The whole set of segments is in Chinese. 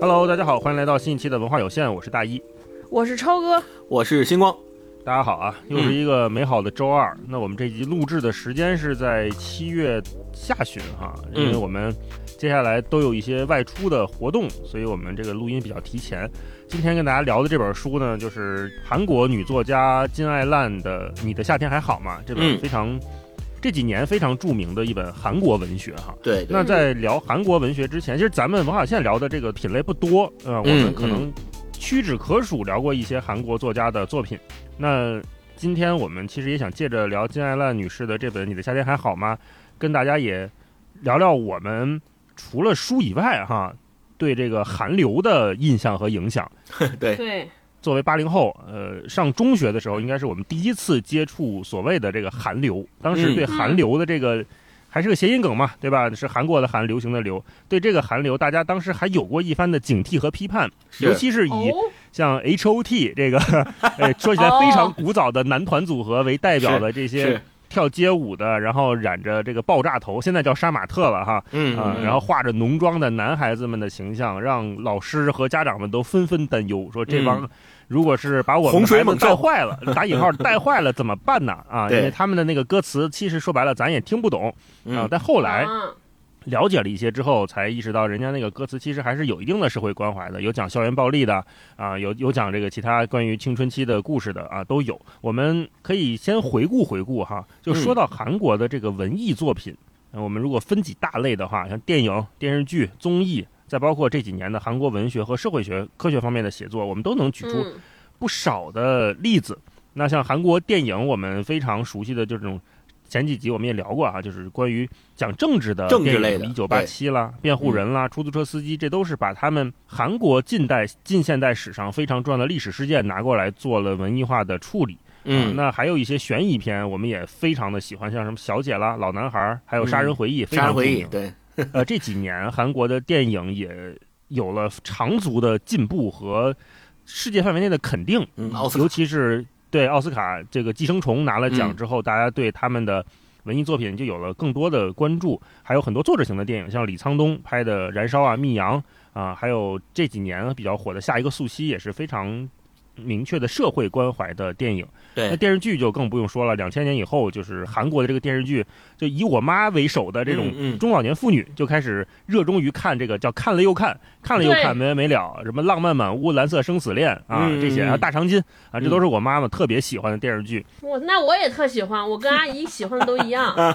Hello，大家好，欢迎来到新一期的文化有限，我是大一。我是超哥，我是星光，大家好啊，又是一个美好的周二。那我们这集录制的时间是在七月下旬哈，因为我们接下来都有一些外出的活动，所以我们这个录音比较提前。今天跟大家聊的这本书呢，就是韩国女作家金爱烂的《你的夏天还好吗》这本嗯非常、这几年非常著名的一本韩国文学哈。对，那在聊韩国文学之前，其实咱们文化有限聊的这个品类不多，呃，我们嗯可能屈指可数聊过一些韩国作家的作品。那今天我们其实也想借着聊金爱烂女士的这本《你的夏天还好吗》，跟大家也聊聊我们除了书以外哈，对这个韩流的印象和影响。对，对，作为八零后，呃，上中学的时候，应该是我们第一次接触所谓的这个韩流。当时对嗯韩流的这个、还是个谐音梗嘛，对吧？是韩国的韩，流行的流。对这个韩流，大家当时还有过一番的警惕和批判，尤其是以哦，像 H O T 这个，呃，说起来非常古早的男团组合为代表的这些，跳街舞的，然后染着这个爆炸头，现在叫杀马特了哈。嗯啊、然后化着浓妆的男孩子们的形象，让老师和家长们都纷纷担忧，说这帮、嗯如果是把我们洪的孩子水猛兽带坏了，打引号带坏了怎么办呢？啊，因为他们的那个歌词，其实说白了咱也听不懂啊。嗯但后来啊了解了一些之后，才意识到人家那个歌词其实还是有一定的社会关怀的，有讲校园暴力的啊，有有讲这个其他关于青春期的故事的啊，都有。我们可以先回顾回顾哈，就说到韩国的这个文艺作品，呃我们如果分几大类的话，像电影、电视剧、综艺，再包括这几年的韩国文学和社会学、科学方面的写作，我们都能举出嗯不少的例子。那像韩国电影，我们非常熟悉的就这种，前几集我们也聊过哈，就是关于讲政治的政治类的一九八七啦、辩护人啦、出租车司机，这都是把他们韩国近代近现代史上非常重要的历史事件拿过来做了文艺化的处理。啊嗯，那还有一些悬疑片，我们也非常的喜欢，像什么小姐啦、老男孩，还有杀人回忆，杀人回忆，常著名。对，呃，这几年韩国的电影也有了长足的进步和世界范围内的肯定，尤其是对奥斯卡这个《寄生虫》拿了奖嗯之后，大家对他们的文艺作品就有了更多的关注，还有很多作者型的电影，像李沧东拍的《燃烧》啊、《密阳》啊，还有这几年比较火的《下一个素汐》，也是非常。明确的社会关怀的电影，那，电视剧就更不用说了。两千年以后，就是韩国的这个电视剧，就以我妈为首的这种中老年妇女就开始热衷于看这个叫看了又看，看了又看没完没了，什么《浪漫满屋》《蓝色生死恋》啊嗯这些，啊《大长今》啊，这都是我妈妈特别喜欢的电视剧。我那我也特喜欢，我跟阿姨喜欢的都一样。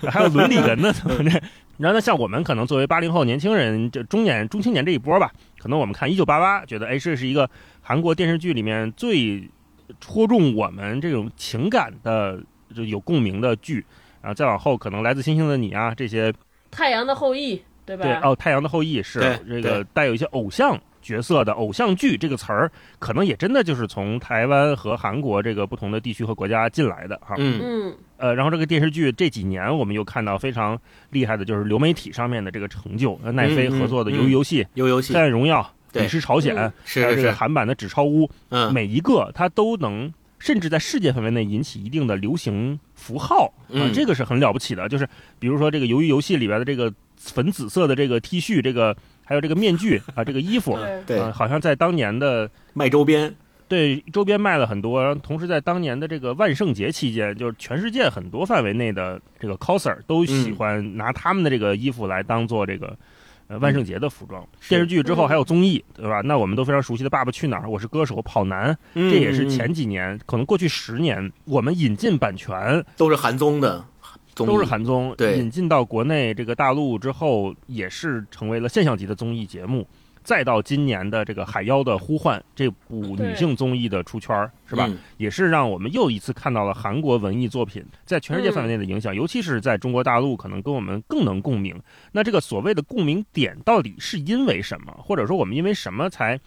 还有伦理人呢，怎么这？然后呢，像我们可能作为八零后年轻人，就中年中青年这一波吧，可能我们看《一九八八》，觉得哎，这是一个韩国电视剧里面最戳中我们这种情感的，就有共鸣的剧。然后再往后，可能《来自星星的你》啊这些，太阳的后裔，对吧？对哦，《太阳的后裔》是这个带有一些偶像角色的偶像剧这个词儿，可能也真的就是从台湾和韩国这个不同的地区和国家进来的哈。嗯。嗯，呃，然后这个电视剧这几年我们又看到非常厉害的，就是流媒体上面的这个成就，呃奈飞合作的《鱿鱼游戏》鱿鱼游戏黑，暗荣耀》《对你是朝鲜》嗯是是是，还有这个韩版的《纸钞屋》，嗯。每一个它都能。甚至在世界范围内引起一定的流行符号啊，嗯。这个是很了不起的。就是比如说这个《鱿鱼游戏》里边的这个粉紫色的这个 T 恤，这个还有这个面具 啊，这个衣服，对，呃，好像在当年的卖周边，对周边卖了很多，然后同时在当年的这个万圣节期间，就是全世界很多范围内的这个 coser 都喜欢拿他们的这个衣服来当做这个呃万圣节的服装。是。电视剧之后嗯还有综艺，对吧？那我们都非常熟悉的《爸爸去哪儿》《我是歌手》《跑男》，这这也是前几年，可能过去十年，我们引进版权都是韩综的，都是韩综，对引进到国内这个大陆之后，也是成为了现象级的综艺节目。再到今年的这个《海妖的呼唤》这部女性综艺的出圈儿，是吧？嗯也是让我们又一次看到了韩国文艺作品在全世界范围内的影响，尤其是在中国大陆，可能跟我们更能共鸣。那这个所谓的共鸣点到底是因为什么，或者说我们因为什么才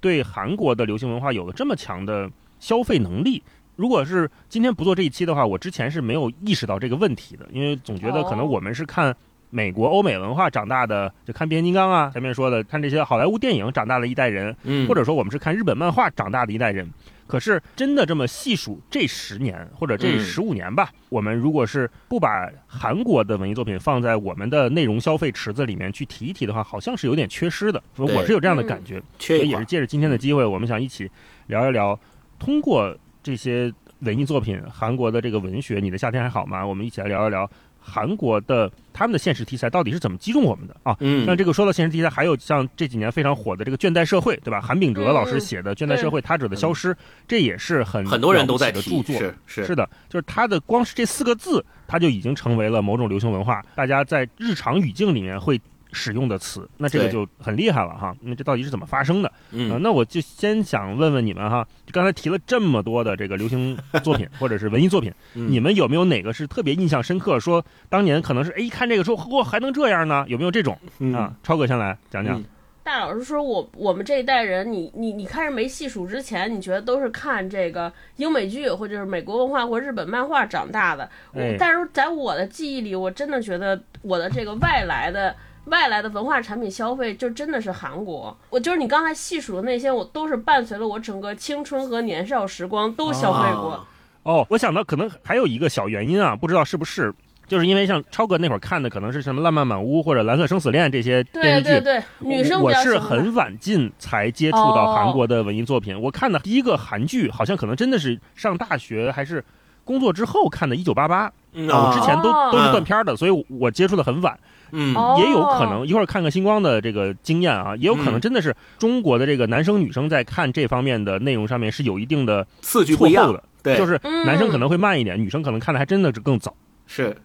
对韩国的流行文化有了这么强的消费能力？如果是今天不做这一期的话，我之前是没有意识到这个问题的，因为总觉得可能我们是看美国欧美文化长大的，就看变形金刚啊，前面说的看这些好莱坞电影长大的一代人，嗯，或者说我们是看日本漫画长大的一代人，可是真的这么细数这十年或者这嗯。十五年吧，我们如果是不把韩国的文艺作品放在我们的内容消费池子里面去提一提的话，好像是有点缺失的。对。我是有这样的感觉。所以也是借着今天的机会，我们想一起聊一聊，通过这些文艺作品，韩国的这个文学，《你的夏天还好吗》？我们一起来聊一聊韩国的他们的现实题材到底是怎么击中我们的啊？嗯那这个说到现实题材，还有像这几年非常火的这个《倦怠社会》，对吧？韩炳哲嗯老师写的《倦怠社会：他者的消失》，这也是很很多人都在提，的著作。是是是的，就是他的光是这四个字，他就已经成为了某种流行文化，大家在日常语境里面会使用的词，那这个就很厉害了哈。那这到底是怎么发生的？啊，嗯那我就先想问问你们哈，就刚才提了这么多的这个流行作品 或者是文艺作品，嗯你们有没有哪个是特别印象深刻？说当年可能是哎一看这个说嚯还能这样呢？有没有这种嗯啊？超哥先来讲讲嗯。大老师说我我们这一代人，你你你开始没细数之前，你觉得都是看这个英美剧或者是美国文化或日本漫画长大的。我哎但是在我的记忆里，我真的觉得我的这个外来的。外来的文化产品消费就真的是韩国，我就是你刚才细数的那些，我都是伴随了我整个青春和年少时光都消费过。啊哦，我想到可能还有一个小原因啊，不知道是不是，就是因为像超哥那会儿看的可能是什么《浪漫满屋》或者《蓝色生死恋》这些电视剧。对对对，女生我是很晚近才接触到哦韩国的文艺作品。我看的第一个韩剧，好像可能真的是上大学还是工作之后看的《一九八八》嗯啊，我之前都哦都是断片儿的，所以我接触的很晚。嗯。哦。也有可能一会儿看看星光的这个经验啊，也有可能嗯。真的是中国的这个男生女生在看这方面的内容上面是有一定的次序不一样错后的，对，就是嗯男生可能会慢一点，女生可能看的还真的是更早。是。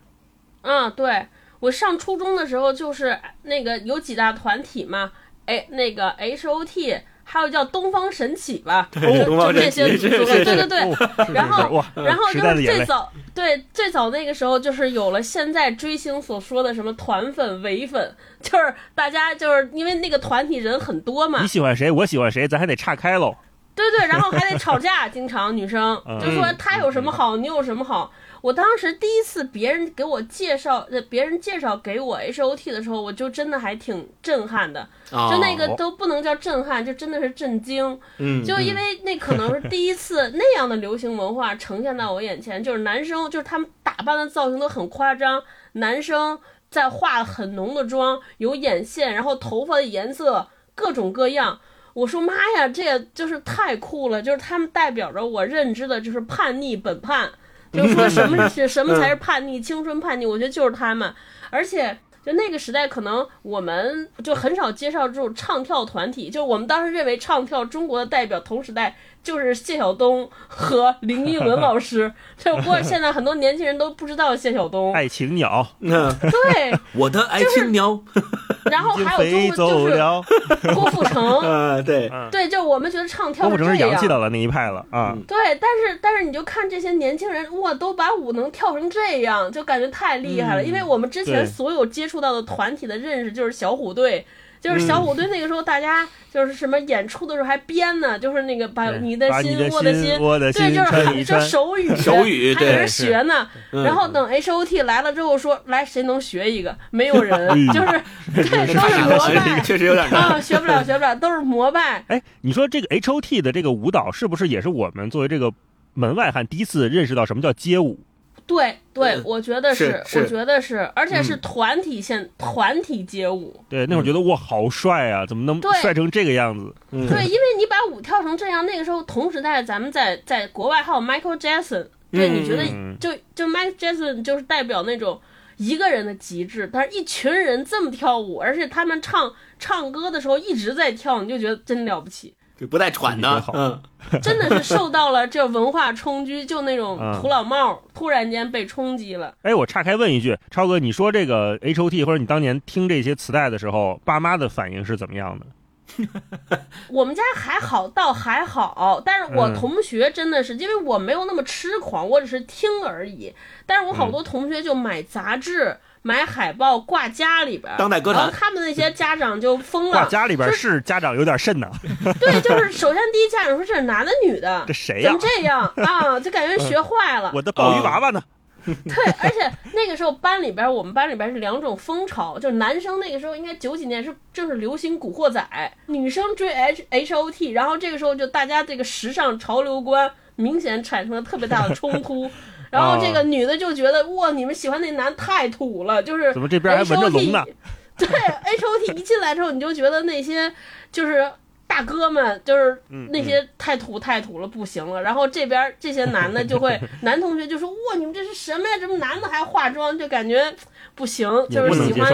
嗯，对。我上初中的时候就是那个有几大团体嘛，哎，那个 H O T，还有叫东方神起吧，就东方就这些 对对对。然后然后就是。最早，对最早那个时候，就是有了现在追星所说的什么团粉、伪粉，就是大家就是因为那个团体人很多嘛你，喜欢谁，我喜欢谁，咱还得岔开喽。对对，然后还得吵架，经常女生 嗯就说他有什么好，你有什么好。我当时第一次别人给我介绍，呃，别人介绍给我 H O T 的时候，我就真的还挺震撼的，啊，就那个都不能叫震撼，就真的是震惊。嗯，就因为那可能是第一次那样的流行文化呈现在我眼前，就是男生就是他们打扮的造型都很夸张，男生在化很浓的妆，有眼线，然后头发的颜色各种各样。我说妈呀，这也就是太酷了，就是他们代表着我认知的就是叛逆本叛，就是说什么是 什么才是叛逆，青春叛逆，我觉得就是他们，而且。就那个时代，可能我们就很少介绍这种唱跳团体。就我们当时认为唱跳中国的代表，同时代就是谢晓东和林依轮老师。这不过现在很多年轻人都不知道谢晓东。爱情鸟嗯，对，我的爱情鸟，然后还有就是。郭富城。呃，对，嗯，对，就我们觉得唱跳郭富是这样城是洋气。的了那一派了啊。嗯对，但是但是你就看这些年轻人，哇，都把舞能跳成这样，就感觉太厉害了。嗯因为我们之前所有接触到的团体的认识就是小虎队，就是小嗯虎队那个时候大家就是什么演出的时候还编呢，就是那个把你的心我的心。我的对，就是。就手语，手语对还在那学呢。嗯然后等 H O T 来了之后说，来谁能学一个？没有人，嗯就是 对，都是膜学这个拜确实有点难。啊，学不了，学不了，都是膜拜。哎，你说这个 H O T 的这个舞蹈是不是也是我们作为这个门外汉第一次认识到什么叫街舞？对对嗯，我觉得是是我觉得是，而且是嗯。团体现团体街舞。对，那会儿觉得哇，好帅啊，怎么能对。帅成这个样子？嗯。对，因为你把舞跳成这样，那个时候同时代咱们在在国外还有 Michael Jackson，对，嗯你觉得嗯。就就 Michael Jackson 就是代表那种一个人的极致，但是一群人这么跳舞，而且他们唱唱歌的时候一直在跳，你就觉得真了不起。就不带喘的嗯，真的是受到了这文化冲击，就那种嗯土老帽突然间被冲击了。哎，我岔开问一句，超哥，你说这个 H O T 或者你当年听这些磁带的时候，爸妈的反应是怎么样的？我们家还好，倒还好，但是我嗯同学真的是，因为我没有那么痴狂，我只是听而已。但是我好多同学就买杂志、买海报挂家里边儿，当代歌坛然后他们那些家长就疯了。挂家里边就是是家长有点慎呐，对，就是首先第一家长说这是男的女的，这谁呀怎么？这样 啊？就感觉学坏了。我的鲍鱼娃娃呢？对，而且那个时候班里边，我们班里边是两种风潮，就是男生那个时候应该九几年是正是流行古惑仔，女生追 H H O T，然后这个时候就大家这个时尚潮流观明显产生了特别大的冲突。然后这个女的就觉得哇，你们喜欢那男太土了，就是怎么这边还纹着龙呢？对，H O T 一进来之后，你就觉得那些就是大哥们，就是那些太土太土了，不行了。然后这边这些男的就会，男同学就说：“哇，你们这是什么呀？这么男的还化妆，就感觉不行，就是喜欢，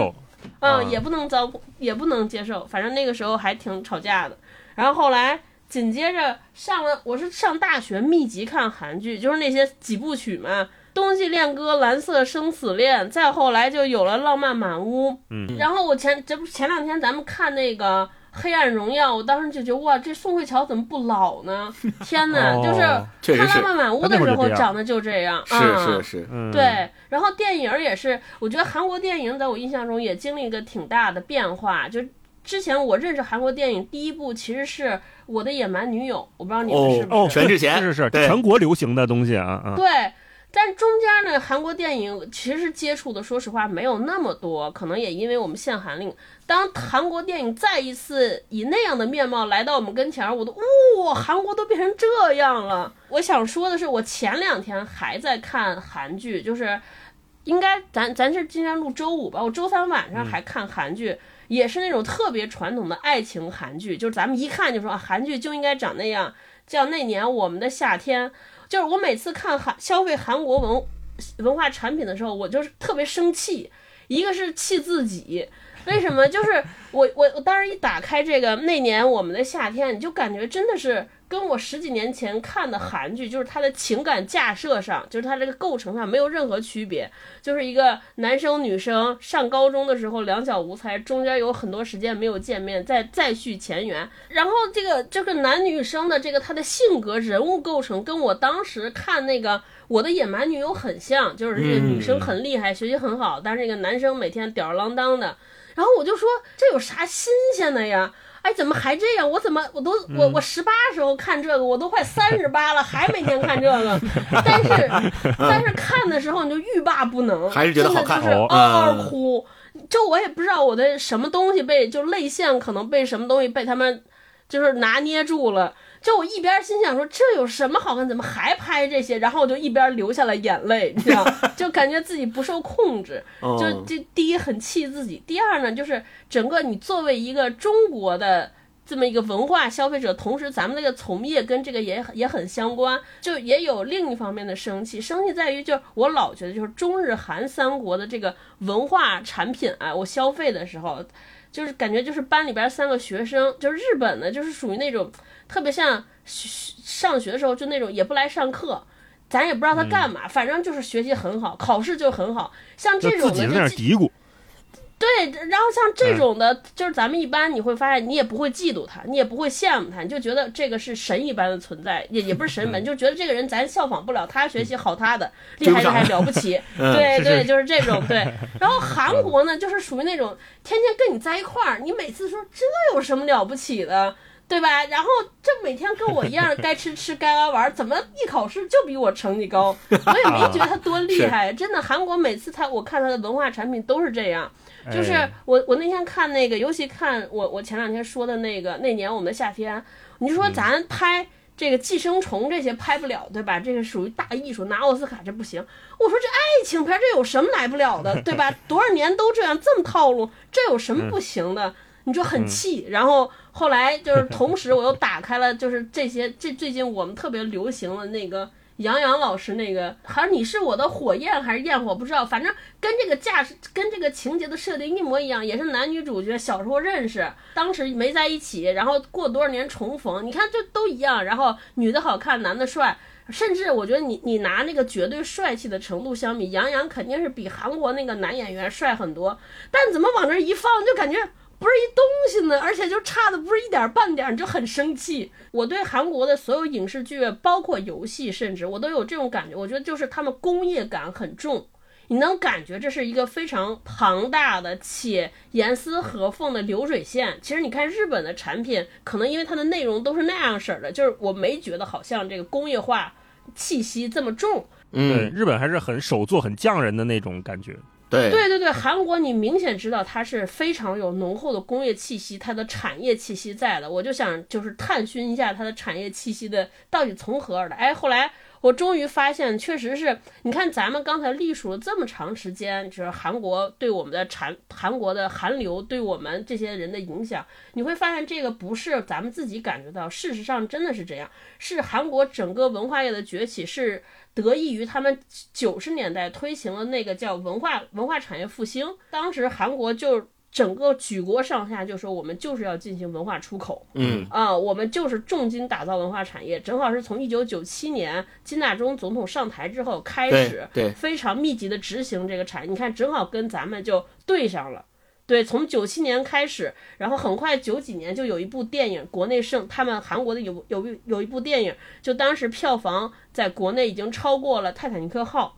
嗯，也不能遭，也不能接受。反正那个时候还挺吵架的。然后后来紧接着上了，我是上大学密集看韩剧，就是那些几部曲嘛。”冬季恋歌、蓝色生死恋，再后来就有了浪漫满屋。嗯，然后我前这不前两天咱们看那个《黑暗荣耀》，我当时就觉得哇，这宋慧乔怎么不老呢？天哪，就是看浪漫满屋的时候长得就这样。是是是，对。然后电影也是，我觉得韩国电影在我印象中也经历一个挺大的变化。就之前我认识韩国电影第一部其实是我的野蛮女友，我不知道你们是不是？全智贤是是是全国流行的东西啊啊。对。但中间呢，韩国电影其实接触的，说实话没有那么多，可能也因为我们限韩令。当韩国电影再一次以那样的面貌来到我们跟前，我都哇，韩国都变成这样了。我想说的是，我前两天还在看韩剧，就是应该咱咱是今天录周五吧，我周三晚上还看韩剧，也是那种特别传统的爱情韩剧，就是咱们一看就说韩剧就应该长那样，叫那年我们的夏天。就是我每次看韩消费韩国文文化产品的时候，我就是特别生气。一个是气自己，为什么？就是我我我当时一打开这个那年我们的夏天，你就感觉真的是。跟我十几年前看的韩剧，就是它的情感架设上，就是它这个构成上没有任何区别，就是一个男生女生上高中的时候两小无猜，中间有很多时间没有见面，再再续前缘。然后这个这个男女生的这个他的性格人物构成，跟我当时看那个我的野蛮女友很像，就是这个女生很厉害，学习很好，但是这个男生每天吊儿郎当的。然后我就说这有啥新鲜的呀？哎，怎么还这样？我怎么我都我我十八时候看这个，我都快三十八了，还每天看这个。但是但是看的时候你就欲罢不能，还是觉得好看，就是嗷嗷哭。就我也不知道我的什么东西被就泪腺可能被什么东西被他们就是拿捏住了。就我一边心想说这有什么好看，怎么还拍这些？然后我就一边流下了眼泪，你知道，就感觉自己不受控制。就这第一很气自己，第二呢就是整个你作为一个中国的这么一个文化消费者，同时咱们那个从业跟这个也也很相关，就也有另一方面的生气。生气在于就是我老觉得就是中日韩三国的这个文化产品啊，我消费的时候就是感觉就是班里边三个学生，就是日本的，就是属于那种。特别像上学的时候，就那种也不来上课，咱也不知道他干嘛，反正就是学习很好，考试就很好。像这种的，就有嘀咕。对，然后像这种的，就是咱们一般你会发现，你也不会嫉妒他，你也不会羡慕他，你就觉得这个是神一般的存在，也也不是神门，就觉得这个人咱效仿不了，他学习好他的，厉害厉害了不起。对对，就是这种对。然后韩国呢，就是属于那种天天跟你在一块儿，你每次说这有什么了不起的？对吧？然后这每天跟我一样，该吃吃，该玩玩，怎么一考试就比我成绩高？我也没觉得他多厉害。真的，韩国每次他我看他的文化产品都是这样。就是我我那天看那个，尤其看我我前两天说的那个那年我们的夏天，你说咱拍这个寄生虫这些拍不了，对吧？这个属于大艺术，拿奥斯卡这不行。我说这爱情片这有什么来不了的，对吧？多少年都这样，这么套路，这有什么不行的？你就很气，然后后来就是同时我又打开了，就是这些这最近我们特别流行的那个杨洋老师那个，好像你是我的火焰还是焰火不知道，反正跟这个架势跟这个情节的设定一模一样，也是男女主角小时候认识，当时没在一起，然后过多少年重逢，你看这都一样，然后女的好看，男的帅，甚至我觉得你 你拿那个绝对帅气的程度相比，杨洋肯定是比韩国那个男演员帅很多，但怎么往这一放就感觉。不是一东西呢，而且就差的不是一点半点，你就很生气。我对韩国的所有影视剧，包括游戏，甚至我都有这种感觉。我觉得就是他们工业感很重，你能感觉这是一个非常庞大的且严丝合缝的流水线。其实你看日本的产品，可能因为它的内容都是那样式儿的，就是我没觉得好像这个工业化气息这么重。嗯，日本还是很手作、很匠人的那种感觉。对对对对，韩国你明显知道它是非常有浓厚的工业气息，它的产业气息在的。我就想就是探寻一下它的产业气息的到底从何而来。哎，后来我终于发现，确实是你看咱们刚才历数了这么长时间，就是韩国对我们的产韩国的韩流对我们这些人的影响，你会发现这个不是咱们自己感觉到，事实上真的是这样，是韩国整个文化业的崛起是。得益于他们九十年代推行了那个叫文化文化产业复兴，当时韩国就整个举国上下就说我们就是要进行文化出口，嗯。啊、我们就是重金打造文化产业，正好是从一九九七年金大中总统上台之后开始，对对非常密集的执行这个产业，你看正好跟咱们就对上了。对，从九七年开始，然后很快九几年就有一部电影，国内盛他们韩国的有有有一部电影，就当时票房在国内已经超过了《泰坦尼克号》，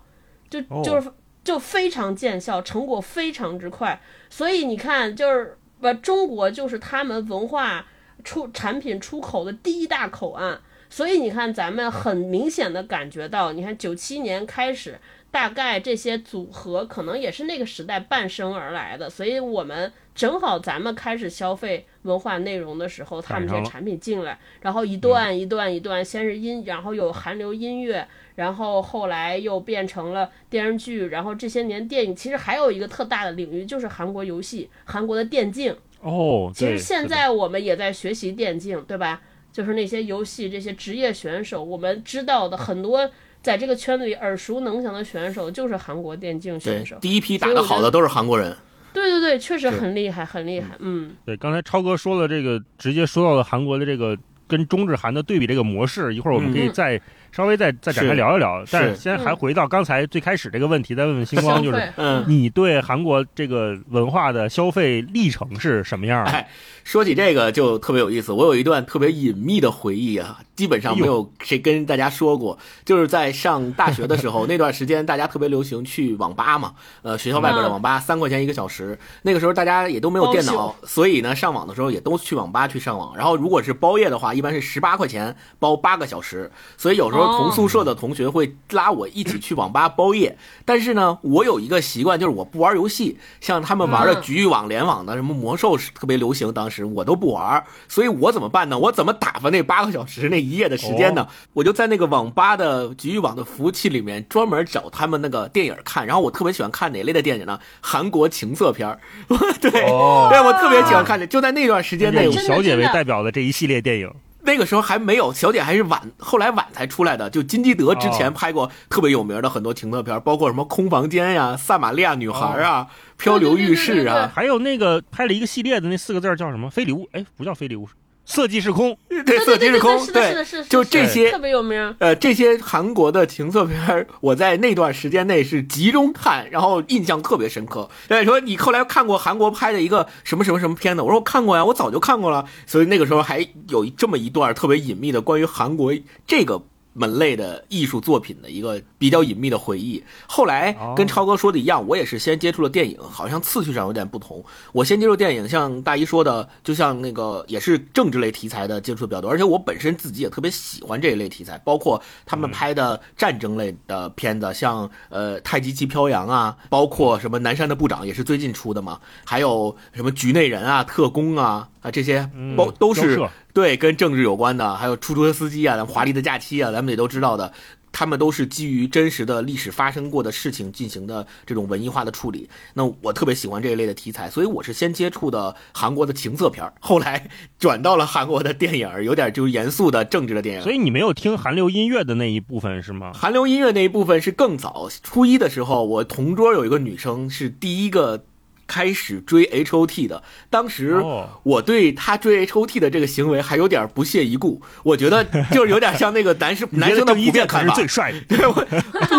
就哦。就是就非常见效，成果非常之快。所以你看，就是把，中国就是他们文化出产品出口的第一大口岸。所以你看，咱们很明显的感觉到，你看九七年开始，大概这些组合可能也是那个时代伴生而来的，所以我们正好咱们开始消费文化内容的时候，他们这些产品进来，然后一段一段一段，先是音，然后有韩流音乐，然后后来又变成了电视剧，然后这些年电影，其实还有一个特大的领域就是韩国游戏，韩国的电竞。哦，其实现在我们也在学习电竞，对吧？就是那些游戏，这些职业选手，我们知道的很多，在这个圈子里耳熟能详的选手，就是韩国电竞选手，。第一批打得好的都是韩国人。对对对，确实很厉害，很厉害。嗯，对，刚才超哥说了这个，直接说到了韩国的这个跟中日韩的对比这个模式，一会儿我们可以嗯再、稍微再再展开聊一聊。但是是先还回到刚才最开始这个问题，再问问星光，就是嗯，你对韩国这个文化的消费历程是什么样的？哎，说起这个就特别有意思，我有一段特别隐秘的回忆啊，基本上没有谁跟大家说过，就是在上大学的时候 那段时间，大家特别流行去网吧嘛，呃，学校外边的网吧三块钱一个小时，那个时候大家也都没有电脑，所以呢，上网的时候也都去网吧去上网，然后如果是包夜的话，一般是十八块钱包八个小时，所以有时候同宿舍的同学会拉我一起去网吧包夜，但是呢，我有一个习惯，就是我不玩游戏，像他们玩的嗯。局域网、联网的什么魔兽是特别流行，当时我都不玩，所以我怎么办呢？我怎么打发那八个小时那一夜的时间呢？我就在那个网吧的局域网的服务器里面专门找他们那个电影看，然后我特别喜欢看哪类的电影呢？韩国情色片儿，对，哦。对我特别喜欢看的，就在那段时间内以小姐为代表的这一系列电影，那个时候还没有，小姐还是晚，后来晚才出来的。就金基德之前哦拍过特别有名的很多情色片，包括什么空房间呀、萨玛利亚女孩啊、漂流浴室啊，还有那个拍了一个系列的那四个字叫什么？非礼物？哎，不叫非礼勿，色即是空。对，色即对对空，是的，是对的，，是的，就这些特别有名。呃，这些韩国的情色片儿，我在那段时间内是集中看，然后印象特别深刻。对，说你后来看过韩国拍的一个什么什么什么片子？我说我看过呀，我早就看过了。所以那个时候还有这么一段特别隐秘的关于韩国这个。门类的艺术作品的一个比较隐秘的回忆。后来跟超哥说的一样，我也是先接触了电影，好像次序上有点不同。我先接触电影，像大一说的，就像那个也是政治类题材的接触比较多，而且我本身自己也特别喜欢这一类题材，包括他们拍的战争类的片子，像呃《太极旗飘扬》啊，包括什么《南山的部长》也是最近出的嘛，还有什么《局内人》啊、《特工》啊啊这些嗯包都是对，跟政治有关的，还有出租车司机啊，咱们华丽的假期啊，咱们也都知道的，他们都是基于真实的历史发生过的事情进行的这种文艺化的处理。那我特别喜欢这一类的题材，所以我是先接触的韩国的情色片儿，后来 转到了韩国的电影，有点就是严肃的政治的电影。所以你没有听韩流音乐的那一部分是吗？韩流音乐那一部分是更早，初一的时候，我同桌有一个女生是第一个开始追 H O T 的，当时哦我对他追 H O T 的这个行为还有点不屑一顾，我觉得 就是有点像那个男生男生的普遍看法。最帅的？对我，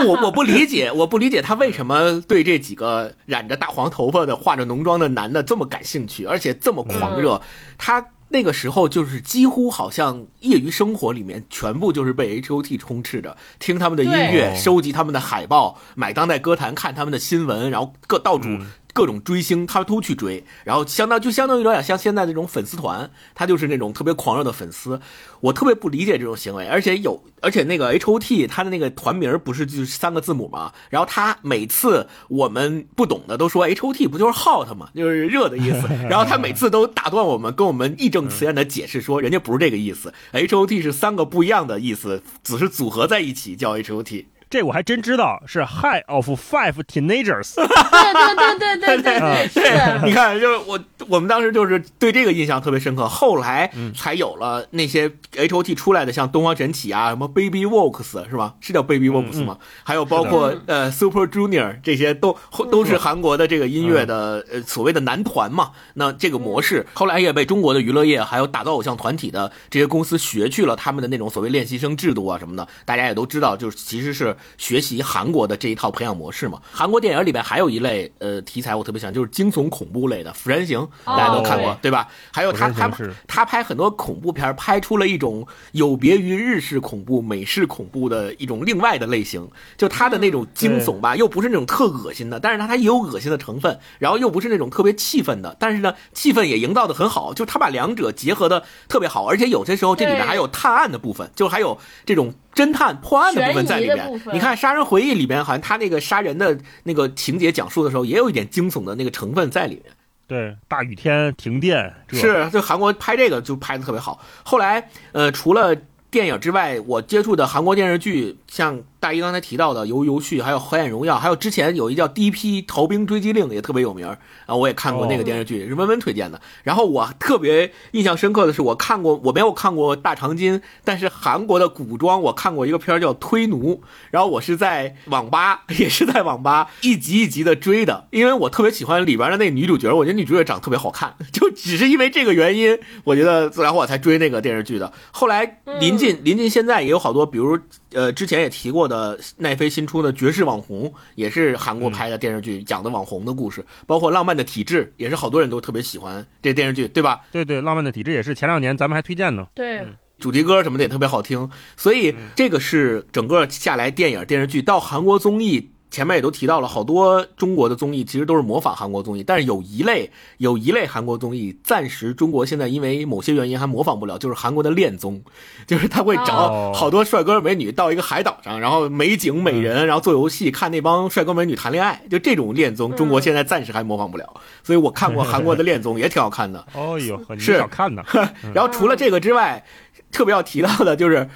我我不理解，我不理解他为什么对这几个染着大黄头发的、化着浓妆的男的这么感兴趣，而且这么狂热。他那个时候就是几乎好像业余生活里面全部就是被 H O T 充斥着，听他们的音乐，收集他们的海报，买当代歌坛，看他们的新闻，然后各到处嗯各种追星，他都去追，然后相当就相当于有点像现在这种粉丝团，他就是那种特别狂热的粉丝。我特别不理解这种行为，而且有，而且那个 H O T 他的那个团名不是就是三个字母吗？然后他每次我们不懂的都说 H O T 不就是 hot 吗？就是热的意思。然后他每次都打断我们，跟我们义正辞严的解释说，人家不是这个意思，H O T 是三个不一样的意思，只是组合在一起叫 H O T。这我还真知道，是 High of Five Teenagers。对对对对对对对，是。你看，就是我我们当时就是对这个印象特别深刻，后来才有了那些 H O T 出来的，像东方神起啊，什么 Baby Works 是吧？是叫 Baby Works 吗？还有包括呃 Super Junior 这些都都是韩国的这个音乐的呃所谓的男团嘛。那这个模式后来也被中国的娱乐业还有打造偶像团体的这些公司学去了他们的那种所谓练习生制度啊什么的。大家也都知道，就是其实是。学习韩国的这一套培养模式嘛？韩国电影里边还有一类呃题材，我特别喜欢，就是惊悚恐怖类的《釜山行》，大家都看过对吧？还有他他他拍很多恐怖片，拍出了一种有别于日式恐怖、美式恐怖的一种另外的类型。就他的那种惊悚吧，又不是那种特恶心的，但是他他也有恶心的成分，然后又不是那种特别气愤的，但是呢，气氛也营造的很好，就他把两者结合的特别好，而且有些时候这里面还有探案的部分，就还有这种。侦探破案的部分在里面，你看《杀人回忆》里边，好像他那个杀人的那个情节讲述的时候，也有一点惊悚的那个成分在里面。对，大雨天停电是，就韩国拍这个就拍的特别好。后来，呃，除了电影之外，我接触的韩国电视剧像。大一刚才提到的《游游戏》，还有《黑暗荣耀》，还有之前有一叫《第一批逃兵追击令》也特别有名啊，我也看过那个电视剧，是温温推荐的。然后我特别印象深刻的是，我看过我没有看过《大长今》，但是韩国的古装我看过一个片儿叫《推奴》，然后我是在网吧，也是在网吧一集一集的追的，因为我特别喜欢里边的那女主角，我觉得女主角长得特别好看，就只是因为这个原因，我觉得然后我才追那个电视剧的。后来临近临近现在也有好多，比如呃之前也提过。的奈飞新出的《绝世网红》也是韩国拍的电视剧，讲的网红的故事，包括《浪漫的体质》也是好多人都特别喜欢这电视剧，对吧？对对，《浪漫的体质》也是前两年咱们还推荐呢。对，主题歌什么的也特别好听，所以这个是整个下来电影电视剧到韩国综艺。前面也都提到了，好多中国的综艺其实都是模仿韩国综艺，但是有一类有一类韩国综艺，暂时中国现在因为某些原因还模仿不了，就是韩国的恋综，就是他会找好多帅哥美女到一个海岛上，然后美景美人，然后做游戏，看那帮帅哥美女谈恋爱，就这种恋综，中国现在暂时还模仿不了。所以我看过韩国的恋综，也挺好看的。哦呦，是好看的。然后除了这个之外，特别要提到的就是。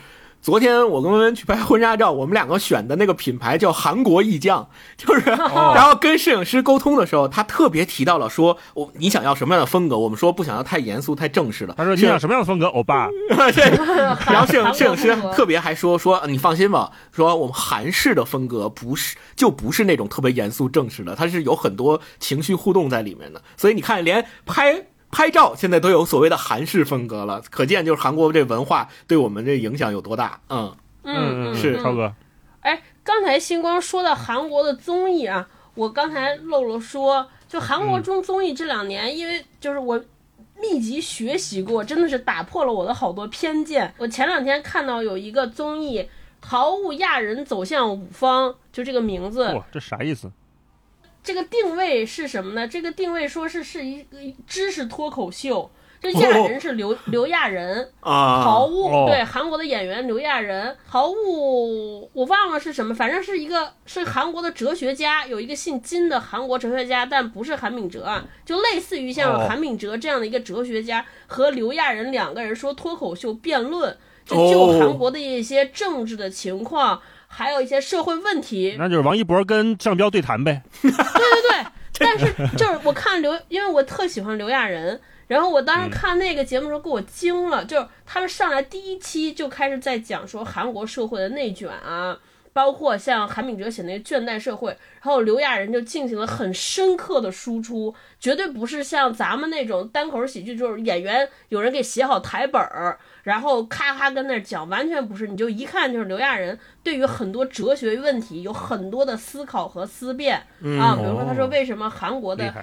昨天我跟温温去拍婚纱照，我们两个选的那个品牌叫韩国艺匠，就是，然后跟摄影师沟通的时候，他特别提到了说，我你想要什么样的风格？我们说不想要太严肃、太正式的。他说你想什么样的风格？欧巴。然后摄影摄影师特别还说说你放心吧，说我们韩式的风格不是就不是那种特别严肃正式的，它是有很多情绪互动在里面的。所以你看，连拍。拍照现在都有所谓的韩式风格了，可见就是韩国这文化对我们这影响有多大。嗯嗯，是超哥。哎，刚才星光说到韩国的综艺啊，我刚才漏了说，就韩国中综艺这两年，因为就是我密集学习过，真的是打破了我的好多偏见。我前两天看到有一个综艺《淘物亚人走向五方》，就这个名字。哇，这啥意思？这个定位是什么呢？这个定位说是是一个知识脱口秀。这亚人是刘刘亚仁啊，豪物对韩国的演员刘亚仁，毫物我忘了是什么，反正是一个是韩国的哲学家，有一个姓金的韩国哲学家，但不是韩炳哲啊，就类似于像韩炳哲这样的一个哲学家和刘亚仁两个人说脱口秀辩论，就就韩国的一些政治的情况。还有一些社会问题，那就是王一博跟向彪对谈呗。对对对，但是就是我看刘，因为我特喜欢刘亚仁，然后我当时看那个节目的时候给我惊了，就是他们上来第一期就开始在讲说韩国社会的内卷啊，包括像韩炳哲写那个倦怠社会，然后刘亚仁就进行了很深刻的输出，绝对不是像咱们那种单口喜剧，就是演员有人给写好台本儿。然后咔咔跟那讲，完全不是，你就一看就是刘亚仁对于很多哲学问题有很多的思考和思辨啊。比如说，他说为什么韩国的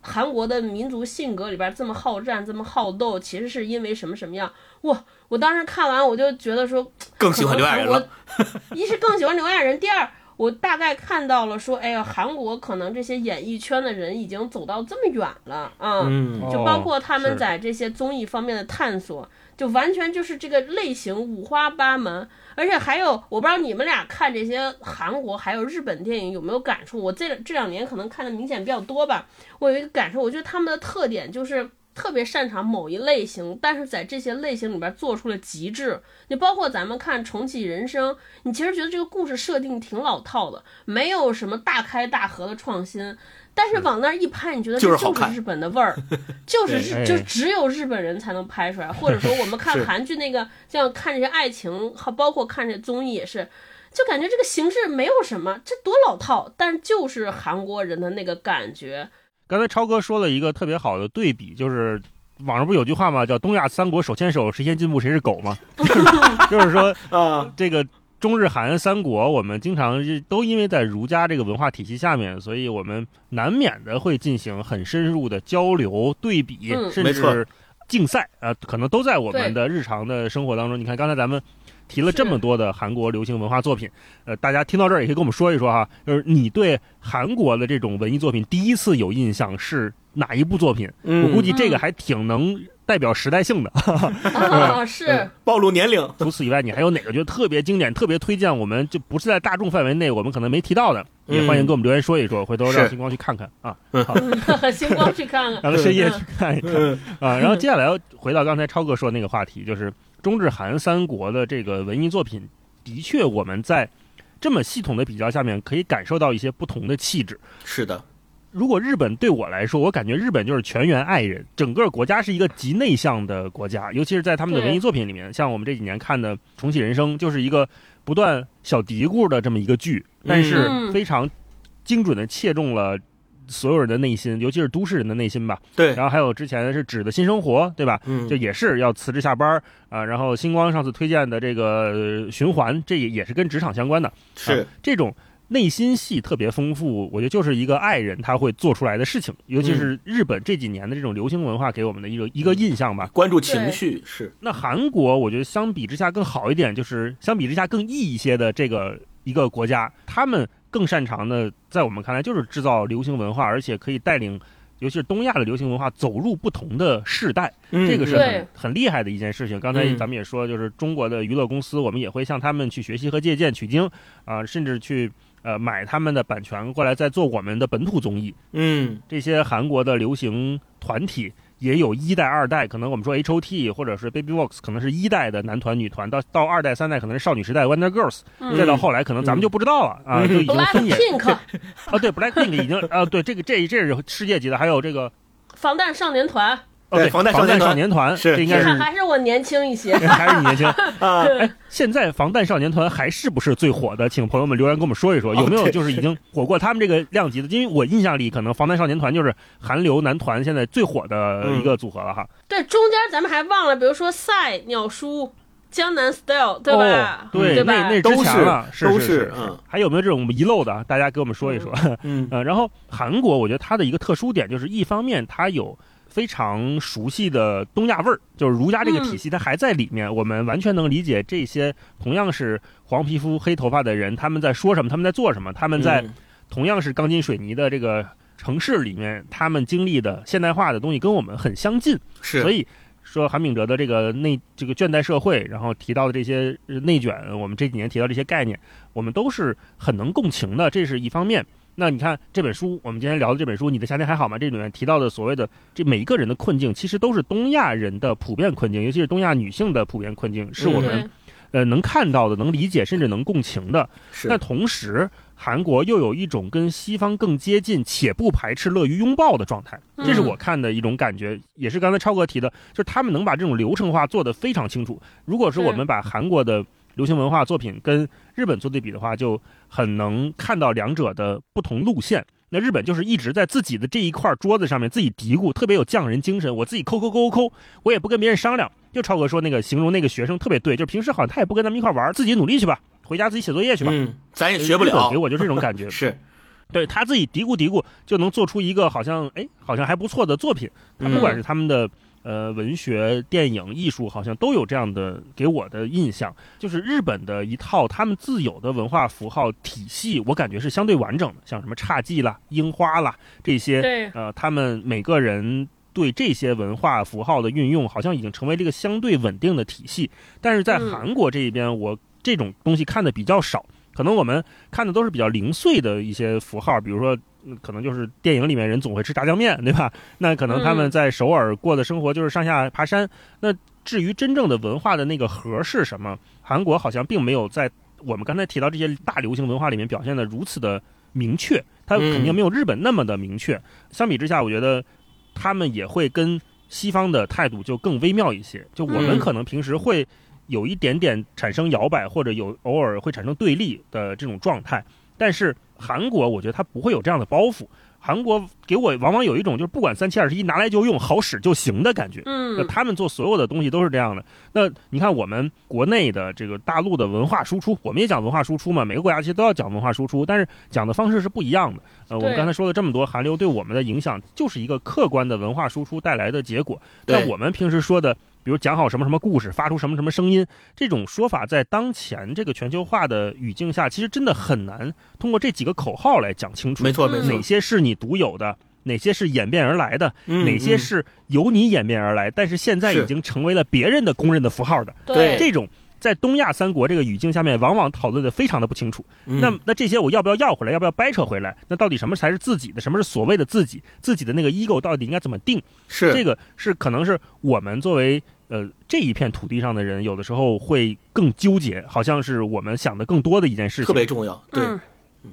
韩国的民族性格里边这么好战、这么好斗，其实是因为什么什么样？哇！我当时看完我就觉得说，更喜欢刘亚仁了。一是更喜欢刘亚仁，第二我大概看到了说，哎呀，韩国可能这些演艺圈的人已经走到这么远了啊，嗯就包括他们在这些综艺方面的探索，就完全就是这个类型五花八门，而且还有，我不知道你们俩看这些韩国还有日本电影有没有感触？我这这两年可能看的明显比较多吧，我有一个感受，我觉得他们的特点就是。特别擅长某一类型，但是在这些类型里边做出了极致。你包括咱们看《重启人生》，你其实觉得这个故事设定挺老套的，没有什么大开大合的创新。但是往那儿一拍，你觉得这就是好看就是日本的味儿，就是日就只有日本人才能拍出来。或者说我们 看韩剧那个，像看这些爱情，还包括看这综艺也是，就感觉这个形式没有什么，这多老套，但就是韩国人的那个感觉。刚才超哥说了一个特别好的对比，就是网上不是有句话吗？叫“东亚三国手牵手，谁先进步谁是狗”吗？就是说啊，这个中日韩三国，我们经常是都因为在儒家这个文化体系下面，所以我们难免的会进行很深入的交流、对比，嗯甚至竞赛啊、可能都在我们的日常的生活当中。你看刚才咱们。提了这么多的韩国流行文化作品，呃，大家听到这儿也可以跟我们说一说哈，就是你对韩国的这种文艺作品第一次有印象是哪一部作品？嗯我估计这个还挺能代表时代性的。啊，是暴露年龄，除此以外，你还有哪个觉得特别经典、特别推荐？我们就不是在大众范围内，我们可能没提到的，也欢迎给我们留言说一说，回头让星光去看看啊，好 星光去看看。让他深夜去看一看嗯啊。然后接下来要回到刚才超哥说的那个话题，就是中日韩三国的这个文艺作品，的确我们在这么系统的比较下面，可以感受到一些不同的气质。是的，如果日本对我来说，我感觉日本就是全员爱人，整个国家是一个极内向的国家，尤其是在他们的文艺作品里面，像我们这几年看的《重启人生》，就是一个不断小嘀咕的这么一个剧，但是嗯非常精准的切中了所有人的内心，尤其是都市人的内心吧。对，然后还有之前是指的新生活，对吧？嗯这也是要辞职下班儿啊、然后星光上次推荐的这个呃循环，这也也是跟职场相关的。是啊这种内心戏特别丰富，我觉得就是一个爱人他会做出来的事情，尤其是日本这几年的这种流行文化给我们的一个一个印象吧。关注情绪是，那韩国我觉得相比之下更好一点，就是相比之下更异一些的这个一个国家，他们更擅长的，在我们看来就是制造流行文化，而且可以带领。尤其是东亚的流行文化走入不同的世代，嗯这个是很很厉害的一件事情。刚才嗯咱们也说，就是中国的娱乐公司，我们也会向他们去学习和借鉴、取经啊、甚至去呃买他们的版权过来再做我们的本土综艺。嗯这些韩国的流行团体也有一代、二代，可能我们说 H O T 或者是 Baby Box，可能是一代的男团、女团，到到二代、三代可能是少女时代 Wonder Girls，、嗯。再到后来可能咱们就不知道了、啊，嗯。就已经分野啊，对 Blackpink 已经啊，对这个这这是世界级的，还有这个防弹少年团，哦对对防弹少少年团，是这应该是看还是我年轻一些。还是你年轻。啊，哎，现在防弹少年团还是不是最火的？请朋友们留言跟我们说一说，有没有就是已经火过他们这个量级的？因为我印象里，可能防弹少年团就是韩流男团现在最火的一个组合了哈。对，中间咱们还忘了，比如说赛、鸟叔、江南 Style，对吧？哦对，对吧？那那之都是前了，是都是是嗯还有没有这种遗漏的？大家给我们说一说。嗯呃，然后韩国，我觉得它的一个特殊点就是，一方面它有非常熟悉的东亚味儿，就是儒家这个体系，它还在里面，我们完全能理解这些同样是黄皮肤、黑头发的人，他们在说什么，他们在做什么，他们在嗯同样是钢筋水泥的这个城市里面，他们经历的现代化的东西跟我们很相近，是，所以。说韩炳哲的这个内这个倦怠社会，然后提到的这些呃内卷，我们这几年提到这些概念，我们都是很能共情的，这是一方面。那你看这本书，我们今天聊的这本书《你的夏天还好吗》？这里面提到的所谓的这每一个人的困境，其实都是东亚人的普遍困境，尤其是东亚女性的普遍困境，是我们、对呃能看到的、能理解，甚至能共情的。是但同时，韩国又有一种跟西方更接近且不排斥、乐于拥抱的状态，这是嗯我看的一种感觉，也是刚才超哥提的，就是他们能把这种流程化做得非常清楚。如果说我们把韩国的流行文化作品跟日本做对比的话，就很能看到两者的不同路线。那日本就是一直在自己的这一块桌子上面自己嘀咕，特别有匠人精神。我自己抠抠抠抠抠，我也不跟别人商量。就超哥说那个形容那个学生特别对，就平时好像他也不跟咱们一块玩，自己努力去吧，回家自己写作业去吧。嗯，咱也学不了给，我就这种感觉。是，对他自己嘀咕嘀咕，就能做出一个好像哎好像还不错的作品。他不管是他们的、呃文学、电影、艺术，好像都有这样的给我的印象，就是日本的一套他们自有的文化符号体系，我感觉是相对完整的，像什么侘寂啦、樱花啦这些，对，呃，他们每个人。对这些文化符号的运用，好像已经成为这个相对稳定的体系。但是在韩国这一边，我这种东西看的比较少。可能我们看的都是比较零碎的一些符号，比如说，可能就是电影里面人总会吃炸酱面，对吧？那可能他们在首尔过的生活就是上下爬山。那至于真正的文化的那个核是什么，韩国好像并没有在我们刚才提到这些大流行文化里面表现的如此的明确。它肯定没有日本那么的明确。相比之下，我觉得。他们也会跟西方的态度就更微妙一些，就我们可能平时会有一点点产生摇摆，或者有偶尔会产生对立的这种状态，但是韩国我觉得他不会有这样的包袱。韩国给我往往有一种就是不管三七二十一拿来就用好使就行的感觉。嗯，他们做所有的东西都是这样的。那你看我们国内的这个大陆的文化输出，我们也讲文化输出嘛，每个国家其实都要讲文化输出，但是讲的方式是不一样的。呃，我们刚才说了这么多，韩流对我们的影响就是一个客观的文化输出带来的结果。那我们平时说的。比如讲好什么什么故事，发出什么什么声音，这种说法在当前这个全球化的语境下，其实真的很难通过这几个口号来讲清楚。没错，没错。哪些是你独有的？哪些是演变而来的？哪些是由你演变而来，但是现在已经成为了别人的公认的符号的？对，这种在东亚三国这个语境下面，往往讨论的非常的不清楚。那那这些我要不要要回来？要不要掰扯回来？那到底什么才是自己的？什么是所谓的自己？自己的那个 ego 到底应该怎么定？是这个是可能是我们作为。呃，这一片土地上的人，有的时候会更纠结，好像是我们想的更多的一件事情，特别重要。对，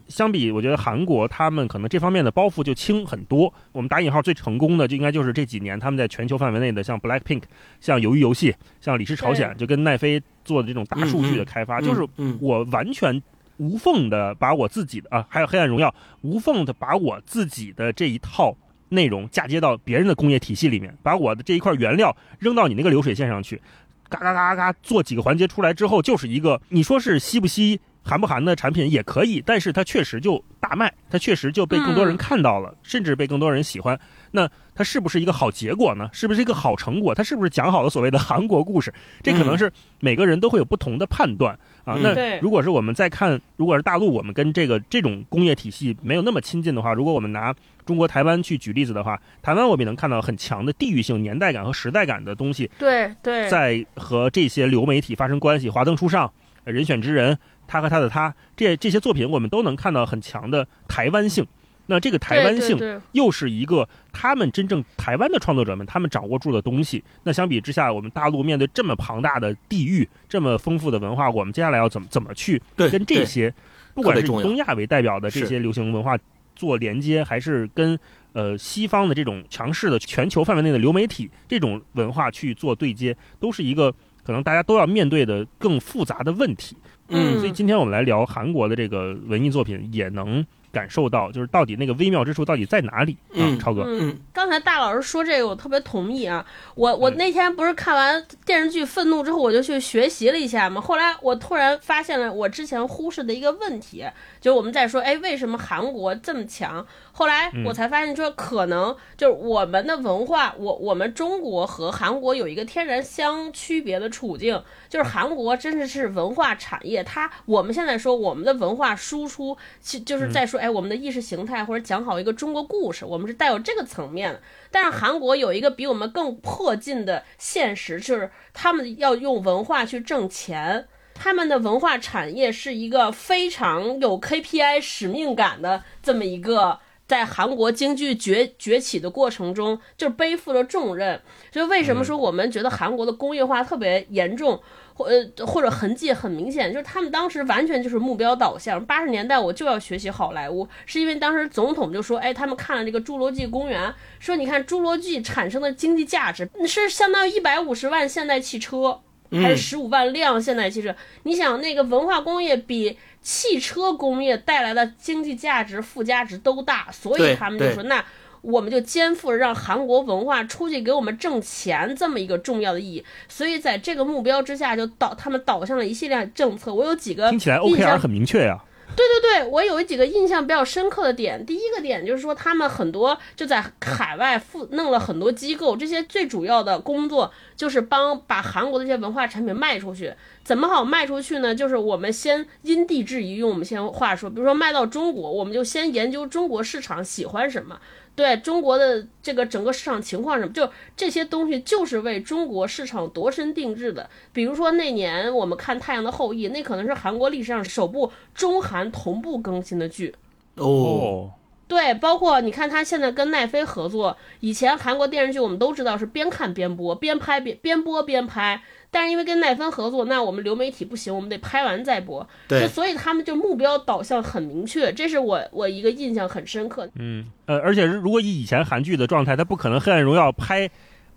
相比我觉得韩国他们可能这方面的包袱就轻很多。我们打引号最成功的，就应该就是这几年他们在全球范围内的，像 Black Pink，像鱿鱼游戏，像李氏朝鲜，就跟奈飞做的这种大数据的开发，就是我完全无缝的把我自己的啊，还有黑暗荣耀，无缝的把我自己的这一套。内容嫁接到别人的工业体系里面，把我的这一块原料扔到你那个流水线上去，嘎嘎嘎嘎做几个环节出来之后，就是一个你说是吸不吸、含不含的产品也可以，但是它确实就大卖，它确实就被更多人看到了，甚至被更多人喜欢。那它是不是一个好结果呢？是不是一个好成果？它是不是讲好了所谓的韩国故事？这可能是每个人都会有不同的判断啊。那如果是我们在看，如果是大陆，我们跟这个这种工业体系没有那么亲近的话，如果我们拿。中国台湾去举例子的话，台湾我们也能看到很强的地域性、年代感和时代感的东西。对对，在和这些流媒体发生关系，《华灯初上》、《人选之人》、他和他的他，这这些作品我们都能看到很强的台湾性。那这个台湾性又是一个他们真正台湾的创作者们他们掌握住的东西。那相比之下，我们大陆面对这么庞大的地域、这么丰富的文化，我们接下来要怎么怎么去跟这些，不管是以东亚为代表的这些流行文化。做连接，还是跟呃西方的这种强势的全球范围内的流媒体这种文化去做对接，都是一个可能大家都要面对的更复杂的问题。嗯，所以今天我们来聊韩国的这个文艺作品，也能。感受到就是到底那个微妙之处到底在哪里啊？超哥，嗯，刚才大老师说这个我特别同意啊。我我那天不是看完电视剧《愤怒》之后，我就去学习了一下嘛。后来我突然发现了我之前忽视的一个问题，就是我们在说，哎，为什么韩国这么强？后来我才发现，说可能就是我们的文化，我我们中国和韩国有一个天然相区别的处境，就是韩国真的是文化产业，它我们现在说我们的文化输出，其就是在说，哎，我们的意识形态或者讲好一个中国故事，我们是带有这个层面的。但是韩国有一个比我们更迫近的现实，就是他们要用文化去挣钱。他们的文化产业是一个非常有 KPI 使命感的这么一个。在韩国经济崛崛起的过程中，就背负了重任。所以为什么说我们觉得韩国的工业化特别严重，或呃或者痕迹很明显，就是他们当时完全就是目标导向。八十年代我就要学习好莱坞，是因为当时总统就说，哎，他们看了这个侏罗纪公园，说你看侏罗纪产生的经济价值是相当于一百五十万现代汽车，还是十五万辆现代汽车？你想那个文化工业比。汽车工业带来的经济价值、附加值都大，所以他们就说：“那我们就肩负着让韩国文化出去给我们挣钱这么一个重要的意义。”所以在这个目标之下，就导他们导向了一系列政策。我有几个听起来 OKR 很明确呀。对对对，我有几个印象比较深刻的点。第一个点就是说，他们很多就在海外附弄了很多机构，这些最主要的工作就是帮把韩国的一些文化产品卖出去。怎么好卖出去呢？就是我们先因地制宜，用我们先话说，比如说卖到中国，我们就先研究中国市场喜欢什么。对中国的这个整个市场情况什么，就这些东西就是为中国市场度身定制的。比如说那年我们看《太阳的后裔》，那可能是韩国历史上首部中韩同步更新的剧。哦，对，包括你看他现在跟奈飞合作，以前韩国电视剧我们都知道是边看边播，边拍边边播边拍。但是因为跟奈飞合作，那我们流媒体不行，我们得拍完再播。对，所以他们就目标导向很明确，这是我我一个印象很深刻。嗯，呃，而且如果以以前韩剧的状态，它不可能《黑暗荣耀》拍，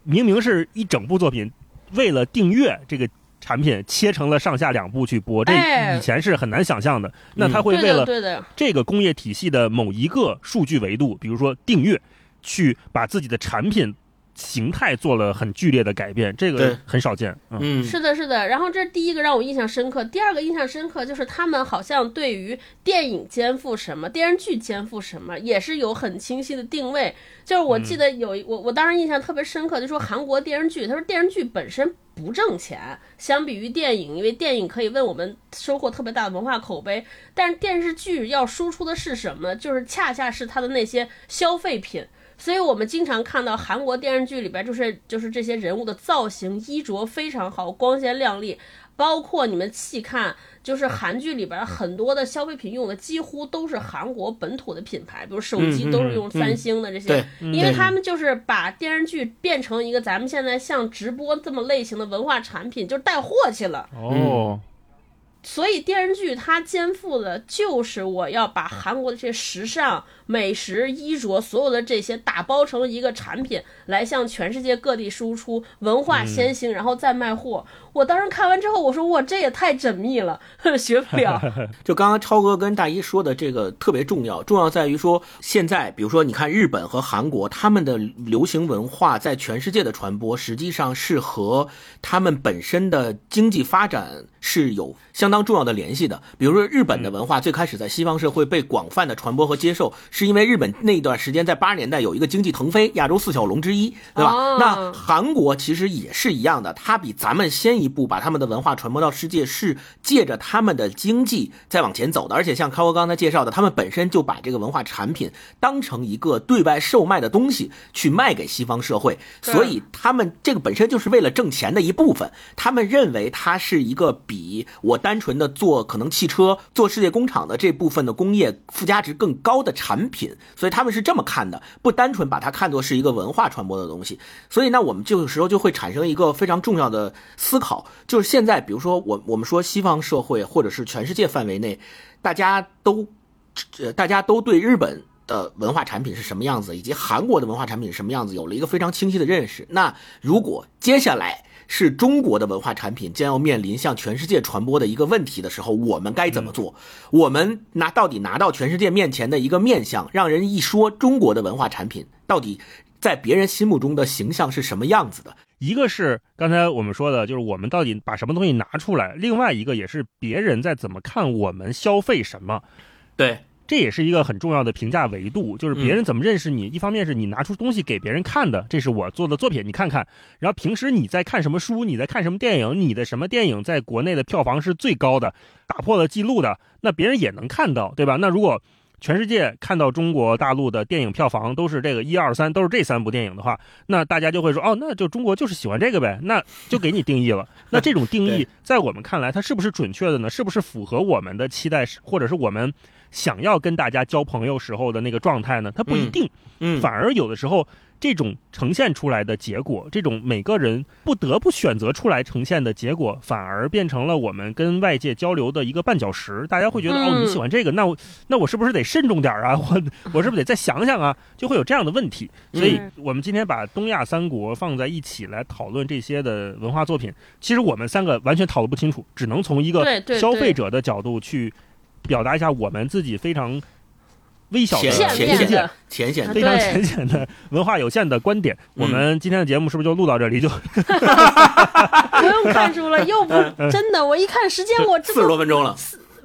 明明是一整部作品，为了订阅这个产品切成了上下两部去播，这以前是很难想象的。那他会为了这个工业体系的某一个数据维度，比如说订阅，去把自己的产品。形态做了很剧烈的改变，这个很少见。嗯，是的，是的。然后这是第一个让我印象深刻，第二个印象深刻就是他们好像对于电影肩负什么，电视剧肩负什么，也是有很清晰的定位。就是我记得有我我当时印象特别深刻，就说韩国电视剧，他说电视剧本身不挣钱，相比于电影，因为电影可以为我们收获特别大的文化口碑，但是电视剧要输出的是什么？就是恰恰是它的那些消费品。所以我们经常看到韩国电视剧里边，就是就是这些人物的造型、衣着非常好，光鲜亮丽。包括你们细看，就是韩剧里边很多的消费品用的几乎都是韩国本土的品牌，比如手机都是用三星的这些，因为他们就是把电视剧变成一个咱们现在像直播这么类型的文化产品，就带货去了。哦。所以电视剧它肩负的就是我要把韩国的这些时尚、美食、衣着，所有的这些打包成一个产品，来向全世界各地输出文化先行，然后再卖货。我当时看完之后，我说哇，这也太缜密了，学不了。就刚刚超哥跟大一说的这个特别重要，重要在于说，现在比如说你看日本和韩国，他们的流行文化在全世界的传播，实际上是和他们本身的经济发展是有相当重要的联系的。比如说日本的文化最开始在西方社会被广泛的传播和接受，是因为日本那段时间在八十年代有一个经济腾飞，亚洲四小龙之一，对吧？那韩国其实也是一样的，它比咱们先一。步把他们的文化传播到世界，是借着他们的经济在往前走的。而且像康哥刚才介绍的，他们本身就把这个文化产品当成一个对外售卖的东西去卖给西方社会，所以他们这个本身就是为了挣钱的一部分。他们认为它是一个比我单纯的做可能汽车、做世界工厂的这部分的工业附加值更高的产品，品所以他们是这么看的，不单纯把它看作是一个文化传播的东西。所以呢，我们这个时候就会产生一个非常重要的思考。就是现在，比如说我我们说西方社会，或者是全世界范围内，大家都，呃，大家都对日本的文化产品是什么样子，以及韩国的文化产品是什么样子，有了一个非常清晰的认识。那如果接下来是中国的文化产品将要面临向全世界传播的一个问题的时候，我们该怎么做？我们拿到底拿到全世界面前的一个面相，让人一说中国的文化产品，到底在别人心目中的形象是什么样子的？一个是刚才我们说的，就是我们到底把什么东西拿出来；另外一个也是别人在怎么看我们消费什么。对，这也是一个很重要的评价维度，就是别人怎么认识你。一方面是你拿出东西给别人看的，这是我做的作品，你看看。然后平时你在看什么书，你在看什么电影，你的什么电影在国内的票房是最高的，打破了记录的，那别人也能看到，对吧？那如果全世界看到中国大陆的电影票房都是这个一二三，都是这三部电影的话，那大家就会说，哦，那就中国就是喜欢这个呗，那就给你定义了。那这种定义 在我们看来，它是不是准确的呢？是不是符合我们的期待，或者是我们想要跟大家交朋友时候的那个状态呢？它不一定，嗯，反而有的时候。这种呈现出来的结果，这种每个人不得不选择出来呈现的结果，反而变成了我们跟外界交流的一个绊脚石。大家会觉得，哦，你喜欢这个，那我那我是不是得慎重点啊？我 我是不是得再想想啊？就会有这样的问题。所以，我们今天把东亚三国放在一起来讨论这些的文化作品，其实我们三个完全讨论不清楚，只能从一个消费者的角度去表达一下我们自己非常。微小的浅显、浅显、非常浅显的文化有限的观点，我们今天的节目是不是就录到这里？就 不用看书了，又不真的。我一看时间，我四十多分钟了，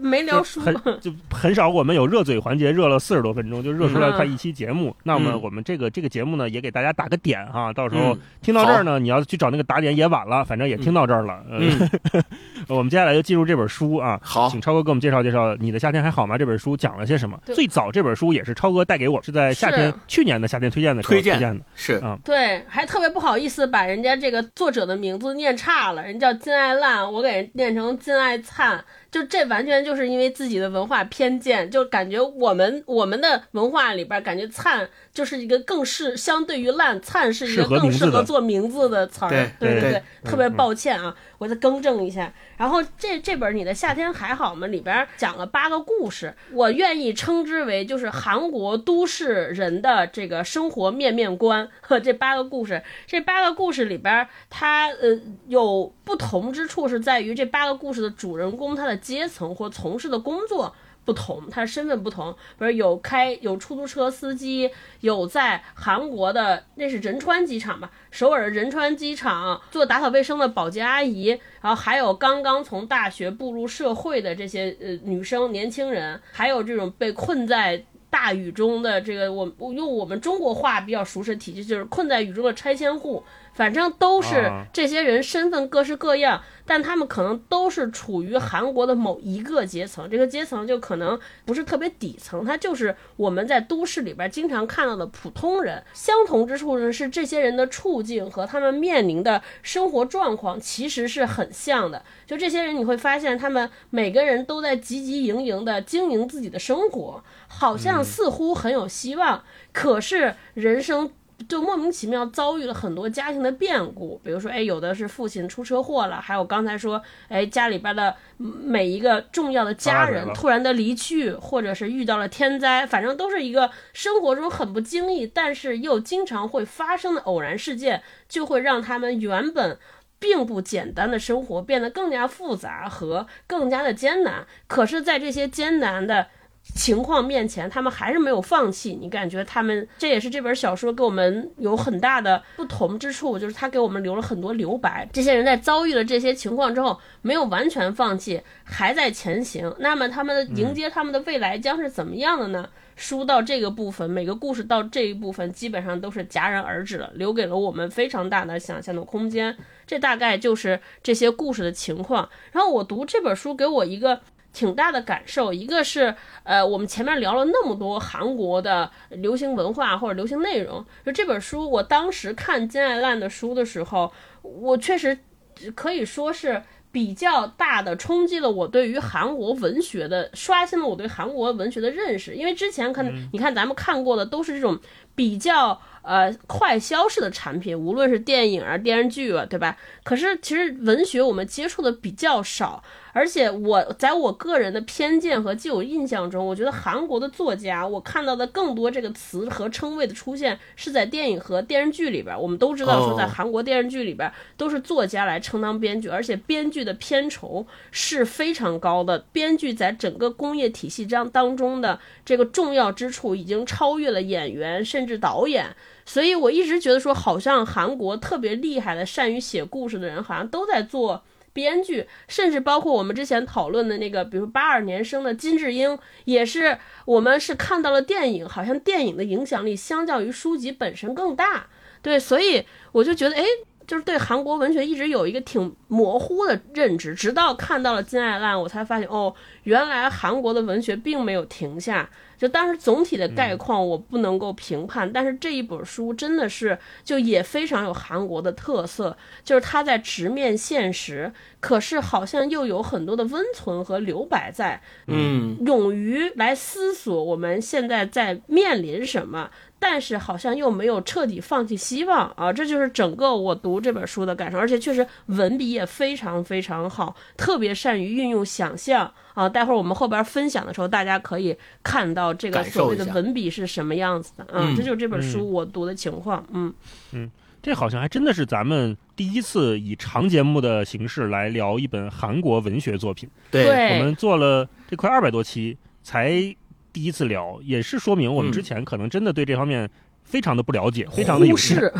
没聊书，很 就很少，我们有热嘴环节，热了四十多分钟，就热出来快一期节目。那么我们这个这个节目呢，也给大家打个点哈，到时候听到这儿呢，你要去找那个打点也晚了，反正也听到这儿了。嗯，我们接下来就进入这本书啊。好，请超哥给我们介绍介绍《你的夏天还好吗》这本书讲了些什么。最早这本书也是超哥带给我，是在夏天去年的夏天推荐的推荐的，是啊，对，还特别不好意思把人家这个作者的名字念差了，人叫金爱烂，我给人念成金爱灿。就这完全就是因为自己的文化偏见，就感觉我们我们的文化里边感觉灿就是一个更是相对于烂灿是一个更适合做名字的词儿，对对对，特别抱歉啊，我再更正一下。然后这这本你的夏天还好吗？里边讲了八个故事，我愿意称之为就是韩国都市人的这个生活面面观。和这八个故事，这八个故事里边，它呃有不同之处是在于这八个故事的主人公他的。阶层或从事的工作不同，他身份不同，比如有开有出租车司机，有在韩国的那是仁川机场吧，首尔仁川机场做打扫卫生的保洁阿姨，然后还有刚刚从大学步入社会的这些呃女生年轻人，还有这种被困在大雨中的这个我用我们中国话比较熟悉的体系，就是困在雨中的拆迁户。反正都是这些人，身份各式各样，但他们可能都是处于韩国的某一个阶层。这个阶层就可能不是特别底层，他就是我们在都市里边经常看到的普通人。相同之处呢是，这些人的处境和他们面临的生活状况其实是很像的。就这些人，你会发现他们每个人都在汲汲营营的经营自己的生活，好像似乎很有希望，可是人生。就莫名其妙遭遇了很多家庭的变故，比如说，哎，有的是父亲出车祸了，还有刚才说，哎，家里边的每一个重要的家人突然的离去，或者是遇到了天灾，反正都是一个生活中很不经意，但是又经常会发生的偶然事件，就会让他们原本并不简单的生活变得更加复杂和更加的艰难。可是，在这些艰难的。情况面前，他们还是没有放弃。你感觉他们，这也是这本小说给我们有很大的不同之处，就是他给我们留了很多留白。这些人在遭遇了这些情况之后，没有完全放弃，还在前行。那么，他们迎接他们的未来将是怎么样的呢？书到这个部分，每个故事到这一部分，基本上都是戛然而止了，留给了我们非常大的想象的空间。这大概就是这些故事的情况。然后我读这本书，给我一个。挺大的感受，一个是，呃，我们前面聊了那么多韩国的流行文化或者流行内容，就这本书，我当时看金爱烂的书的时候，我确实可以说是比较大的冲击了我对于韩国文学的，刷新了我对韩国文学的认识，因为之前可能你看咱们看过的都是这种比较。呃，快消式的产品，无论是电影啊、电视剧啊，对吧？可是其实文学我们接触的比较少，而且我在我个人的偏见和既有印象中，我觉得韩国的作家，我看到的更多这个词和称谓的出现是在电影和电视剧里边。我们都知道说，在韩国电视剧里边都是作家来充当编剧，而且编剧的片酬是非常高的。编剧在整个工业体系当当中的这个重要之处，已经超越了演员甚至导演。所以，我一直觉得说，好像韩国特别厉害的、善于写故事的人，好像都在做编剧，甚至包括我们之前讨论的那个，比如八二年生的金智英，也是我们是看到了电影，好像电影的影响力相较于书籍本身更大。对，所以我就觉得，哎，就是对韩国文学一直有一个挺模糊的认知，直到看到了金爱烂，我才发现，哦，原来韩国的文学并没有停下。就当时总体的概况我不能够评判，但是这一本书真的是就也非常有韩国的特色，就是他在直面现实，可是好像又有很多的温存和留白在，嗯，勇于来思索我们现在在面临什么。但是好像又没有彻底放弃希望啊，这就是整个我读这本书的感受，而且确实文笔也非常非常好，特别善于运用想象啊。待会儿我们后边分享的时候，大家可以看到这个所谓的文笔是什么样子的啊，这就是这本书我读的情况。嗯嗯，这好像还真的是咱们第一次以长节目的形式来聊一本韩国文学作品。对，我们做了这快二百多期才。第一次聊，也是说明我们之前可能真的对这方面非常的不了解，非常的有视。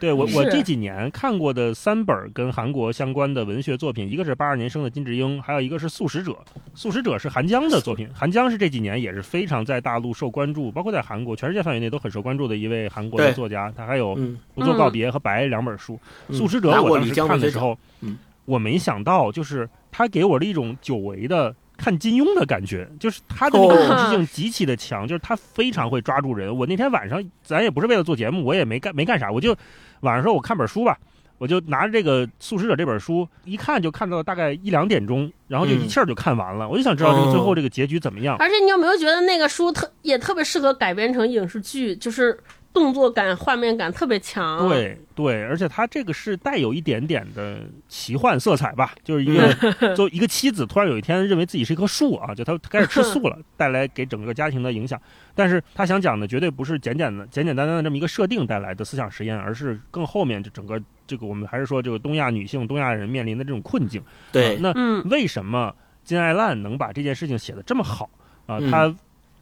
对我，我这几年看过的三本儿跟韩国相关的文学作品，一个是八二年生的金智英，还有一个是《素食者》。《素食者》是韩江的作品，韩江是这几年也是非常在大陆受关注，包括在韩国、全世界范围内都很受关注的一位韩国的作家。他还有《嗯，不做告别》和《白》两本书。嗯素食者》我当时看的时候，嗯我没想到，就是他给我了一种久违的看金庸的感觉，就是他的那哦个故事性极其的强，就是他非常会抓住人。我那天晚上，咱也不是为了做节目，我也没干没干啥，我就晚上说我看本书吧。我就拿着这个《素食者》这本书，一看就看到大概一两点钟，然后就一嗯气儿就看完了。我就想知道这个最后哦这个结局怎么样。而且你有没有觉得那个书特也特别适合改编成影视剧，就是动作感、画面感特别强。，对对，而且它这个是带有一点点的奇幻色彩吧，就是一个 就一个妻子突然有一天认为自己是一棵树啊，就她开始吃素了，带来给整个家庭的影响。但是他想讲的绝对不是简简的、简简单单的这么一个设定带来的思想实验，而是更后面这整个这个我们还是说这个东亚女性、东亚人面临的这种困境。对啊，那嗯为什么金爱烂能把这件事情写得这么好啊？嗯他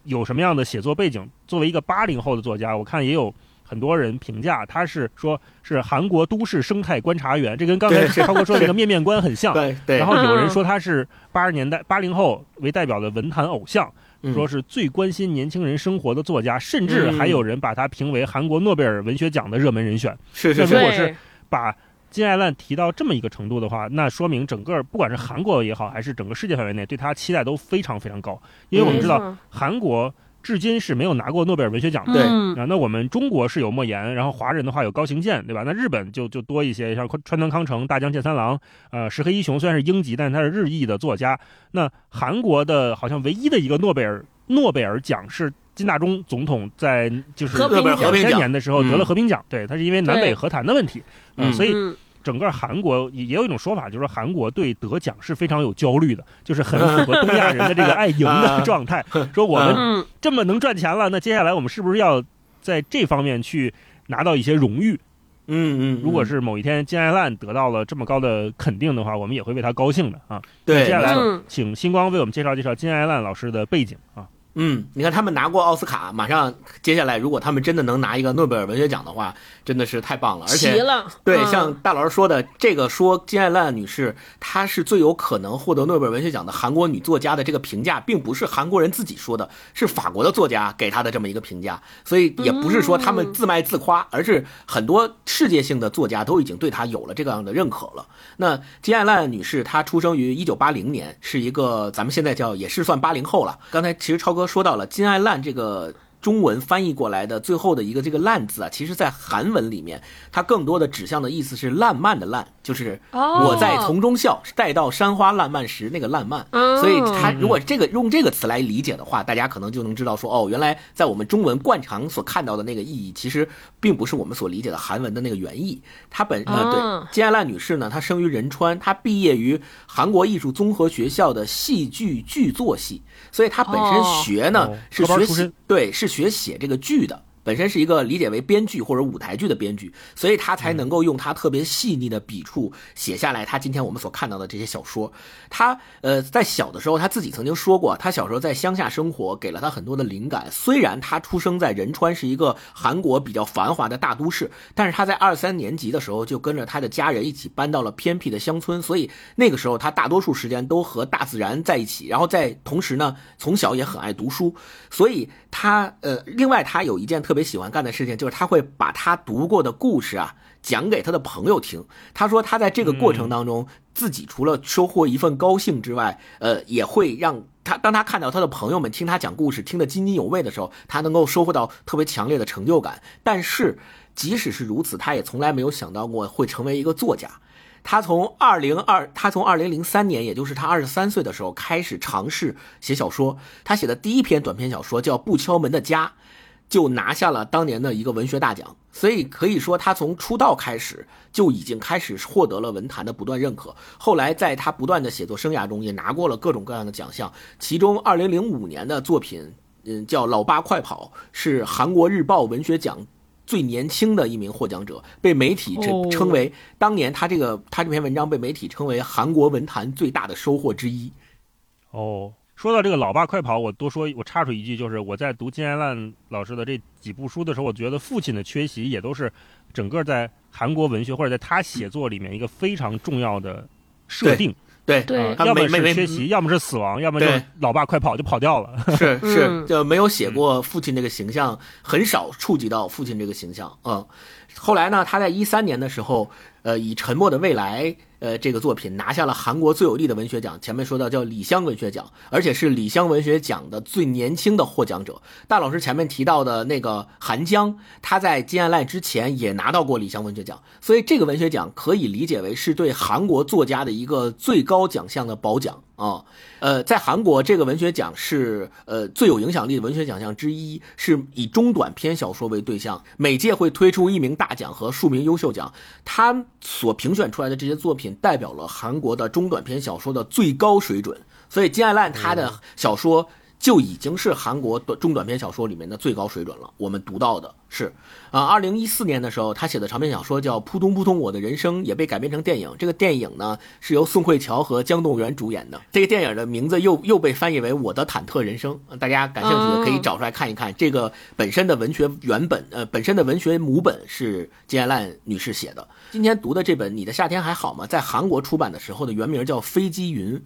有什么样的写作背景？作为一个八零后的作家，我看也有很多人评价他是说是韩国都市生态观察员，这跟刚才对是超哥说的那个面面观很像。对 对，然后有人嗯说他是八十年代八零后为代表的文坛偶像，嗯说是最关心年轻人生活的作家，甚至还有人把他评为韩国诺贝尔文学奖的热门人选。是是是，那如果是把金爱烂提到这么一个程度的话，那说明整个不管是韩国也好，还是整个世界范围内对他期待都非常非常高。因为我们知道韩国至今是没有拿过诺贝尔文学奖的。对嗯啊，那我们中国是有莫言，然后华人的话有高行健，对吧？那日本就就多一些，像川端康成、大江健三郎，呃，石黑一雄虽然是英籍，但是他是日裔的作家。那韩国的好像唯一的一个诺贝尔诺贝尔奖是金大中总统在就是两千和平奖年的时候得了和平奖，对，他是因为南北和谈的问题，呃嗯所以嗯整个韩国也也有一种说法，就是说韩国对得奖是非常有焦虑的，就是很符合东亚人的这个爱赢的状态。说我们嗯这么能赚钱了，那接下来我们是不是要在这方面去拿到一些荣誉？嗯嗯，如果是某一天金爱烂得到了这么高的肯定的话，我们也会为他高兴的啊。对，接下来请星光为我们介绍介绍金爱烂老师的背景啊。嗯，你看他们拿过奥斯卡，马上接下来如果他们真的能拿一个诺贝尔文学奖的话，真的是太棒了，而且对，嗯像大老师说的，这个说金爱烂女士她是最有可能获得诺贝尔文学奖的韩国女作家的这个评价，并不是韩国人自己说的，是法国的作家给她的这么一个评价，所以也不是说他们自卖自夸，而是很多世界性的作家都已经对她有了这个样的认可了。那金爱烂女士她出生于一九八零年，是一个咱们现在叫也是算八零后了。刚才其实超哥说到了金爱烂这个。中文翻译过来的最后的一个这个“烂”字啊，其实在韩文里面，它更多的指向的意思是烂漫的“烂”，就是哦我在丛中笑，待到山花烂漫时那个烂漫。哦所以它如果这个用这个词来理解的话，大家可能就能知道说，哦，原来在我们中文惯常所看到的那个意义，其实并不是我们所理解的韩文的那个原意。她本呃哦对金爱烂女士呢，她生于仁川，她毕业于韩国艺术综合学校的戏剧剧作系，所以他本身哦。学呢、哦。是学写科班出身。对，是学写这个剧的。本身是一个理解为编剧或者舞台剧的编剧，所以他才能够用他特别细腻的笔触写下来他今天我们所看到的这些小说。他呃在小的时候他自己曾经说过，他小时候在乡下生活给了他很多的灵感。虽然他出生在仁川是一个韩国比较繁华的大都市，但是他在二三年级的时候就跟着他的家人一起搬到了偏僻的乡村，所以那个时候他大多数时间都和大自然在一起，然后在同时呢，从小也很爱读书，所以他呃，另外他有一件特特别喜欢干的事情，就是他会把他读过的故事啊讲给他的朋友听。他说他在这个过程当中，自己除了收获一份高兴之外，呃，也会让他当他看到他的朋友们听他讲故事听得津津有味的时候，他能够收获到特别强烈的成就感。但是即使是如此，他也从来没有想到过会成为一个作家。他从二零二，他从二零零三年，也就是他二十三岁的时候开始尝试写小说。他写的第一篇短篇小说叫《不敲门的家》，就拿下了当年的一个文学大奖。所以可以说，他从出道开始就已经开始获得了文坛的不断认可。后来在他不断的写作生涯中，也拿过了各种各样的奖项。其中，二零零五年的作品，嗯，叫《老八快跑》，是韩国日报文学奖。最年轻的一名获奖者，被媒体称哦称为当年他这个他这篇文章被媒体称为韩国文坛最大的收获之一。哦，说到这个“老爸快跑”，我多说，我插出一句，就是我在读金爱烂老师的这几部书的时候，我觉得父亲的缺席也都是整个在韩国文学或者在他写作里面一个非常重要的设定。对对要么是缺席，要么是死亡，要么就老爸快跑就跑掉了。是是，嗯就没有写过父亲这个形象，很少触及到父亲这个形象。嗯，后来呢，他在一三年的时候，呃，以《沉默的未来》呃这个作品拿下了韩国最有力的文学奖，前面说到叫李湘文学奖，而且是李湘文学奖的最年轻的获奖者。大老师前面提到的那个韩江，他在金爱赖之前也拿到过李湘文学奖，所以这个文学奖可以理解为是对韩国作家的一个最高奖项的褒奖啊。呃，在韩国，这个文学奖是呃最有影响力的文学奖项之一，是以中短篇小说为对象，每届会推出一名大奖和数名优秀奖。他所评选出来的这些作品，代表了韩国的中短篇小说的最高水准。所以金爱烂他的小说就已经是韩国的中短篇小说里面的最高水准了。我们读到的是，啊，二零一四年的时候，他写的长篇小说叫《扑通扑通我的人生》，也被改编成电影。这个电影呢是由宋慧乔和姜栋元主演的。这个电影的名字又又被翻译为《我的忐忑人生》。大家感兴趣的可以找出来看一看。这个本身的文学原本，呃，本身的文学母本是金爱烂女士写的。今天读的这本《你的夏天还好吗》在韩国出版的时候的原名叫《飞机云》。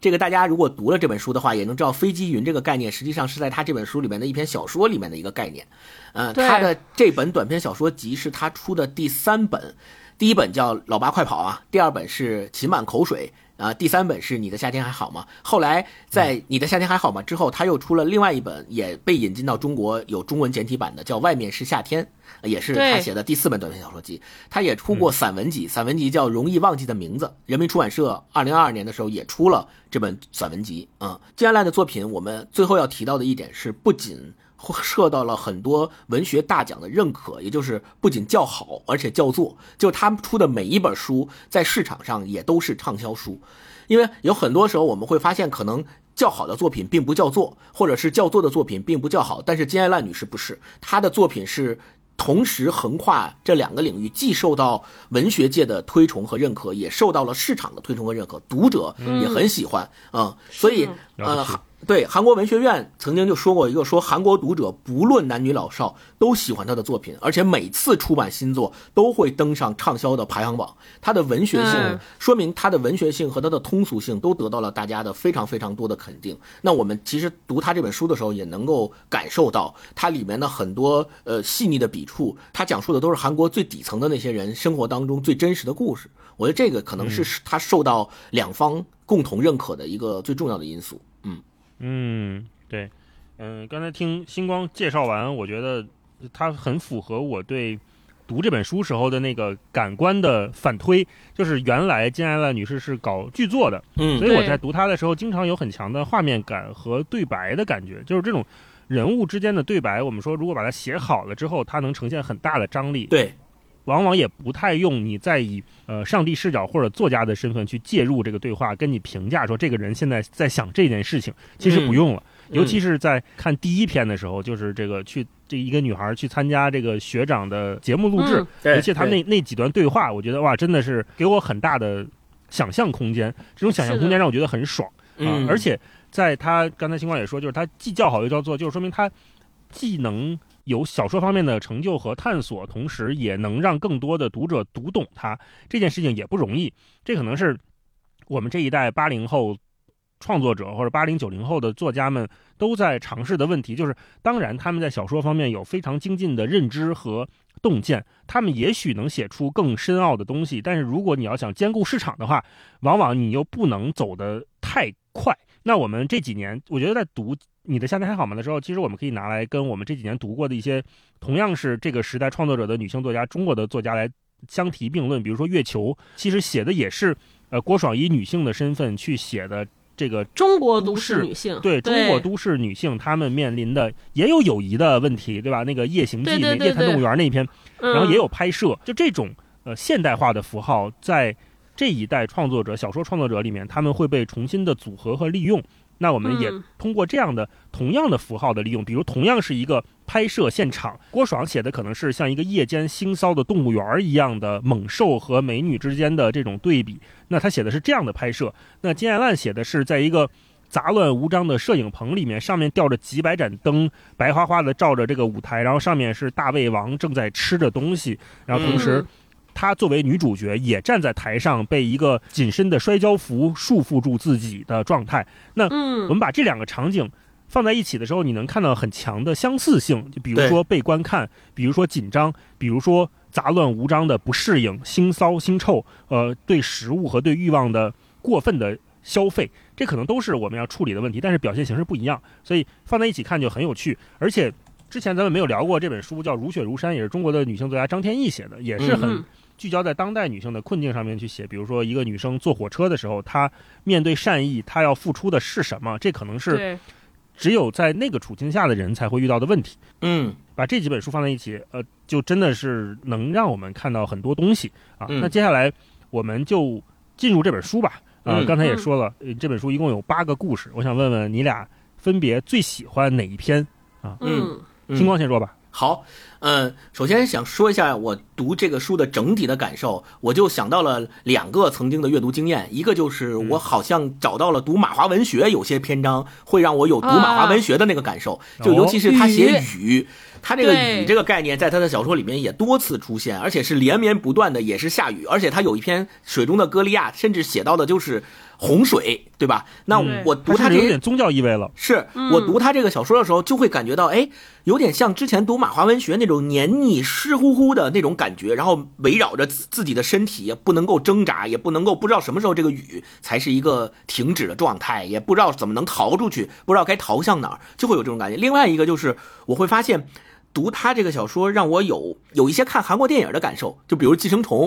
这个大家如果读了这本书的话，也能知道飞机云这个概念实际上是在他这本书里面的一篇小说里面的一个概念。呃，他的这本短篇小说集是他出的第三本，第一本叫《老八快跑》啊，第二本是《噙满口水》啊，第三本是《你的夏天还好吗》。后来在《你的夏天还好吗》之后，他又出了另外一本，也被引进到中国有中文简体版的，叫《外面是夏天》，也是他写的第四本短篇小说集。他也出过散文集，散文集叫《容易忘记的名字》。人民出版社二零二二年的时候也出了这本散文集。啊、金爱烂的作品，我们最后要提到的一点是，不仅受到了很多文学大奖的认可，也就是不仅叫好，而且叫座。就他们出的每一本书，在市场上也都是畅销书。因为有很多时候我们会发现，可能较好的作品并不叫座，或者是叫座的作品并不叫好。但是金爱烂女士不是，她的作品是同时横跨这两个领域，既受到文学界的推崇和认可，也受到了市场的推崇和认可，读者也很喜欢啊、所以呃对韩国文学院曾经就说过一个说韩国读者不论男女老少都喜欢他的作品，而且每次出版新作都会登上畅销的排行榜。他的文学性嗯说明他的文学性和他的通俗性都得到了大家的非常非常多的肯定。那我们其实读他这本书的时候，也能够感受到它里面的很多呃细腻的笔触，他讲述的都是韩国最底层的那些人生活当中最真实的故事。我觉得这个可能是他受到两方共同认可的一个最重要的因素。嗯。嗯，对，嗯，刚才听星光介绍完，我觉得他很符合我对读这本书时候的那个感官的反推，就是原来金爱烂女士是搞剧作的，嗯所以我在读它的时候，经常有很强的画面感和对白的感觉，就是这种人物之间的对白，我们说如果把它写好了之后，它能呈现很大的张力，对，往往也不太用你再以呃上帝视角或者作家的身份去介入这个对话，跟你评价说这个人现在在想这件事情，其实不用了。嗯尤其是在看第一篇的时候，就是这个去这一个女孩去参加这个学长的节目录制，嗯对尤其他那那几段对话，我觉得哇，真的是给我很大的想象空间。这种想象空间让我觉得很爽啊！嗯，而且在他刚才星光也说，就是他既叫好又叫座，就是说明他既能有小说方面的成就和探索，同时也能让更多的读者读懂它。这件事情也不容易，这可能是我们这一代八零后创作者或者八零九零后的作家们都在尝试的问题。就是当然他们在小说方面有非常精进的认知和洞见，他们也许能写出更深奥的东西，但是如果你要想兼顾市场的话，往往你又不能走得太快。那我们这几年，我觉得在读《你的夏天还好吗》的时候，其实我们可以拿来跟我们这几年读过的一些同样是这个时代创作者的女性作家、中国的作家来相提并论。比如说月球，其实写的也是呃郭爽以女性的身份去写的这个中国都都市市女性，对中国都市女性她们面临的也有友谊的问题，对吧？那个夜行记，那夜探动物园那一篇，嗯，然后也有拍摄，就这种呃现代化的符号，在这一代创作者、小说创作者里面，他们会被重新的组合和利用。那我们也嗯通过这样的同样的符号的利用，比如同样是一个拍摄现场，郭爽写的可能是像一个夜间腥骚的动物园儿一样的猛兽和美女之间的这种对比，那他写的是这样的拍摄，那金爱烂写的是在一个杂乱无章的摄影棚里面，上面吊着几百盏灯，白花花的照着这个舞台，然后上面是大胃王正在吃着东西，然后同时。嗯她作为女主角，也站在台上，被一个紧身的摔跤服束缚住自己的状态。那我嗯们把这两个场景放在一起的时候，你能看到很强的相似性，就比如说被观看，比如说紧张，比如说杂乱无章的不适应、腥骚、腥臭，呃，对食物和对欲望的过分的消费，这可能都是我们要处理的问题，但是表现形式不一样，所以放在一起看就很有趣。而且之前咱们没有聊过这本书，叫《如雪如山》，也是中国的女性作家张天翼写的，也是很嗯聚焦在当代女性的困境上面去写，比如说一个女生坐火车的时候，她面对善意，她要付出的是什么？这可能是，只有在那个处境下的人才会遇到的问题。嗯把这几本书放在一起，呃，就真的是能让我们看到很多东西啊。嗯那接下来我们就进入这本书吧。啊、嗯刚才也说了，呃这本书一共有八个故事，我想问问你俩分别最喜欢哪一篇？啊嗯星光先说吧。好，嗯，首先想说一下我读这个书的整体的感受，我就想到了两个曾经的阅读经验，一个就是我好像找到了读马华文学有些篇章会让我有读马华文学的那个感受，就尤其是他写雨。他这个雨这个概念，在他的小说里面也多次出现，而且是连绵不断的，也是下雨。而且他有一篇《水中的歌利亚》，甚至写到的就是洪水，对吧？那嗯我读它他这有点宗教意味了。是嗯我读他这个小说的时候，就会感觉到，哎，有点像之前读马华文学那种黏腻、湿乎乎的那种感觉，然后围绕着自自己的身体，也不能够挣扎，也不能够不知道什么时候这个雨才是一个停止的状态，也不知道怎么能逃出去，不知道该逃向哪儿，就会有这种感觉。另外一个就是，我会发现。读他这个小说，让我有有一些看韩国电影的感受，就比如《寄生虫》，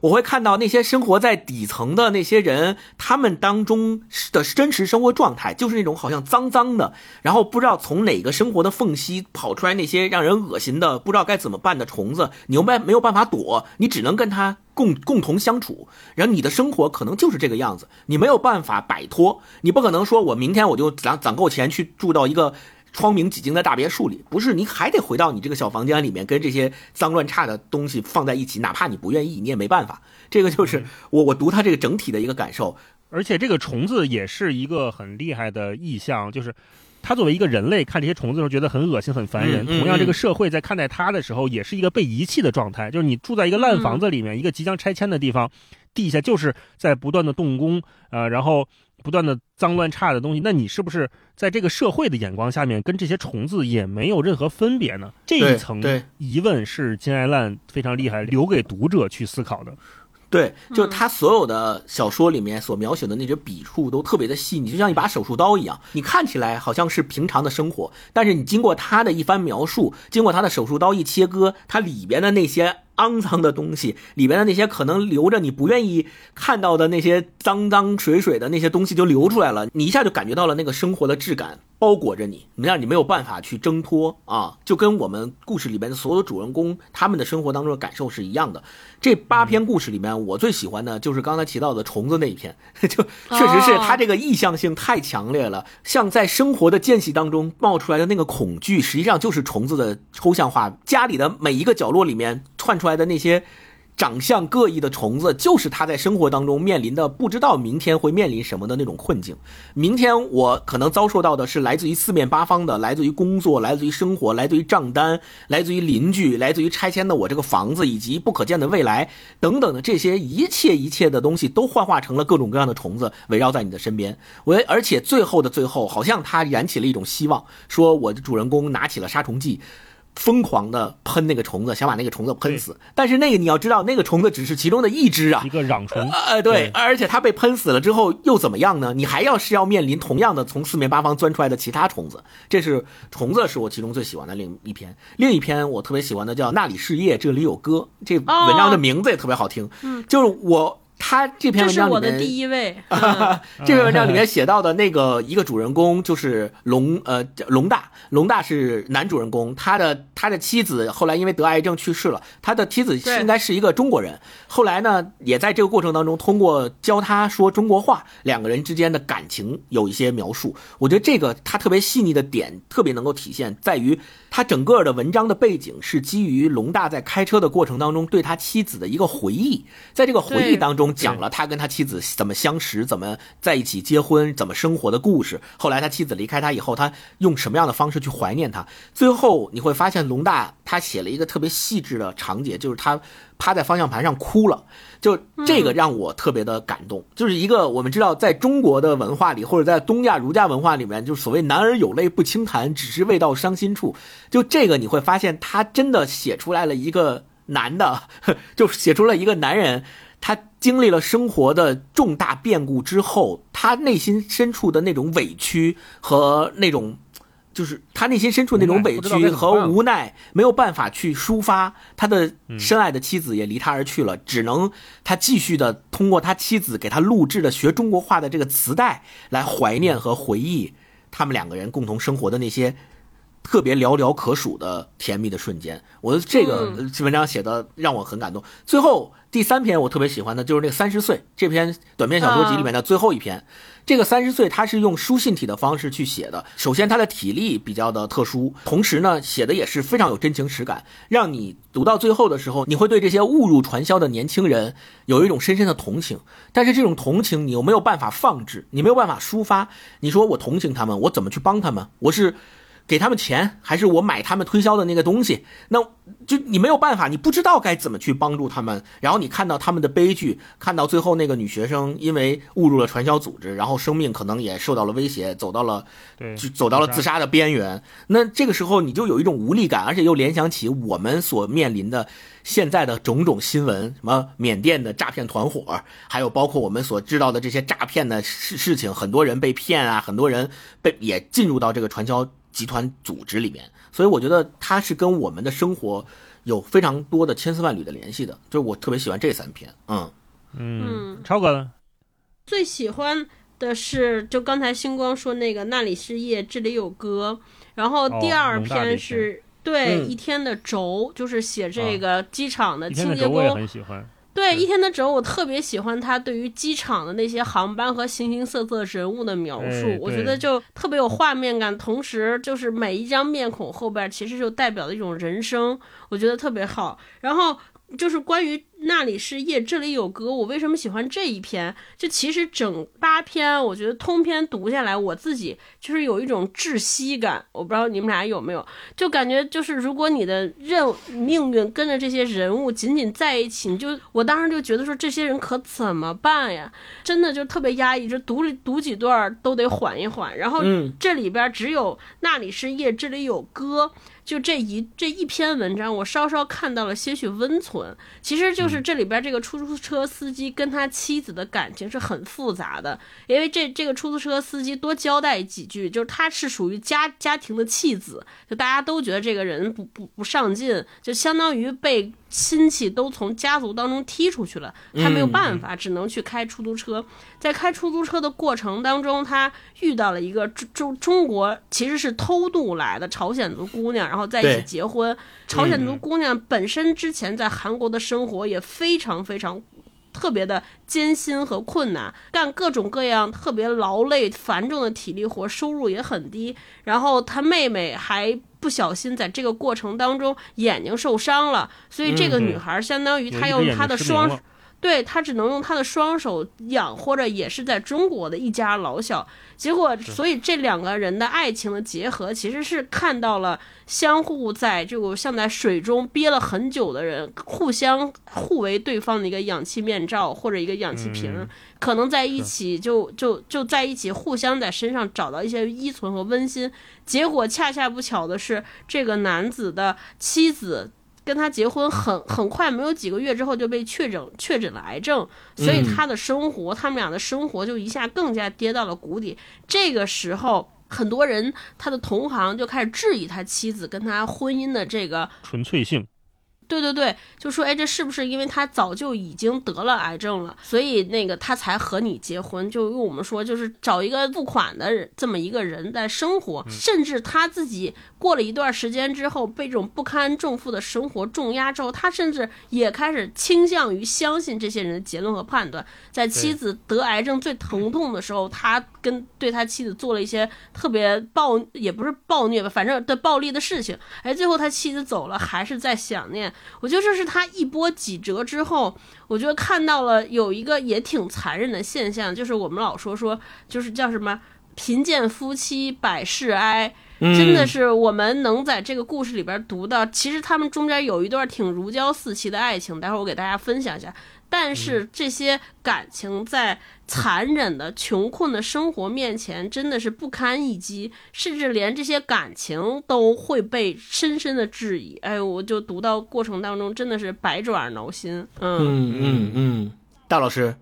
我会看到那些生活在底层的那些人，他们当中的真实生活状态，就是那种好像脏脏的，然后不知道从哪个生活的缝隙跑出来那些让人恶心的、不知道该怎么办的虫子，你又没没有办法躲，你只能跟它共共同相处，然后你的生活可能就是这个样子，你没有办法摆脱，你不可能说我明天我就攒攒够钱去住到一个。窗明几净的大别墅里，不是你还得回到你这个小房间里面，跟这些脏乱差的东西放在一起，哪怕你不愿意，你也没办法。这个就是我我读它这个整体的一个感受。而且这个虫子也是一个很厉害的意象，就是他作为一个人类看这些虫子的时候觉得很恶心、很烦人。嗯嗯同样，这个嗯社会在看待他的时候，也是一个被遗弃的状态。就是你住在一个烂房子里面，一个即将拆迁的地方，地下就是在不断的动工，呃，然后不断的脏乱差的东西。那你是不是在这个社会的眼光下面，跟这些虫子也没有任何分别呢？这一层对疑问是金爱烂非常厉害，留给读者去思考的。对，就他所有的小说里面所描写的那些笔触都特别的细腻，就像一把手术刀一样。你看起来好像是平常的生活，但是你经过他的一番描述，经过他的手术刀一切割，它里边的那些肮脏的东西，里边的那些可能留着你不愿意看到的那些脏脏水水的那些东西就流出来了，你一下就感觉到了那个生活的质感包裹着你，让你没有办法去挣脱啊，就跟我们故事里边的所有主人公他们的生活当中的感受是一样的。这八篇故事里面，我最喜欢的就是刚才提到的虫子那一篇，就确实是它这个意向性太强烈了，像在生活的间隙当中冒出来的那个恐惧，实际上就是虫子的抽象化。家里的每一个角落里面窜出出来的那些。长相各异的虫子，就是他在生活当中面临的不知道明天会面临什么的那种困境。明天我可能遭受到的是来自于四面八方的，来自于工作，来自于生活，来自于账单，来自于邻居，来自于拆迁的我这个房子，以及不可见的未来等等的这些一切一切的东西，都幻化成了各种各样的虫子，围绕在你的身边。我而且最后的最后，好像他燃起了一种希望，说我的主人公拿起了杀虫剂。疯狂的喷那个虫子，想把那个虫子喷死。但是那个你要知道，那个虫子只是其中的一只啊一。个壤虫，呃，对，而且它被喷死了之后又怎么样呢？你还要是要面临同样的从四面八方钻出来的其他虫子。这是虫子是我其中最喜欢的另一篇，另一篇我特别喜欢的叫《那里是夜，这里有歌》。这文章的名字也特别好听，嗯，就是我他这篇这是我的文章里面第一位。嗯这篇文章里面写到的那个一个主人公就是龙呃龙大，龙大是男主人公，他的他的妻子后来因为得癌症去世了，他的妻子应该是一个中国人，后来呢也在这个过程当中通过教他说中国话，两个人之间的感情有一些描述，我觉得这个他特别细腻的点特别能够体现在于他整个的文章的背景是基于龙大在开车的过程当中对他妻子的一个回忆，在这个回忆对当中。中讲了他跟他妻子怎么相识、怎么在一起结婚、怎么生活的故事。后来他妻子离开他以后，他用什么样的方式去怀念他？最后你会发现，龙大他写了一个特别细致的场景，就是他趴在方向盘上哭了。就这个让我特别的感动。就是一个我们知道，在中国的文化里，或者在东亚儒家文化里面，就所谓“男儿有泪不轻弹，只是未到伤心处”。就这个你会发现，他真的写出来了一个。男的 就写出了一个男人，他经历了生活的重大变故之后，他内心深处的那种委屈和那种，就是他内心深处那种委屈和无奈，没有办法去抒发。他的深爱的妻子也离他而去了，只能他继续的通过他妻子给他录制的学中国话的这个磁带来怀念和回忆他们两个人共同生活的那些。特别寥寥可数的甜蜜的瞬间，我觉得这个文章写的让我很感动。最后第三篇我特别喜欢的就是那个三十岁这篇短篇小说集里面的最后一篇。这个三十岁他是用书信体的方式去写的，首先他的体力比较的特殊，同时呢写的也是非常有真情实感，让你读到最后的时候，你会对这些误入传销的年轻人有一种深深的同情。但是这种同情你又没有办法放置，你没有办法抒发。你说我同情他们，我怎么去帮他们？我是。给他们钱，还是我买他们推销的那个东西？那就你没有办法，你不知道该怎么去帮助他们。然后你看到他们的悲剧，看到最后那个女学生因为误入了传销组织，然后生命可能也受到了威胁，走到了，就走到了自杀的边缘。那这个时候你就有一种无力感，而且又联想起我们所面临的现在的种种新闻，什么缅甸的诈骗团伙，还有包括我们所知道的这些诈骗的事事情，很多人被骗啊，很多人被也进入到这个传销。集团组织里面，所以我觉得它是跟我们的生活有非常多的千丝万缕的联系的。就是我特别喜欢这三篇，嗯嗯，超哥呢？最喜欢的是就刚才星光说那个那里是夜，这里有歌。然后第二篇是对一天的轴，就是写这个机场的清洁工。很喜欢。对一天的折，我特别喜欢他对于机场的那些航班和形形色色人物的描述，我觉得就特别有画面感。同时，就是每一张面孔后边其实就代表了一种人生，我觉得特别好。然后就是关于。那里是夜，这里有歌。我为什么喜欢这一篇？就其实整八篇，我觉得通篇读下来，我自己就是有一种窒息感。我不知道你们俩有没有，就感觉就是如果你的任命运跟着这些人物紧紧在一起，你就我当时就觉得说这些人可怎么办呀？真的就特别压抑，就读读几段都得缓一缓。然后这里边只有那里是夜，这里有歌。就这一这一篇文章，我稍稍看到了些许温存。其实就是这里边这个出租车司机跟他妻子的感情是很复杂的，因为这这个出租车司机多交代几句，就是他是属于家家庭的弃子，就大家都觉得这个人不不不上进，就相当于被。亲戚都从家族当中踢出去了，他没有办法，只能去开出租车。在开出租车的过程当中，他遇到了一个中中中国其实是偷渡来的朝鲜族姑娘，然后在一起结婚。朝鲜族姑娘本身之前在韩国的生活也非常非常特别的艰辛和困难，干各种各样特别劳累繁重的体力活，收入也很低。然后他妹妹还。不小心在这个过程当中眼睛受伤了，所以这个女孩相当于她用她的双，对他只能用他的双手养活着也是在中国的一家老小。结果，所以这两个人的爱情的结合，其实是看到了相互在这个像在水中憋了很久的人，互相互为对方的一个氧气面罩或者一个氧气瓶。可能在一起就就就在一起，互相在身上找到一些依存和温馨。结果恰恰不巧的是，这个男子的妻子跟他结婚很很快，没有几个月之后就被确诊确诊了癌症，所以他的生活，他们俩的生活就一下更加跌到了谷底。这个时候，很多人他的同行就开始质疑他妻子跟他婚姻的这个纯粹性。对对对，就说哎，这是不是因为他早就已经得了癌症了，所以那个他才和你结婚？就用我们说，就是找一个付款的人这么一个人在生活，甚至他自己过了一段时间之后，被这种不堪重负的生活重压之后，他甚至也开始倾向于相信这些人的结论和判断。在妻子得癌症最疼痛的时候，他跟对他妻子做了一些特别暴，也不是暴虐吧，反正的暴力的事情。哎，最后他妻子走了，还是在想念。我觉得这是他一波几折之后，我觉得看到了有一个也挺残忍的现象，就是我们老说说，就是叫什么贫贱夫妻百事哀。真的是我们能在这个故事里边读到，其实他们中间有一段挺如胶似漆的爱情，待会儿我给大家分享一下。但是这些感情在残忍的、穷困的生活面前，真的是不堪一击，甚至连这些感情都会被深深的质疑。哎，我就读到过程当中，真的是百爪挠心。嗯嗯嗯，大老师，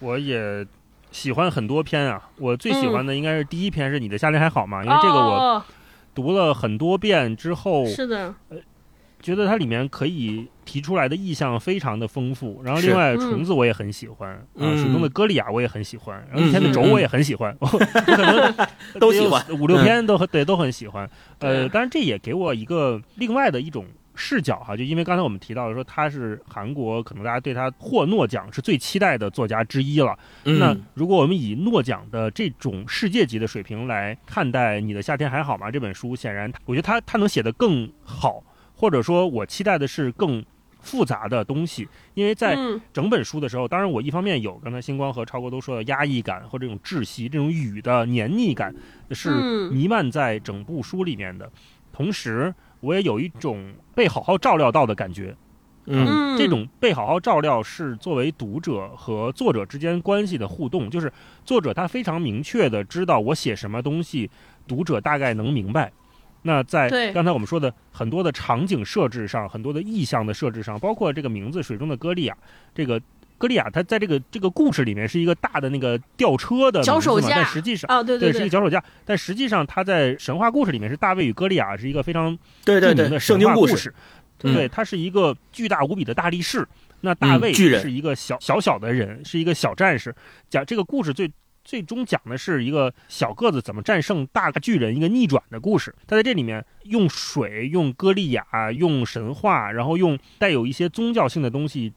我也喜欢很多篇啊，我最喜欢的应该是第一篇，是你的夏天还好吗？因为这个我。读了很多遍之后，是的，呃，觉得它里面可以提出来的意象非常的丰富。然后，另外虫子我也很喜欢，啊，水中的歌利亚我也很喜欢，然后一天的轴我也很喜欢，我可能 都喜欢五六篇都很对，都很喜欢。呃，当然这也给我一个另外的一种。视角哈，就因为刚才我们提到了说他是韩国，可能大家对他获诺奖是最期待的作家之一了。那如果我们以诺奖的这种世界级的水平来看待《你的夏天还好吗》这本书，显然我觉得他他能写得更好，或者说我期待的是更复杂的东西。因为在整本书的时候，当然我一方面有刚才星光和超哥都说的压抑感或这种窒息、这种雨的黏腻感是弥漫在整部书里面的，同时。我也有一种被好好照料到的感觉，嗯，这种被好好照料是作为读者和作者之间关系的互动，就是作者他非常明确的知道我写什么东西，读者大概能明白。那在刚才我们说的很多的场景设置上，很多的意象的设置上，包括这个名字“水中的歌利亚”，这个。歌利亚，他在这个这个故事里面是一个大的那个吊车的脚手架，但实际上啊，对对，是一个脚手架。但实际上，他在神话故事里面是大卫与歌利亚是一个非常著名的神话故事。对，它是一个巨大无比的大力士。那大卫是一个小小小的人，是一个小战士。讲这个故事最最终讲的是一个小个子怎么战胜大巨人，一个逆转的故事。他在这里面用水、用歌利亚、用神话，然后用带有一些宗教性的东西。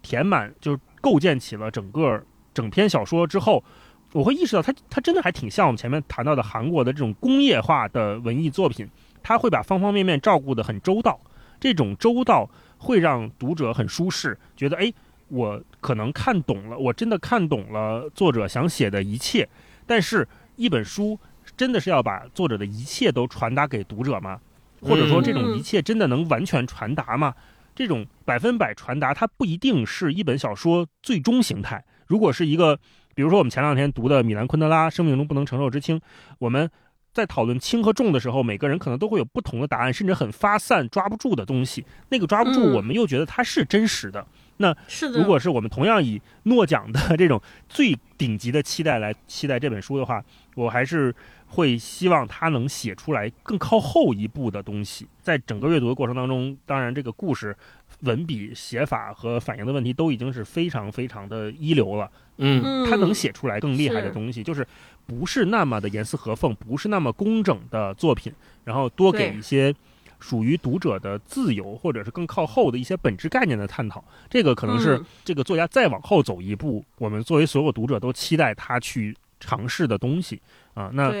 填满就是构建起了整个整篇小说之后，我会意识到它它真的还挺像我们前面谈到的韩国的这种工业化的文艺作品，它会把方方面面照顾得很周到，这种周到会让读者很舒适，觉得哎，我可能看懂了，我真的看懂了作者想写的一切。但是，一本书真的是要把作者的一切都传达给读者吗？或者说，这种一切真的能完全传达吗？这种百分百传达，它不一定是一本小说最终形态。如果是一个，比如说我们前两天读的米兰昆德拉《生命中不能承受之轻》，我们在讨论轻和重的时候，每个人可能都会有不同的答案，甚至很发散、抓不住的东西。那个抓不住，我们又觉得它是真实的。那如果是我们同样以诺奖的这种最顶级的期待来期待这本书的话，我还是。会希望他能写出来更靠后一步的东西，在整个阅读的过程当中，当然这个故事文笔、写法和反映的问题都已经是非常非常的一流了。嗯，他能写出来更厉害的东西，就是不是那么的严丝合缝，不是那么工整的作品，然后多给一些属于读者的自由，或者是更靠后的一些本质概念的探讨。这个可能是这个作家再往后走一步，我们作为所有读者都期待他去尝试的东西。啊，那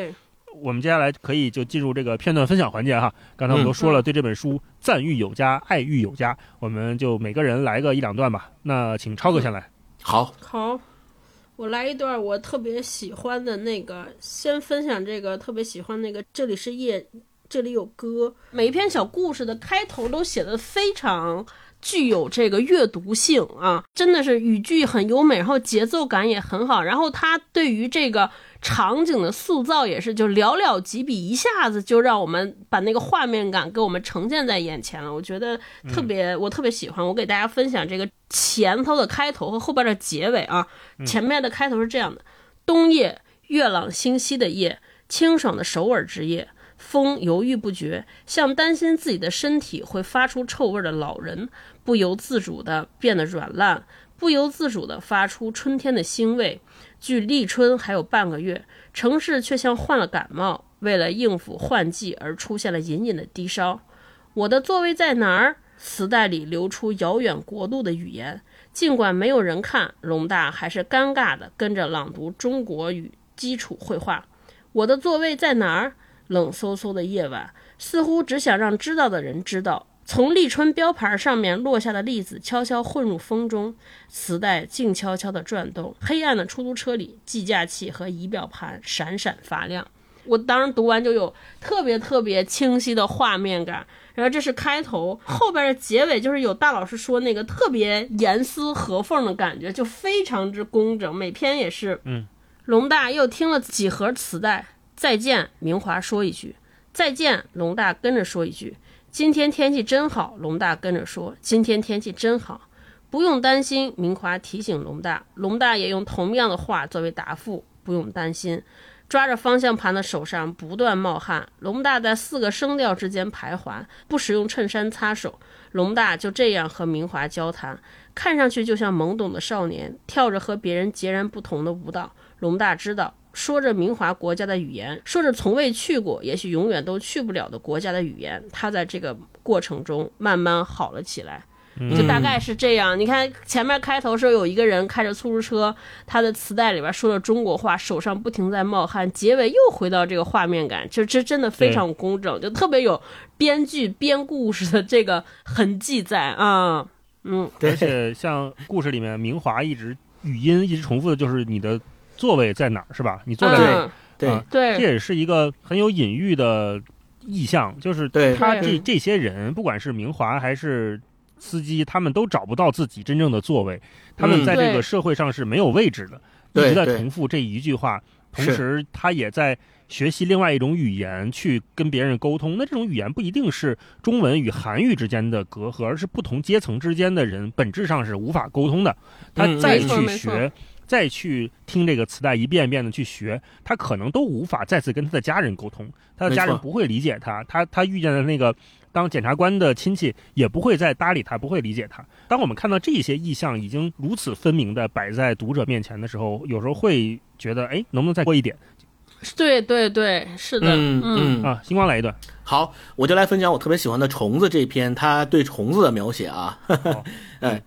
我们接下来可以就进入这个片段分享环节哈。刚才我们都说了，对这本书赞誉有加，爱欲有加，我们就每个人来个一两段吧。那请超哥先来。好，好，我来一段我特别喜欢的那个，先分享这个特别喜欢那个。这里是夜，这里有歌。每一篇小故事的开头都写的非常。具有这个阅读性啊，真的是语句很优美，然后节奏感也很好，然后他对于这个场景的塑造也是就寥寥几笔，一下子就让我们把那个画面感给我们呈现在眼前了。我觉得特别，我特别喜欢。我给大家分享这个前头的开头和后边的结尾啊。前面的开头是这样的：冬夜，月朗星稀的夜，清爽的首尔之夜。风犹豫不决，像担心自己的身体会发出臭味的老人，不由自主地变得软烂，不由自主地发出春天的腥味。距立春还有半个月，城市却像患了感冒，为了应付换季而出现了隐隐的低烧。我的座位在哪儿？磁带里流出遥远国度的语言，尽管没有人看，龙大还是尴尬地跟着朗读中国语基础绘画。我的座位在哪儿？冷飕飕的夜晚，似乎只想让知道的人知道，从立春标牌上面落下的粒子悄悄混入风中，磁带静悄悄地转动。黑暗的出租车里，计价器和仪表盘闪闪发亮。我当时读完就有特别特别清晰的画面感。然后这是开头，后边的结尾就是有大老师说那个特别严丝合缝的感觉，就非常之工整。每篇也是，嗯。龙大又听了几盒磁带，再见，明华说一句再见，龙大跟着说一句。今天天气真好，龙大跟着说：“今天天气真好，不用担心。”明华提醒龙大，龙大也用同样的话作为答复：“不用担心。”抓着方向盘的手上不断冒汗。龙大在四个声调之间徘徊，不使用衬衫擦手。龙大就这样和明华交谈，看上去就像懵懂的少年，跳着和别人截然不同的舞蹈。龙大知道。说着明华国家的语言，说着从未去过，也许永远都去不了的国家的语言，他在这个过程中慢慢好了起来，就大概是这样。你看前面开头时候有一个人开着出租车，他的磁带里边说了中国话，手上不停在冒汗，结尾又回到这个画面感，就这真的非常工整，就特别有编剧编故事的这个痕迹在啊，嗯，而且像故事里面明华一直语音一直重复的就是你的。座位在哪儿是吧？你坐在哪儿？对对，这也是一个很有隐喻的意象，就是他这这些人，不管是明华还是司机，他们都找不到自己真正的座位，他们在这个社会上是没有位置的，一直在重复这一句话。同时，他也在学习另外一种语言去跟别人沟通。那这种语言不一定是中文与韩语之间的隔阂，而是不同阶层之间的人本质上是无法沟通的。他再去学。再去听这个磁带一遍一遍的去学，他可能都无法再次跟他的家人沟通，他的家人不会理解他，他他遇见的那个当检察官的亲戚也不会再搭理他，不会理解他。当我们看到这些意象已经如此分明的摆在读者面前的时候，有时候会觉得，哎，能不能再多一点？对对对，是的，嗯嗯啊，星光来一段。好，我就来分享我特别喜欢的虫子这篇，他对虫子的描写啊，哎，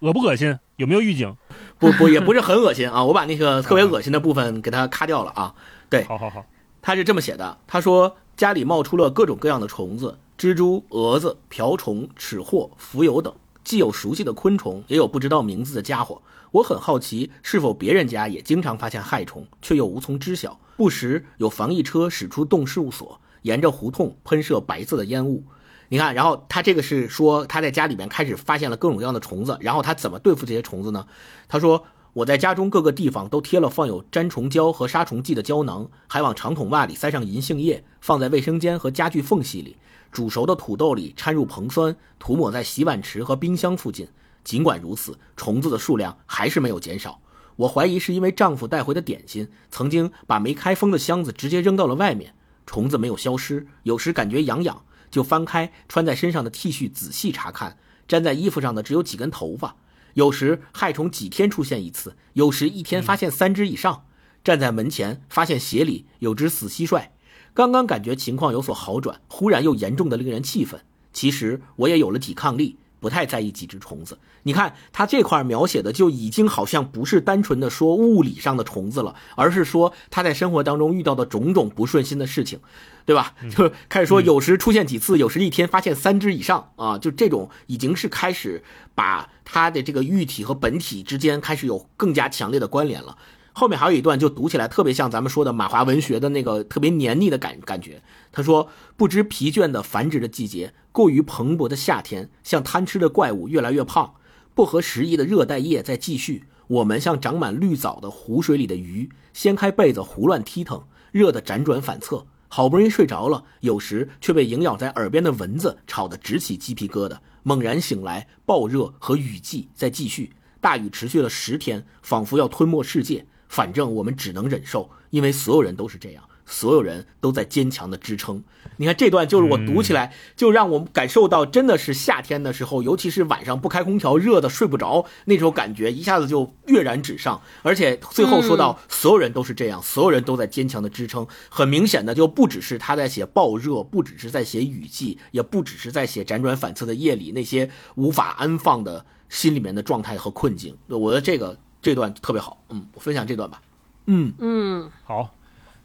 恶不恶心？有没有预警？不不，也不是很恶心啊！我把那个特别恶心的部分给它咔掉了啊。对，好好好，他是这么写的：他说家里冒出了各种各样的虫子，蜘蛛、蛾子、瓢虫、齿货、蜉蝣等，既有熟悉的昆虫，也有不知道名字的家伙。我很好奇，是否别人家也经常发现害虫，却又无从知晓。不时有防疫车驶出动事务所，沿着胡同喷射白色的烟雾。你看，然后他这个是说他在家里面开始发现了各种各样的虫子，然后他怎么对付这些虫子呢？他说我在家中各个地方都贴了放有粘虫胶和杀虫剂的胶囊，还往长筒袜里塞上银杏叶，放在卫生间和家具缝隙里。煮熟的土豆里掺入硼酸，涂抹在洗碗池和冰箱附近。尽管如此，虫子的数量还是没有减少。我怀疑是因为丈夫带回的点心，曾经把没开封的箱子直接扔到了外面。虫子没有消失，有时感觉痒痒。就翻开穿在身上的 T 恤，仔细查看，粘在衣服上的只有几根头发。有时害虫几天出现一次，有时一天发现三只以上。站在门前，发现鞋里有只死蟋蟀。刚刚感觉情况有所好转，忽然又严重的令人气愤。其实我也有了抵抗力。不太在意几只虫子，你看他这块描写的就已经好像不是单纯的说物理上的虫子了，而是说他在生活当中遇到的种种不顺心的事情，对吧？就开始说有时出现几次，有时一天发现三只以上啊，就这种已经是开始把他的这个喻体和本体之间开始有更加强烈的关联了。后面还有一段就读起来特别像咱们说的马华文学的那个特别黏腻的感感觉。他说：“不知疲倦的繁殖的季节，过于蓬勃的夏天，像贪吃的怪物越来越胖，不合时宜的热带夜在继续。我们像长满绿藻的湖水里的鱼，掀开被子胡乱踢腾，热得辗转反侧。好不容易睡着了，有时却被萦绕在耳边的蚊子吵得直起鸡皮疙瘩。猛然醒来，暴热和雨季在继续，大雨持续了十天，仿佛要吞没世界。”反正我们只能忍受，因为所有人都是这样，所有人都在坚强的支撑。你看这段，就是我读起来就让我们感受到，真的是夏天的时候，尤其是晚上不开空调，热的睡不着，那种感觉一下子就跃然纸上。而且最后说到，所有人都是这样，所有人都在坚强的支撑。很明显的，就不只是他在写暴热，不只是在写雨季，也不只是在写辗转反侧的夜里那些无法安放的心里面的状态和困境。我觉得这个。这段特别好，嗯，我分享这段吧，嗯嗯，好，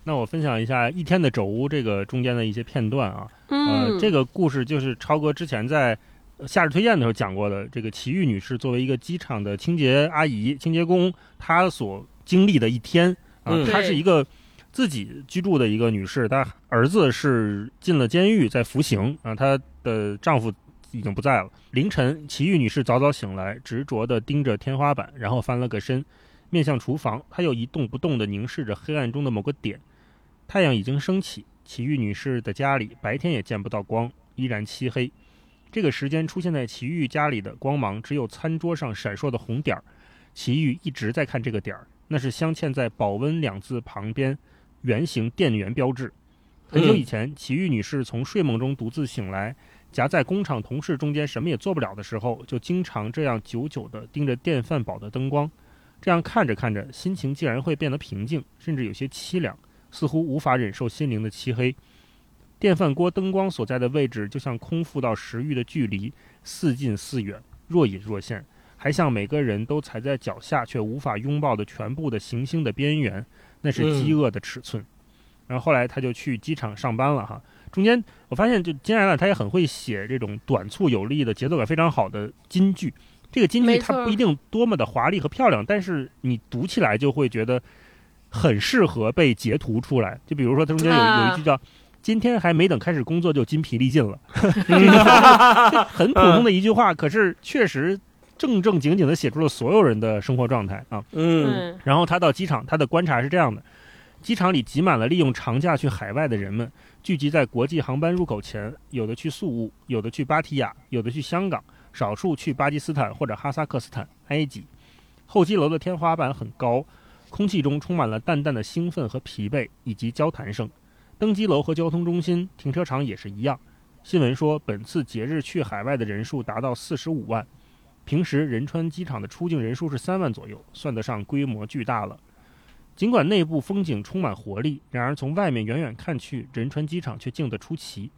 那我分享一下一天的肘屋这个中间的一些片段啊。嗯呃，，这个故事就是超哥之前在呃夏日推荐的时候讲过的。这个齐豫女士作为一个机场的清洁阿姨、清洁工，她所经历的一天啊，嗯她是一个自己居住的一个女士，她儿子是进了监狱在服刑啊，她的丈夫已经不在了。凌晨，齐豫女士早早醒来，执着地盯着天花板，然后翻了个身，面向厨房，她又一动不动地凝视着黑暗中的某个点。太阳已经升起，齐豫女士的家里白天也见不到光，依然漆黑。这个时间出现在齐豫家里的光芒，只有餐桌上闪烁的红点儿。齐豫一直在看这个点儿，那是镶嵌在“保温”两字旁边圆形电源标志。很久以前，齐豫女士从睡梦中独自醒来，夹在工厂同事中间什么也做不了的时候，就经常这样久久地盯着电饭煲的灯光。这样看着看着，心情竟然会变得平静，甚至有些凄凉。似乎无法忍受心灵的漆黑。电饭锅灯光所在的位置，就像空腹到食欲的距离，似近似远，若隐若现，还像每个人都踩在脚下却无法拥抱的全部的行星的边缘，那是饥饿的尺寸。然后后来他就去机场上班了哈。中间我发现，就金爱兰他也很会写这种短促有力的、节奏感非常好的金句。这个金句它不一定多么的华丽和漂亮，但是你读起来就会觉得很适合被截图出来。就比如说，它中间有啊有一句叫“今天还没等开始工作就筋疲力尽了”，这 个 很普通的一句话，可是确实正正经经的写出了所有人的生活状态啊。嗯嗯然后他到机场，他的观察是这样的：机场里挤满了利用长假去海外的人们，聚集在国际航班入口前，有的去宿务，有的去芭提雅，有的去香港，少数去巴基斯坦或者哈萨克斯坦、埃及。候机楼的天花板很高，空气中充满了淡淡的兴奋和疲惫，以及交谈声。登机楼和交通中心、停车场也是一样。新闻说，本次节日去海外的人数达到四十五万。平时仁川机场的出境人数是三万左右，算得上规模巨大了。尽管内部风景充满活力，然而从外面远远看去，仁川机场却静得出奇。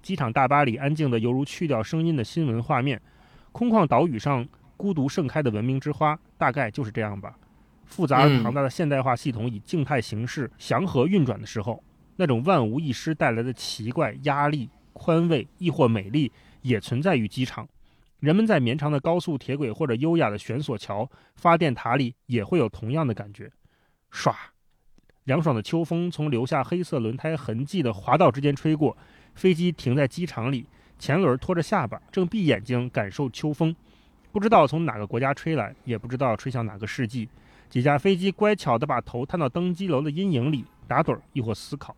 机场大巴里安静得犹如去掉声音的新闻画面，空旷岛屿上孤独盛开的文明之花，大概就是这样吧。复杂而庞大的现代化系统以静态形式祥和运转的时候，那种万无一失带来的奇怪、压力、宽慰，亦或美丽，也存在于机场。人们在绵长的高速铁轨或者优雅的悬索桥、发电塔里，也会有同样的感觉。唰，凉爽的秋风从留下黑色轮胎痕迹的滑道之间吹过，飞机停在机场里，前轮拖着下巴，正闭眼睛感受秋风。不知道从哪个国家吹来，也不知道吹向哪个世纪。几架飞机乖巧地把头探到登机楼的阴影里，打盹儿亦或思考。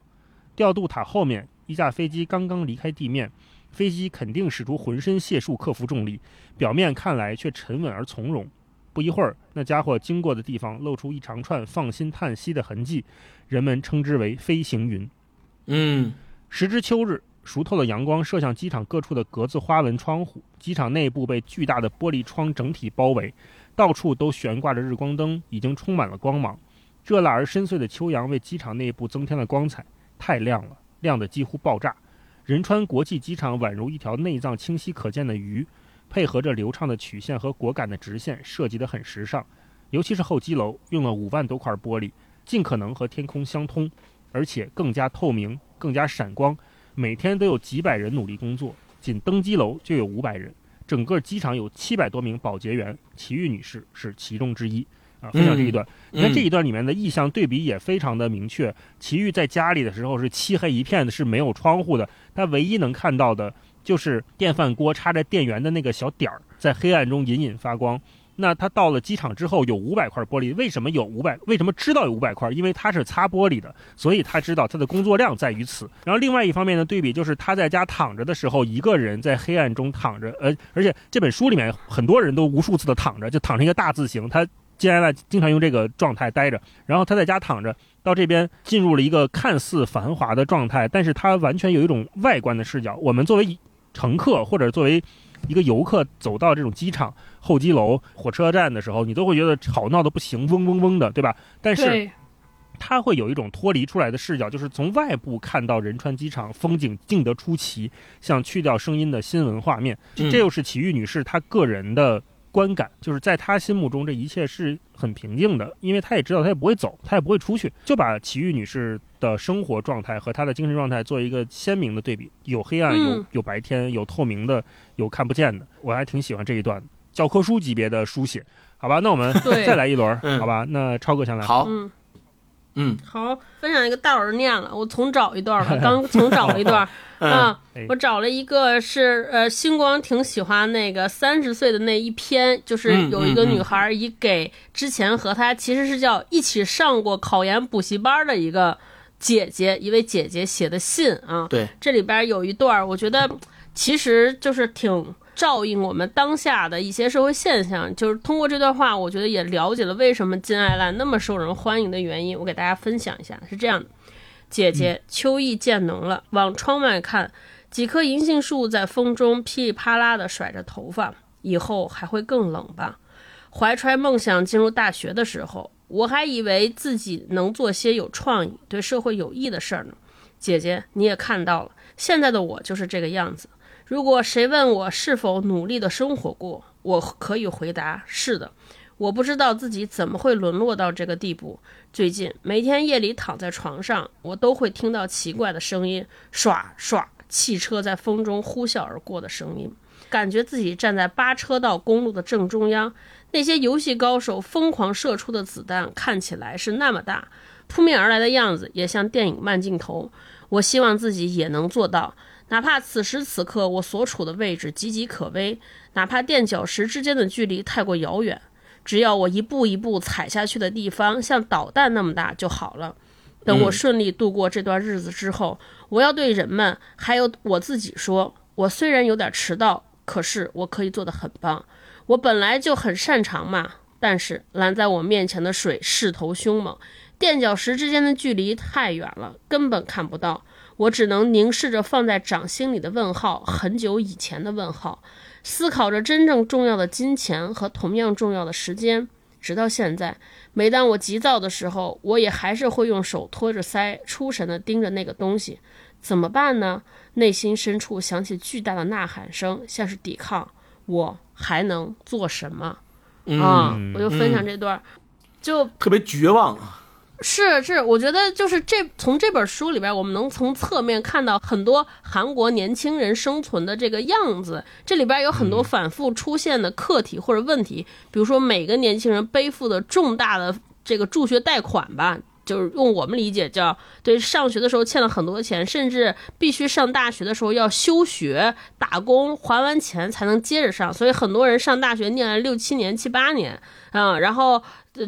调度塔后面，一架飞机刚刚离开地面，飞机肯定使出浑身解数克服重力，表面看来却沉稳而从容。不一会儿，那家伙经过的地方露出一长串放心叹息的痕迹，人们称之为飞行云。嗯时值秋日，熟透的阳光射向机场各处的格子花纹窗户，机场内部被巨大的玻璃窗整体包围，到处都悬挂着日光灯，已经充满了光芒。热辣而深邃的秋阳为机场内部增添了光彩，太亮了，亮得几乎爆炸。仁川国际机场宛如一条内脏清晰可见的鱼，配合着流畅的曲线和果敢的直线，设计得很时尚。尤其是候机楼，用了五万多块玻璃，尽可能和天空相通，而且更加透明、更加闪光。每天都有几百人努力工作，仅登机楼就有五百人。整个机场有七百多名保洁员，祁煜女士是其中之一。啊，分享这一段。你看这一段里面的意象对比也非常的明确。祁煜在家里的时候是漆黑一片的，是没有窗户的，他唯一能看到的就是电饭锅插着电源的那个小点儿，在黑暗中隐隐发光。那他到了机场之后有五百块玻璃，为什么有五百？为什么知道有五百块？因为他是擦玻璃的，所以他知道他的工作量在于此。然后另外一方面的对比就是他在家躺着的时候，一个人在黑暗中躺着，呃，而且这本书里面很多人都无数次的躺着，就躺成一个大字形。他接下来经常用这个状态待着，然后他在家躺着，到这边进入了一个看似繁华的状态，但是他完全有一种外观的视角。我们作为乘客或者作为一个游客走到这种机场候机楼、火车站的时候，你都会觉得吵闹的不行，嗡嗡嗡的，对吧？但是对，它会有一种脱离出来的视角，就是从外部看到仁川机场风景静得出奇，像去掉声音的新闻画面。嗯这又是奇遇女士她个人的观感，就是在他心目中这一切是很平静的，因为他也知道他也不会走，他也不会出去，就把奇遇女士的生活状态和她的精神状态做一个鲜明的对比，有黑暗，有嗯有白天，有透明的，有看不见的，我还挺喜欢这一段教科书级别的书写。好吧，那我们 再来一轮，嗯好吧？那超哥先来。好，嗯，嗯。好，分享一个大老师念了，我重找一段吧，刚重找了一段。嗯。啊哎，我找了一个是呃，星光挺喜欢那个三十岁的那一篇，就是嗯有一个女孩以给之前和她其实是叫一起上过考研补习班的一个姐姐，一位姐姐写的信啊。对，这里边有一段儿，我觉得其实就是挺照应我们当下的一些社会现象。就是通过这段话，我觉得也了解了为什么金爱烂那么受人欢迎的原因。我给大家分享一下，是这样的：姐姐，秋意渐浓了，往窗外看，几棵银杏树在风中噼里啪啦地甩着头发，以后还会更冷吧？怀揣梦想进入大学的时候，我还以为自己能做些有创意、对社会有益的事儿呢。姐姐，你也看到了，现在的我就是这个样子。如果谁问我是否努力的生活过，我可以回答是的。我不知道自己怎么会沦落到这个地步。最近每天夜里躺在床上，我都会听到奇怪的声音，唰唰，汽车在风中呼啸而过的声音，感觉自己站在八车道公路的正中央。那些游戏高手疯狂射出的子弹看起来是那么大，扑面而来的样子也像电影慢镜头。我希望自己也能做到，哪怕此时此刻我所处的位置岌岌可危，哪怕垫脚石之间的距离太过遥远，只要我一步一步踩下去的地方像导弹那么大就好了。等我顺利度过这段日子之后，我要对人们还有我自己说：我虽然有点迟到，可是我可以做得很棒。我本来就很擅长嘛，但是拦在我面前的水势头凶猛，垫脚石之间的距离太远了，根本看不到。我只能凝视着放在掌心里的问号，很久以前的问号，思考着真正重要的金钱和同样重要的时间。直到现在，每当我急躁的时候，我也还是会用手托着腮，出神地盯着那个东西。怎么办呢？内心深处响起巨大的呐喊声，像是抵抗。我还能做什么？啊！我就分享这段，就特别绝望啊。是是，我觉得就是这从这本书里边，我们能从侧面看到很多韩国年轻人生存的这个样子。这里边有很多反复出现的课题或者问题，比如说每个年轻人背负的重大的这个助学贷款吧。就是用我们理解叫对上学的时候欠了很多钱，甚至必须上大学的时候要休学打工还完钱才能接着上，所以很多人上大学念了六七年、七八年啊、嗯，然后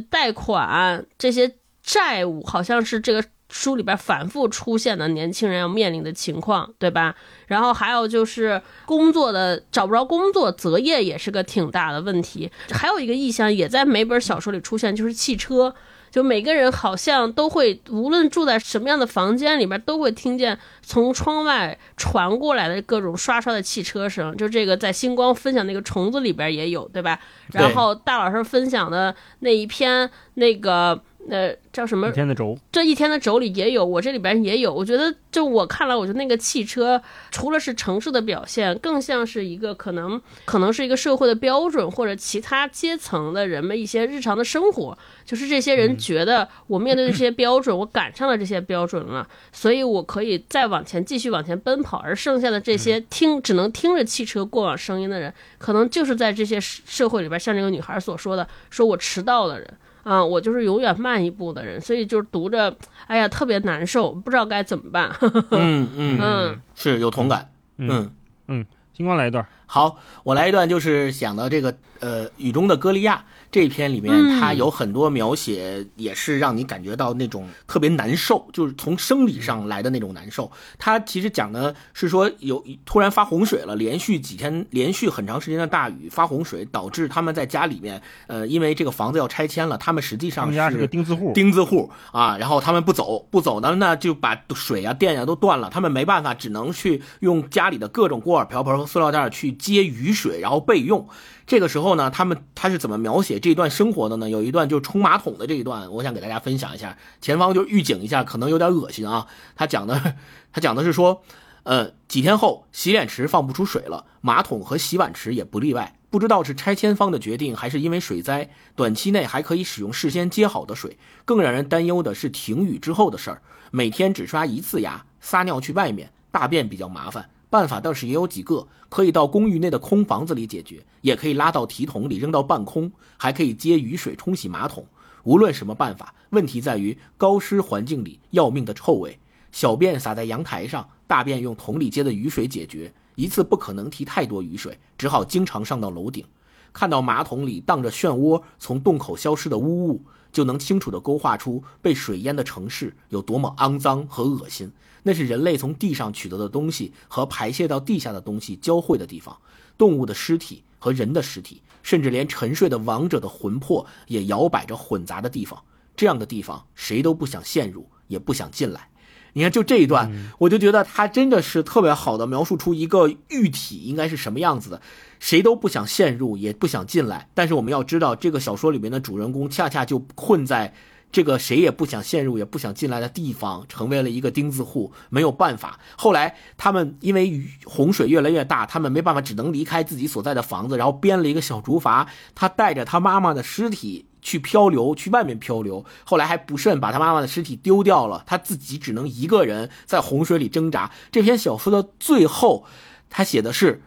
贷款这些债务好像是这个书里边反复出现的年轻人要面临的情况，对吧？然后还有就是工作的找不着工作，择业也是个挺大的问题。还有一个意象也在每本小说里出现，就是汽车。就每个人好像都会，无论住在什么样的房间里边，都会听见从窗外传过来的各种刷刷的汽车声。就这个在星光分享那个虫子里边也有，对吧？然后大老师分享的那一篇那个呃叫什么？一天的轴，这一天的轴里也有，我这里边也有。我觉得就我看来，我觉得那个汽车除了是城市的表现，更像是一个可能可能是一个社会的标准，或者其他阶层的人们一些日常的生活。就是这些人觉得我面对这些标准，我赶上了这些标准了，所以我可以再往前继续往前奔跑。而剩下的这些听只能听着汽车过往声音的人，可能就是在这些社会里边，像这个女孩所说的，说我迟到的人。啊，我就是永远慢一步的人，所以就是读着，哎呀，特别难受，不知道该怎么办。嗯嗯嗯，是有同感。嗯嗯，星光来一段。好，我来一段，就是想到这个呃，雨中的歌利亚这一篇里面，它有很多描写，也是让你感觉到那种特别难受，就是从生理上来的那种难受。它其实讲的是说有突然发洪水了，连续几天，连续很长时间的大雨发洪水，导致他们在家里面，呃，因为这个房子要拆迁了，他们实际上家是个钉子户，钉子户啊，然后他们不走，不走呢，那就把水啊、电啊都断了，他们没办法，只能去用家里的各种锅碗瓢盆和塑料袋去接雨水，然后备用。这个时候呢，他们他是怎么描写这一段生活的呢？有一段就是冲马桶的这一段，我想给大家分享一下。前方就预警一下，可能有点恶心啊。他讲的，他讲的是说，呃，几天后洗脸池放不出水了，马桶和洗碗池也不例外。不知道是拆迁方的决定，还是因为水灾，短期内还可以使用事先接好的水。更让人担忧的是停雨之后的事儿，每天只刷一次牙，撒尿去外面，大便比较麻烦。办法倒是也有几个，可以到公寓内的空房子里解决，也可以拉到提桶里扔到半空，还可以接雨水冲洗马桶。无论什么办法，问题在于高湿环境里要命的臭味。小便洒在阳台上，大便用桶里接的雨水解决。一次不可能提太多雨水，只好经常上到楼顶，看到马桶里荡着漩涡从洞口消失的污物，就能清楚地勾画出被水淹的城市有多么肮脏和恶心。那是人类从地上取得的东西和排泄到地下的东西交汇的地方，动物的尸体和人的尸体，甚至连沉睡的亡者的魂魄也摇摆着混杂的地方。这样的地方，谁都不想陷入，也不想进来。你看，就这一段，我就觉得他真的是特别好的描述出一个玉体应该是什么样子的，谁都不想陷入，也不想进来。但是我们要知道，这个小说里面的主人公恰恰就困在。这个谁也不想陷入，也不想进来的地方，成为了一个钉子户，没有办法。后来他们因为洪水越来越大，他们没办法，只能离开自己所在的房子，然后编了一个小竹筏，他带着他妈妈的尸体去漂流，去外面漂流。后来还不慎把他妈妈的尸体丢掉了，他自己只能一个人在洪水里挣扎。这篇小说的最后，他写的是。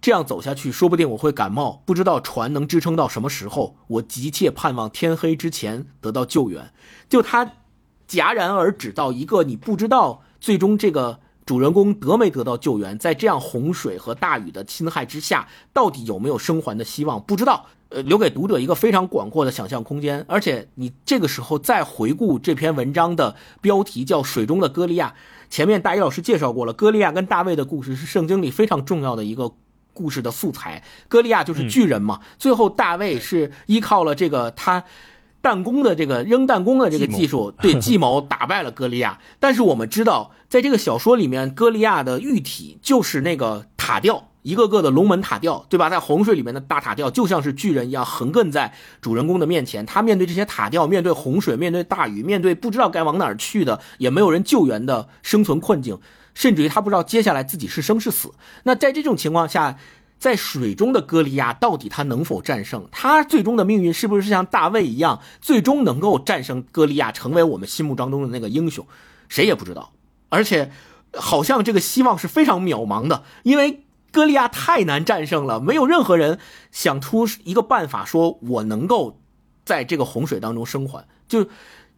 这样走下去，说不定我会感冒，不知道船能支撑到什么时候。我急切盼望天黑之前得到救援。就他戛然而止到一个你不知道最终这个主人公得没得到救援，在这样洪水和大雨的侵害之下，到底有没有生还的希望？不知道。呃，留给读者一个非常广阔的想象空间。而且你这个时候再回顾这篇文章的标题叫《水中的歌利亚》，前面大一老师介绍过了，歌利亚跟大卫的故事是圣经里非常重要的一个。故事的素材，歌利亚就是巨人嘛。最后大卫是依靠了这个他弹弓的这个扔弹弓的这个技术，对计谋打败了歌利亚。但是我们知道，在这个小说里面，歌利亚的玉体就是那个塔吊，一个个的龙门塔吊，对吧？在洪水里面的大塔吊，就像是巨人一样横亘在主人公的面前。他面对这些塔吊，面对洪水，面对大雨，面对不知道该往哪儿去的，也没有人救援的生存困境。甚至于他不知道接下来自己是生是死。那在这种情况下，在水中的歌利亚到底他能否战胜？他最终的命运是不是像大卫一样，最终能够战胜歌利亚，成为我们心目当中的那个英雄？谁也不知道。而且，好像这个希望是非常渺茫的，因为歌利亚太难战胜了，没有任何人想出一个办法，说我能够在这个洪水当中生还。就。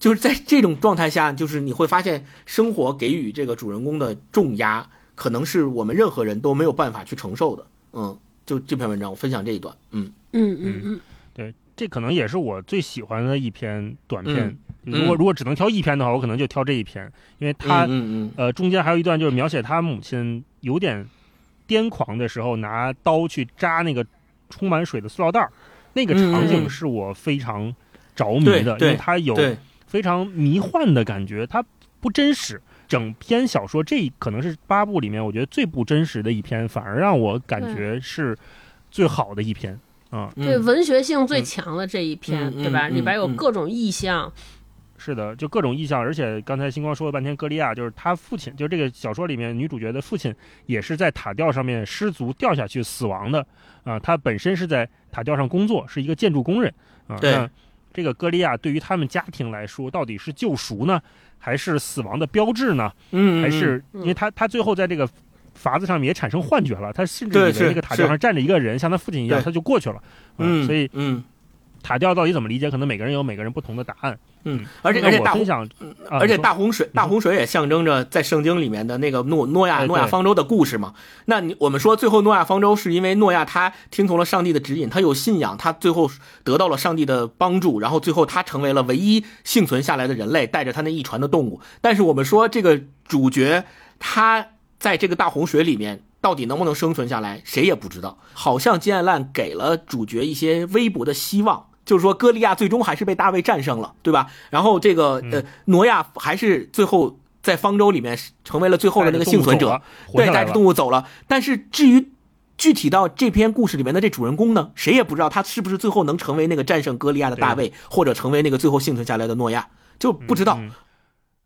就是在这种状态下，就是你会发现生活给予这个主人公的重压，可能是我们任何人都没有办法去承受的。嗯，就这篇文章，我分享这一段。嗯嗯嗯嗯，对，这可能也是我最喜欢的一篇短片。如果如果只能挑一篇的话，我可能就挑这一篇，因为他嗯嗯呃中间还有一段就是描写他母亲有点癫狂的时候，拿刀去扎那个充满水的塑料袋儿，那个场景是我非常着迷的，因为它有。非常迷幻的感觉，它不真实。整篇小说，这可能是八部里面我觉得最不真实的一篇，反而让我感觉是最好的一篇啊。对，文学性最强的这一篇，对吧？里边有各种意象。是的，就各种意象，而且刚才星光说了半天，歌利亚就是他父亲，就这个小说里面女主角的父亲，也是在塔吊上面失足掉下去死亡的啊。他本身是在塔吊上工作，是一个建筑工人啊。对。这个歌利亚对于他们家庭来说，到底是救赎呢，还是死亡的标志呢？嗯，还是因为他他最后在这个筏子上面也产生幻觉了，他甚至以为那个塔吊上站着一个人，像他父亲一样，他就过去了。嗯，所以嗯。塔吊到底怎么理解？可能每个人有每个人不同的答案。嗯，而且而且大分享，而且大洪水，大洪水也象征着在圣经里面的那个诺诺亚诺亚方舟的故事嘛。那你我们说最后诺亚方舟是因为诺亚他听从了上帝的指引，他有信仰，他最后得到了上帝的帮助，然后最后他成为了唯一幸存下来的人类，带着他那一船的动物。但是我们说这个主角他在这个大洪水里面到底能不能生存下来，谁也不知道。好像金爱烂给了主角一些微薄的希望。就是说，歌利亚最终还是被大卫战胜了，对吧？然后这个呃，挪亚还是最后在方舟里面成为了最后的那个幸存者，对，带着动物走了。但是至于具体到这篇故事里面的这主人公呢，谁也不知道他是不是最后能成为那个战胜歌利亚的大卫，或者成为那个最后幸存下来的诺亚，就不知道。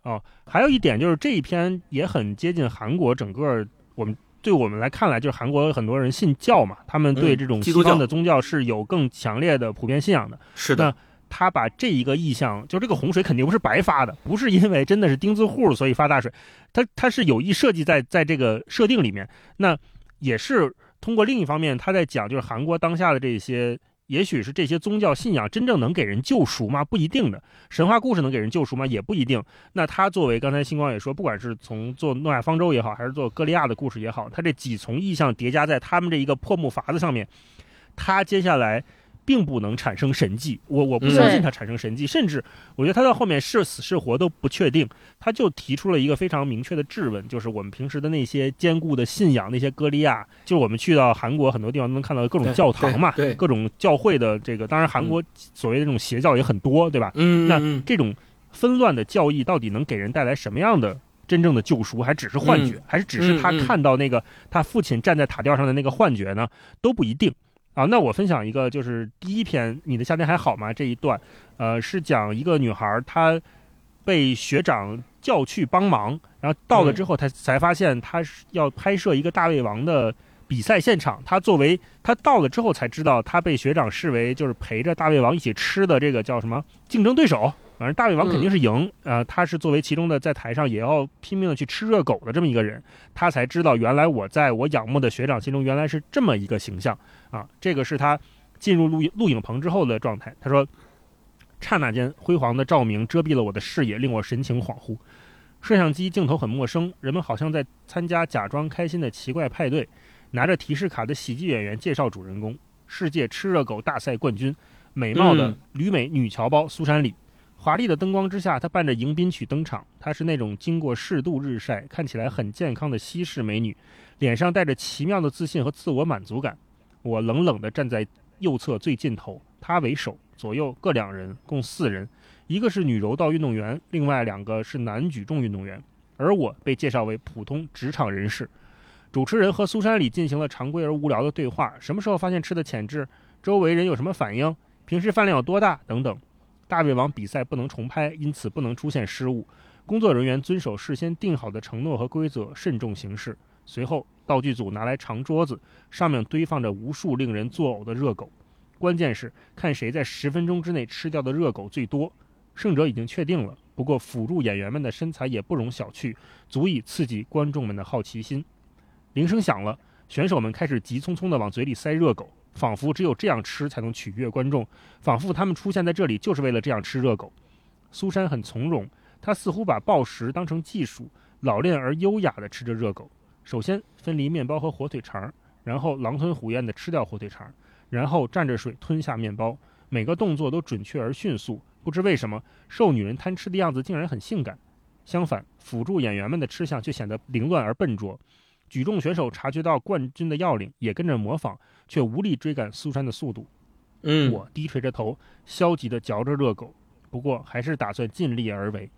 哦，还有一点就是这一篇也很接近韩国整个我们。对我们来看来，就是韩国有很多人信教嘛，他们对嗯这种西方的宗教是有更强烈的普遍信仰的。是的，他把这一个意向，就这个洪水肯定不是白发的，不是因为真的是钉子户所以发大水，他他是有意设计在在这个设定里面。那也是通过另一方面，他在讲就是韩国当下的这些，也许是这些宗教信仰真正能给人救赎吗？不一定的。神话故事能给人救赎吗？也不一定。那他作为刚才星光也说，不管是从做诺亚方舟也好，还是做歌利亚的故事也好，他这几重意象叠加在他们这一个破木筏子上面，他接下来。并不能产生神迹，我我不相信他产生神迹，甚至我觉得他到后面是死是活都不确定。他就提出了一个非常明确的质问，就是我们平时的那些坚固的信仰，那些歌利亚，就是我们去到韩国很多地方都能看到各种教堂嘛，对，各种教会的这个，当然韩国所谓的这种邪教也很多，对吧？嗯，那这种纷乱的教义到底能给人带来什么样的真正的救赎，还只是幻觉，还是只是他看到那个他父亲站在塔吊上的那个幻觉呢？都不一定。啊，那我分享一个，就是第一篇《你的夏天还好吗》这一段，呃，是讲一个女孩，她被学长叫去帮忙，然后到了之后，她才发现她是要拍摄一个大胃王的比赛现场。她作为她到了之后才知道，她被学长视为就是陪着大胃王一起吃的这个叫什么竞争对手。反正大胃王肯定是赢，呃，他是作为其中的在台上也要拼命的去吃热狗的这么一个人，他才知道原来我在我仰慕的学长心中原来是这么一个形象啊！这个是他进入录录影棚之后的状态。他说，刹那间辉煌的照明遮蔽了我的视野，令我神情恍惚。摄像机镜头很陌生，人们好像在参加假装开心的奇怪派对。拿着提示卡的喜剧演员介绍主人公：世界吃热狗大赛冠军，美貌的旅美女侨胞苏珊里。华丽的灯光之下，她伴着迎宾曲登场。她是那种经过适度日晒、看起来很健康的西式美女，脸上带着奇妙的自信和自我满足感。我冷冷地站在右侧最尽头，她为首，左右各两人，共四人。一个是女柔道运动员，另外两个是男举重运动员，而我被介绍为普通职场人士。主持人和苏珊里进行了常规而无聊的对话：什么时候发现吃的潜质？周围人有什么反应？平时饭量有多大？等等。大胃王比赛不能重拍，因此不能出现失误。工作人员遵守事先定好的承诺和规则，慎重行事。随后，道具组拿来长桌子，上面堆放着无数令人作呕的热狗。关键是看谁在十分钟之内吃掉的热狗最多。胜者已经确定了，不过辅助演员们的身材也不容小觑，足以刺激观众们的好奇心。铃声响了，选手们开始急匆匆地往嘴里塞热狗。仿佛只有这样吃才能取悦观众，仿佛他们出现在这里就是为了这样吃热狗。苏珊很从容，她似乎把暴食当成技术，老练而优雅地吃着热狗。首先分离面包和火腿肠，然后狼吞虎咽地吃掉火腿肠，然后蘸着水吞下面包。每个动作都准确而迅速。不知为什么，瘦女人贪吃的样子竟然很性感。相反，辅助演员们的吃相却显得凌乱而笨拙。举重选手察觉到冠军的要领，也跟着模仿。却无力追赶苏珊的速度。嗯，我低垂着头，消极地嚼着热狗，不过还是打算尽力而为。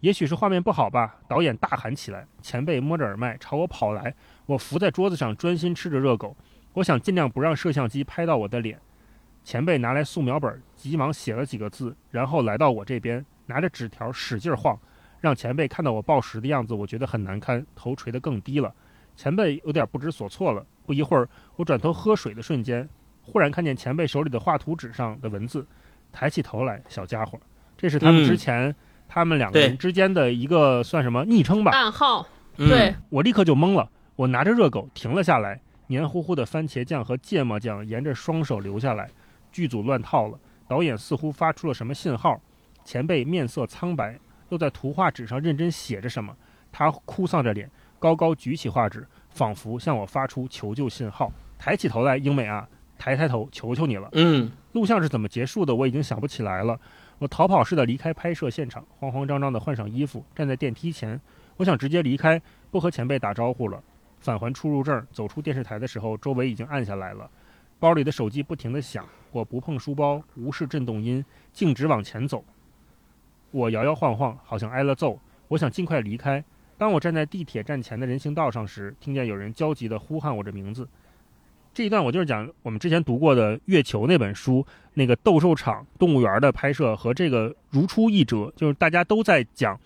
也许是画面不好吧，导演大喊起来。前辈摸着耳麦朝我跑来，我伏在桌子上专心吃着热狗。我想尽量不让摄像机拍到我的脸。前辈拿来素描本，急忙写了几个字，然后来到我这边，拿着纸条使劲晃，让前辈看到我暴食的样子，我觉得很难堪，头垂得更低了。前辈有点不知所措了。不一会儿，我转头喝水的瞬间，忽然看见前辈手里的画图纸上的文字。抬起头来，小家伙，这是他们之前、嗯、他们两个人之间的一个算什么昵称吧？暗号。嗯、对我立刻就懵了。我拿着热狗停了下来，黏糊糊的番茄酱和芥末酱沿着双手流下来。剧组乱套了，导演似乎发出了什么信号。前辈面色苍白，又在图画纸上认真写着什么。他哭丧着脸，高高举起画纸。仿佛向我发出求救信号。抬起头来，英美啊，抬抬头，求求你了。嗯，录像是怎么结束的？我已经想不起来了。我逃跑似的离开拍摄现场，慌慌张张地换上衣服，站在电梯前。我想直接离开，不和前辈打招呼了。返还出入证，走出电视台的时候，周围已经暗下来了。包里的手机不停地响，我不碰书包，无视震动音，径直往前走。我摇摇晃晃，好像挨了揍。我想尽快离开。当我站在地铁站前的人行道上时，听见有人焦急地呼喊我的名字。这一段我就是讲我们之前读过的《月球》那本书，那个斗兽场动物园的拍摄和这个如出一辙，就是大家都在讲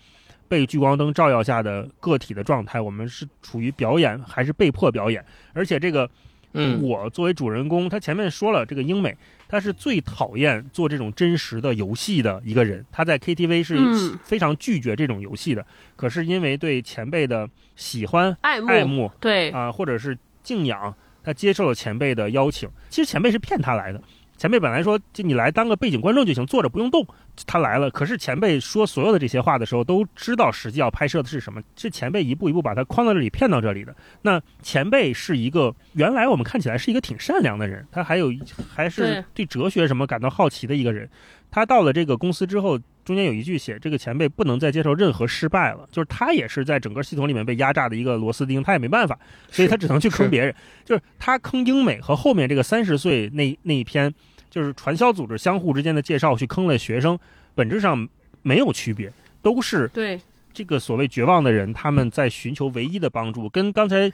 被聚光灯照耀下的个体的状态，我们是处于表演还是被迫表演？而且这个，嗯我作为主人公，他前面说了，这个英美他是最讨厌做这种真实的游戏的一个人，他在 KTV 是嗯非常拒绝这种游戏的。可是因为对前辈的喜欢、爱慕，爱慕对，啊、或者是敬仰，他接受了前辈的邀请。其实前辈是骗他来的。前辈本来说，就你来当个背景观众就行，坐着不用动。他来了，可是前辈说所有的这些话的时候，都知道实际要拍摄的是什么，是前辈一步一步把他框到这里，骗到这里的。那前辈是一个原来我们看起来是一个挺善良的人，他还有还是对对哲学什么感到好奇的一个人。他到了这个公司之后，中间有一句写这个前辈不能再接受任何失败了，就是他也是在整个系统里面被压榨的一个螺丝钉，他也没办法，所以他只能去坑别人。就是他坑英美和后面这个三十岁那那一篇，就是传销组织相互之间的介绍去坑了学生，本质上没有区别，都是对，这个所谓绝望的人，他们在寻求唯一的帮助，跟刚才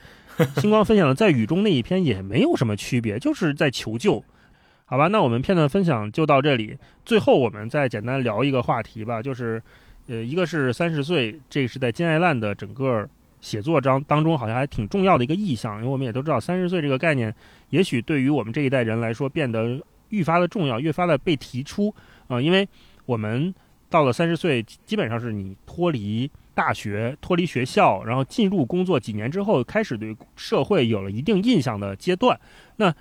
星光分享的在雨中那一篇也没有什么区别，就是在求救。好吧，那我们片段分享就到这里。最后我们再简单聊一个话题吧，就是，呃，一个是三十岁，这是在金爱烂的整个写作章当中好像还挺重要的一个意象，因为我们也都知道三十岁这个概念，也许对于我们这一代人来说变得愈发的重要，越发的被提出啊、因为我们到了三十岁，基本上是你脱离大学、脱离学校，然后进入工作几年之后，开始对社会有了一定印象的阶段。那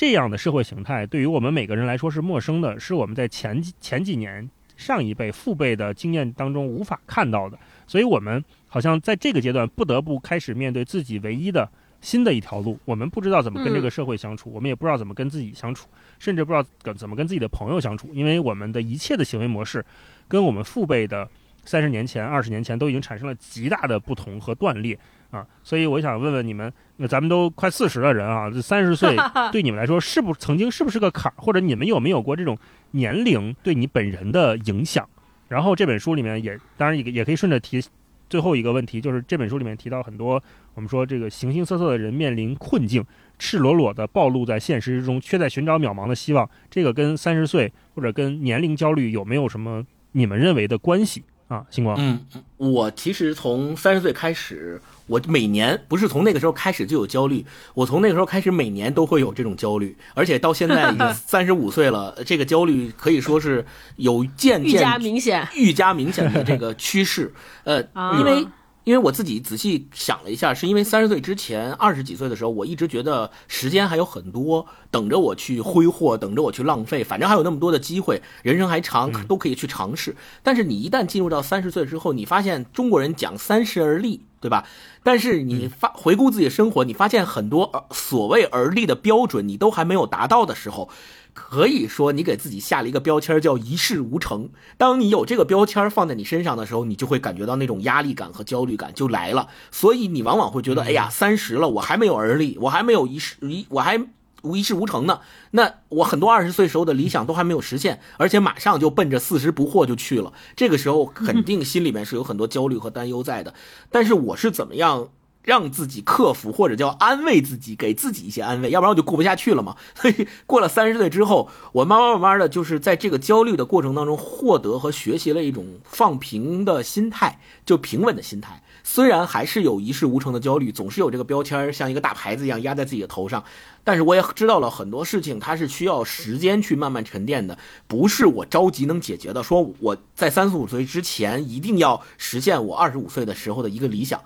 这样的社会形态对于我们每个人来说是陌生的，是我们在前几前几年上一辈父辈的经验当中无法看到的。所以，我们好像在这个阶段不得不开始面对自己唯一的新的一条路。我们不知道怎么跟这个社会相处，我们也不知道怎么跟自己相处，甚至不知道跟怎么跟自己的朋友相处，因为我们的一切的行为模式跟我们父辈的三十年前、二十年前都已经产生了极大的不同和断裂啊。所以，我想问问你们，那咱们都快四十的人啊，这三十岁 对你们来说是不曾经是不是个坎儿，或者你们有没有过这种年龄对你本人的影响？然后这本书里面也当然也也可以顺着提最后一个问题，就是这本书里面提到很多我们说这个形形色色的人面临困境，赤裸裸的暴露在现实之中，却在寻找渺茫的希望。这个跟三十岁或者跟年龄焦虑有没有什么你们认为的关系啊？星光，嗯，我其实从三十岁开始，我每年不是从那个时候开始就有焦虑，我从那个时候开始每年都会有这种焦虑，而且到现在已经 三十五岁了，这个焦虑可以说是有渐愈加渐明显。愈加明显的这个趋势。呃，啊因为因为我自己仔细想了一下，是因为三十岁之前二十几岁的时候，我一直觉得时间还有很多等着我去挥霍，等着我去浪费，反正还有那么多的机会，人生还长，都可以去尝试。但是你一旦进入到三十岁之后，你发现中国人讲三十而立，对吧？但是你发回顾自己的生活，你发现很多呃所谓而立的标准，你都还没有达到的时候，可以说你给自己下了一个标签叫一事无成。当你有这个标签放在你身上的时候，你就会感觉到那种压力感和焦虑感就来了。所以你往往会觉得，哎呀，三十了，我还没有而立，我还没有一事一，我还无一事无成呢。那我很多二十岁时候的理想都还没有实现，而且马上就奔着四十不惑就去了。这个时候肯定心里面是有很多焦虑和担忧在的。但是我是怎么样？让自己克服，或者叫安慰自己，给自己一些安慰，要不然我就过不下去了嘛。所以过了三十岁之后，我慢慢慢慢的就是在这个焦虑的过程当中，获得和学习了一种放平的心态，就平稳的心态。虽然还是有一事无成的焦虑，总是有这个标签儿像一个大牌子一样压在自己的头上，但是我也知道了很多事情，它是需要时间去慢慢沉淀的，不是我着急能解决的。说我在三十五岁之前一定要实现我二十五岁的时候的一个理想。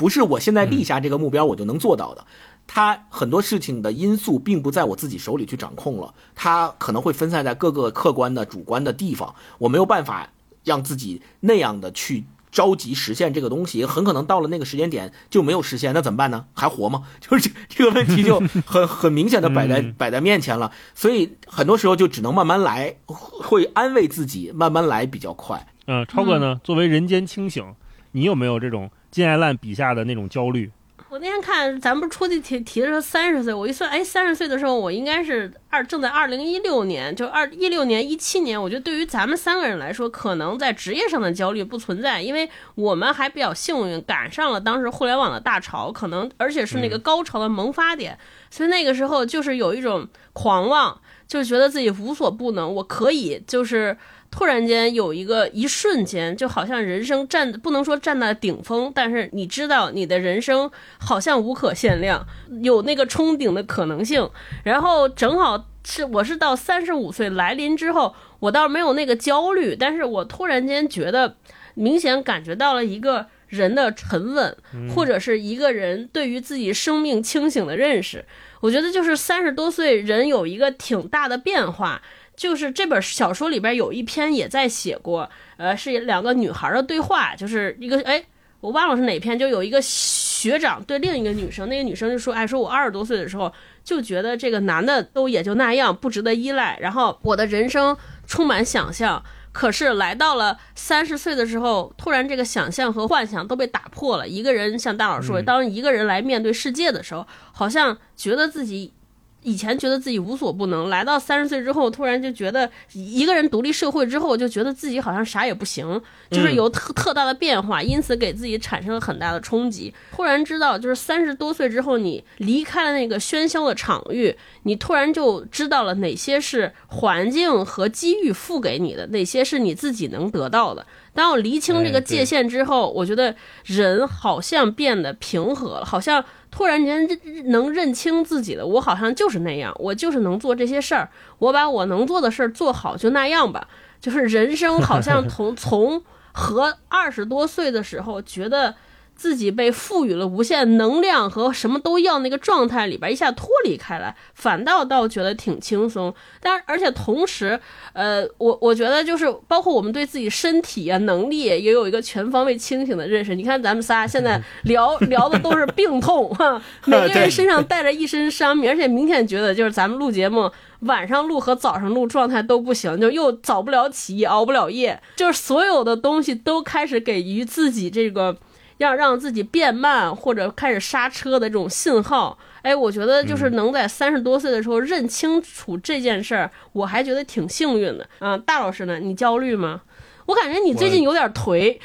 不是我现在立下这个目标我就能做到的，它很多事情的因素并不在我自己手里去掌控了，它可能会分散在各个客观的、主观的地方，我没有办法让自己那样的去着急实现这个东西，很可能到了那个时间点就没有实现，那怎么办呢？还活吗？就是这这个问题就很很明显的摆在摆在面前了，所以很多时候就只能慢慢来，会安慰自己，慢慢来比较快。嗯、超哥呢？作为人间清醒，你有没有这种金爱烂笔下的那种焦虑？我那天看咱们不是出去提提的时候三十岁，我一算，哎，三十岁的时候我应该是二正在二零一六年，就二一六年一七年，我觉得对于咱们三个人来说，可能在职业上的焦虑不存在，因为我们还比较幸运，赶上了当时互联网的大潮，可能而且是那个高潮的萌发点，所以那个时候就是有一种狂妄，就是觉得自己无所不能，我可以就是突然间有一个一瞬间，就好像人生站不能说站在顶峰，但是你知道你的人生好像无可限量，有那个冲顶的可能性。然后正好是 我是到三十五岁来临之后，我倒没有那个焦虑，但是我突然间觉得明显感觉到了一个人的沉稳，或者是一个人对于自己生命清醒的认识。我觉得就是三十多岁人有一个挺大的变化。就是这本小说里边有一篇也在写过，呃，是两个女孩的对话，就是一个哎，我忘了是哪篇，就有一个学长对另一个女生，那个女生就说，哎，说我二十多岁的时候就觉得这个男的都也就那样，不值得依赖，然后我的人生充满想象，可是来到了三十岁的时候，突然这个想象和幻想都被打破了。一个人像大佬说，当一个人来面对世界的时候，好像觉得自己。以前觉得自己无所不能，来到三十岁之后，突然就觉得一个人独立社会之后，就觉得自己好像啥也不行，就是有特特大的变化，因此给自己产生了很大的冲击。突然知道，就是三十多岁之后，你离开了那个喧嚣的场域，你突然就知道了哪些是环境和机遇赋给你的，哪些是你自己能得到的。当我厘清这个界限之后，我觉得人好像变得平和了，好像。突然间能认清自己的，我好像就是那样，我就是能做这些事儿，我把我能做的事儿做好，就那样吧。就是人生好像从 从和二十多岁的时候觉得。自己被赋予了无限能量和什么都要那个状态里边一下脱离开来，反倒倒觉得挺轻松。但而且同时，呃，我我觉得就是包括我们对自己身体啊能力也有一个全方位清醒的认识。你看咱们仨现在 聊聊的都是病痛哈，每个人身上带着一身伤，而且明显觉得就是咱们录节目晚上录和早上录状态都不行，就又早不了起，也熬不了夜，就是所有的东西都开始给予自己这个。要让自己变慢或者开始刹车的这种信号，哎，我觉得就是能在三十多岁的时候认清楚这件事儿，我还觉得挺幸运的。嗯，大老师呢？你焦虑吗？我感觉你最近有点颓。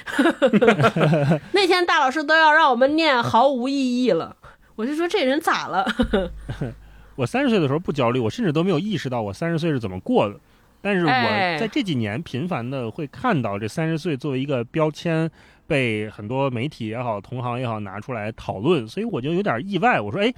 那天大老师都要让我们念毫无意义了，我就说这人咋了？我三十岁的时候不焦虑，我甚至都没有意识到我三十岁是怎么过的。但是我在这几年频繁的会看到这三十岁作为一个标签。被很多媒体也好，同行也好拿出来讨论，所以我就有点意外。我说：“哎，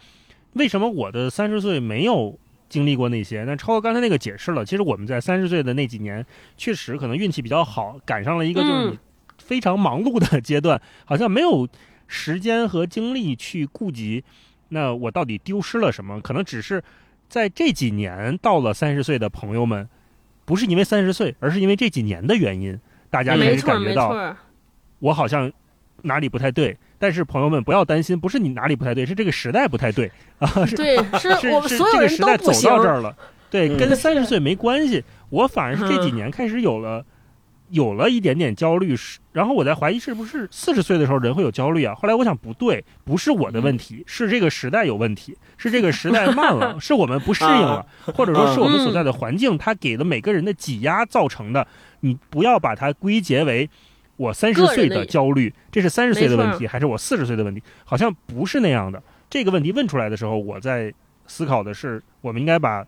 为什么我的三十岁没有经历过那些？”那超过刚才那个解释了，其实我们在三十岁的那几年，确实可能运气比较好，赶上了一个就是非常忙碌的阶段，好像没有时间和精力去顾及。那我到底丢失了什么？可能只是在这几年到了三十岁的朋友们，不是因为三十岁，而是因为这几年的原因，大家开始感觉到。我好像哪里不太对，但是朋友们不要担心，不是你哪里不太对，是这个时代不太对啊。对，是我们所有人都走到这儿了。对，跟三十岁没关系。我反而是这几年开始有了有了一点点焦虑，然后我在怀疑是不是四十岁的时候人会有焦虑啊？后来我想不对，不是我的问题，是这个时代有问题，是这个时代慢了，是我们不适应了，或者说是我们所在的环境它给了每个人的挤压造成的。你不要把它归结为。我三十岁的焦虑，这是三十岁的问题，还是我四十岁的问题？好像不是那样的。这个问题问出来的时候，我在思考的是，我们应该把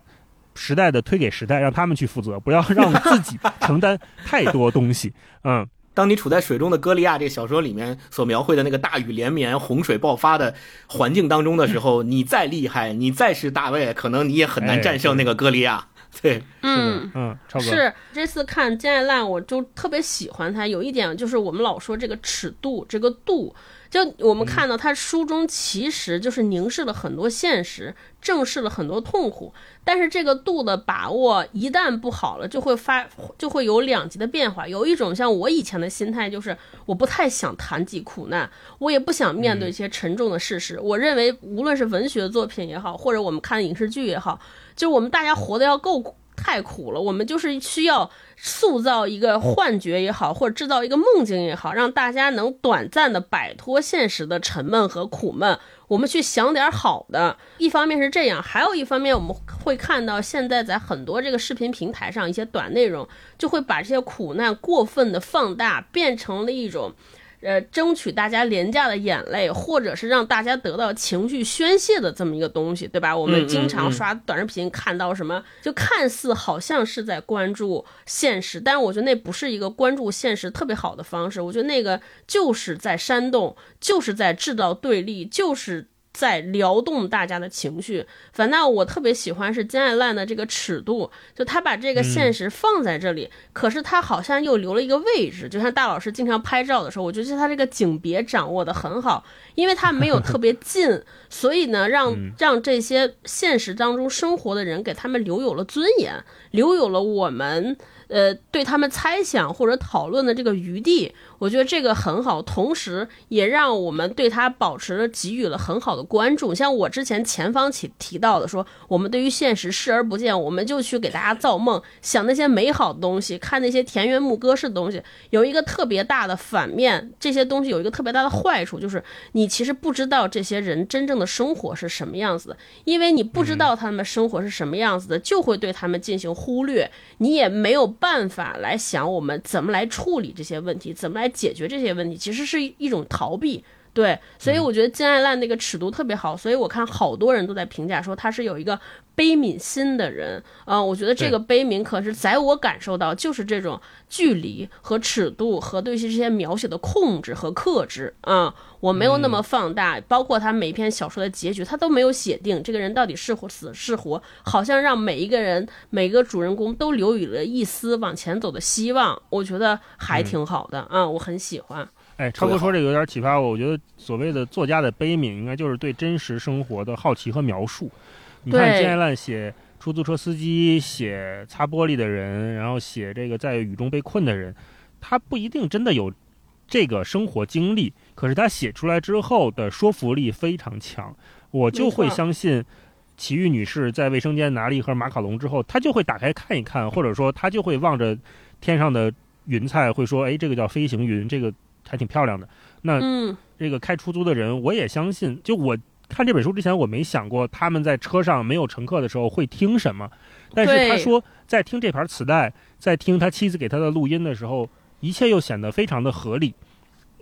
时代的推给时代，让他们去负责，不要让自己 承担太多东西。嗯，当你处在水中的歌利亚这个小说里面所描绘的那个大雨连绵、洪水爆发的环境当中的时候，你再厉害，你再是大卫，可能你也很难战胜那个歌利亚。对，嗯嗯，是这次看《真爱烂》，我就特别喜欢他。有一点就是我们老说这个尺度，这个度，就我们看到他书中其实就是凝视了很多现实，正视了很多痛苦。但是这个度的把握一旦不好了，就会发就会有两极的变化。有一种像我以前的心态，就是我不太想谈及苦难，我也不想面对一些沉重的事实。我认为无论是文学作品也好，或者我们看影视剧也好。就我们大家活得要够太苦了，我们就是需要塑造一个幻觉也好，或者制造一个梦境也好，让大家能短暂的摆脱现实的沉闷和苦闷。我们去想点好的，一方面是这样，还有一方面我们会看到现在在很多这个视频平台上一些短内容，就会把这些苦难过分的放大，变成了一种。呃，争取大家廉价的眼泪，或者是让大家得到情绪宣泄的这么一个东西，对吧？我们经常刷短视频看到什么，就看似好像是在关注现实，但是我觉得那不是一个关注现实特别好的方式。我觉得那个就是在煽动，就是在制造对立，就是。在撩动大家的情绪，反倒我特别喜欢是金爱烂的这个尺度，就他把这个现实放在这里，可是他好像又留了一个位置，就像大老师经常拍照的时候，我觉得他这个景别掌握的很好，因为他没有特别近，所以呢，让让这些现实当中生活的人给他们留有了尊严，留有了我们。呃，对他们猜想或者讨论的这个余地，我觉得这个很好，同时也让我们对他保持了给予了很好的关注。像我之前前方提提到的，说我们对于现实视而不见，我们就去给大家造梦，想那些美好的东西，看那些田园牧歌式的东西，有一个特别大的反面，这些东西有一个特别大的坏处，就是你其实不知道这些人真正的生活是什么样子的，因为你不知道他们生活是什么样子的，就会对他们进行忽略，你也没有。办法来想我们怎么来处理这些问题，怎么来解决这些问题，其实是一种逃避。对，所以我觉得金爱烂那个尺度特别好，所以我看好多人都在评价说他是有一个悲悯心的人啊。我觉得这个悲悯可是在我感受到就是这种距离和尺度和对这些描写的控制和克制啊。我没有那么放大，包括他每篇小说的结局，他都没有写定这个人到底是活死是活，好像让每一个人每个主人公都留有了一丝往前走的希望。我觉得还挺好的啊，我很喜欢。哎，超哥说这个有点启发我，我觉得所谓的作家的悲悯，应该就是对真实生活的好奇和描述。你看金爱烂写出租车司机，写擦玻璃的人，然后写这个在雨中被困的人，他不一定真的有这个生活经历。可是他写出来之后的说服力非常强，我就会相信，奇遇女士在卫生间拿了一盒马卡龙之后，她就会打开看一看，或者说她就会望着天上的云彩，会说：“哎，这个叫飞行云，这个还挺漂亮的。”那这个开出租的人，我也相信。就我看这本书之前，我没想过他们在车上没有乘客的时候会听什么，但是他说在听这盘磁带，在听他妻子给他的录音的时候，一切又显得非常的合理。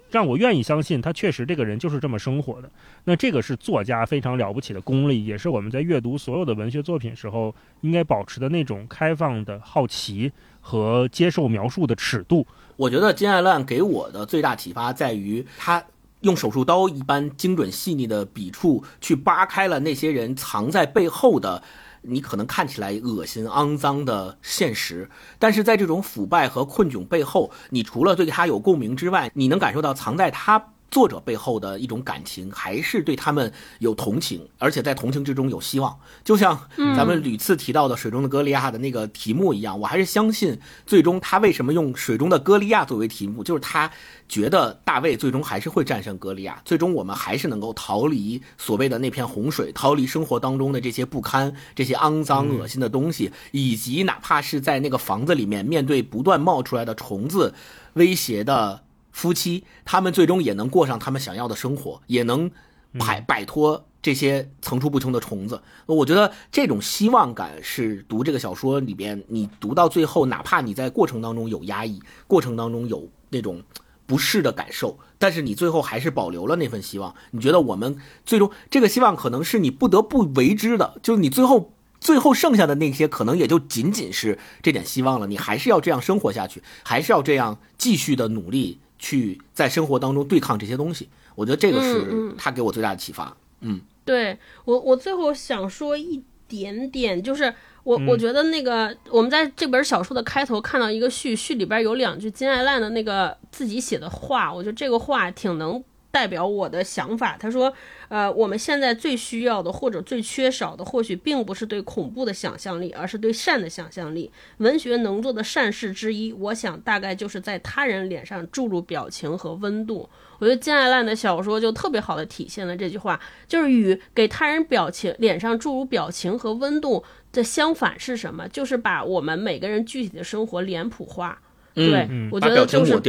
让我愿意相信他确实这个人就是这么生活的。那这个是作家非常了不起的功力，也是我们在阅读所有的文学作品时候应该保持的那种开放的好奇和接受描述的尺度。我觉得金爱烂给我的最大启发在于他用手术刀一般精准细腻的笔触去扒开了那些人藏在背后的。你可能看起来恶心、肮脏的现实，但是在这种腐败和困窘背后，你除了对他有共鸣之外，你能感受到藏在他。作者背后的一种感情，还是对他们有同情，而且在同情之中有希望。就像咱们屡次提到的《水中的歌利亚》的那个题目一样，我还是相信，最终他为什么用《水中的歌利亚》作为题目，就是他觉得大卫最终还是会战胜歌利亚，最终我们还是能够逃离所谓的那片洪水，逃离生活当中的这些不堪、这些肮脏、恶心的东西，以及哪怕是在那个房子里面面对不断冒出来的虫子威胁的。夫妻，他们最终也能过上他们想要的生活，也能摆摆脱这些层出不穷的虫子。我觉得这种希望感是读这个小说里边，你读到最后，哪怕你在过程当中有压抑，过程当中有那种不适的感受，但是你最后还是保留了那份希望。你觉得我们最终这个希望可能是你不得不为之的，就是你最后最后剩下的那些，可能也就仅仅是这点希望了。你还是要这样生活下去，还是要这样继续的努力。去在生活当中对抗这些东西，我觉得这个是他给我最大的启发。嗯，对我，我最后想说一点点，就是我我觉得那个我们在这本小说的开头看到一个序，序里边有两句金爱烂的那个自己写的话，我觉得这个话挺能。代表我的想法，他说：“呃，我们现在最需要的或者最缺少的，或许并不是对恐怖的想象力，而是对善的想象力。文学能做的善事之一，我想大概就是在他人脸上注入表情和温度。我觉得金爱烂的小说就特别好的体现了这句话，就是与给他人表情脸上注入表情和温度的相反是什么？就是把我们每个人具体的生活脸谱化。对，我觉得就是。”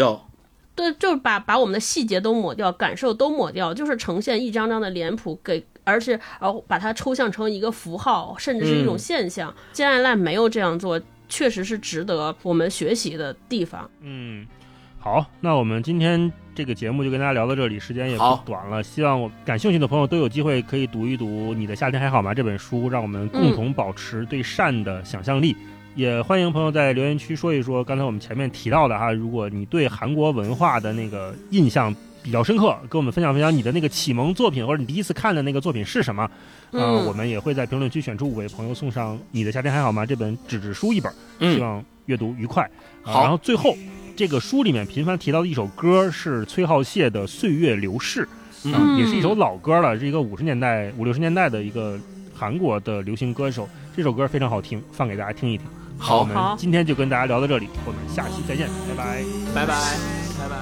对，就是把把我们的细节都抹掉，感受都抹掉，就是呈现一张张的脸谱给，而且而把它抽象成一个符号，甚至是一种现象。金爱烂没有这样做，确实是值得我们学习的地方。嗯，好，那我们今天。这个节目就跟大家聊到这里，时间也不好短了。希望我感兴趣的朋友都有机会可以读一读《你的夏天还好吗》这本书，让我们共同保持对善的想象力。也欢迎朋友在留言区说一说刚才我们前面提到的哈，如果你对韩国文化的那个印象比较深刻，跟我们分享分享你的那个启蒙作品，或者你第一次看的那个作品是什么？啊、嗯我们也会在评论区选出五位朋友送上《你的夏天还好吗》这本纸质书一本，希嗯，望阅读愉快。啊好然后最后这个书里面频繁提到的一首歌是崔浩谢的《岁月流逝》，嗯啊，也是一首老歌了，是一个五十年代、五六十年代的一个韩国的流行歌手。这首歌非常好听，放给大家听一听。好，我们今天就跟大家聊到这里，我们下期再见，拜拜，拜拜，拜拜。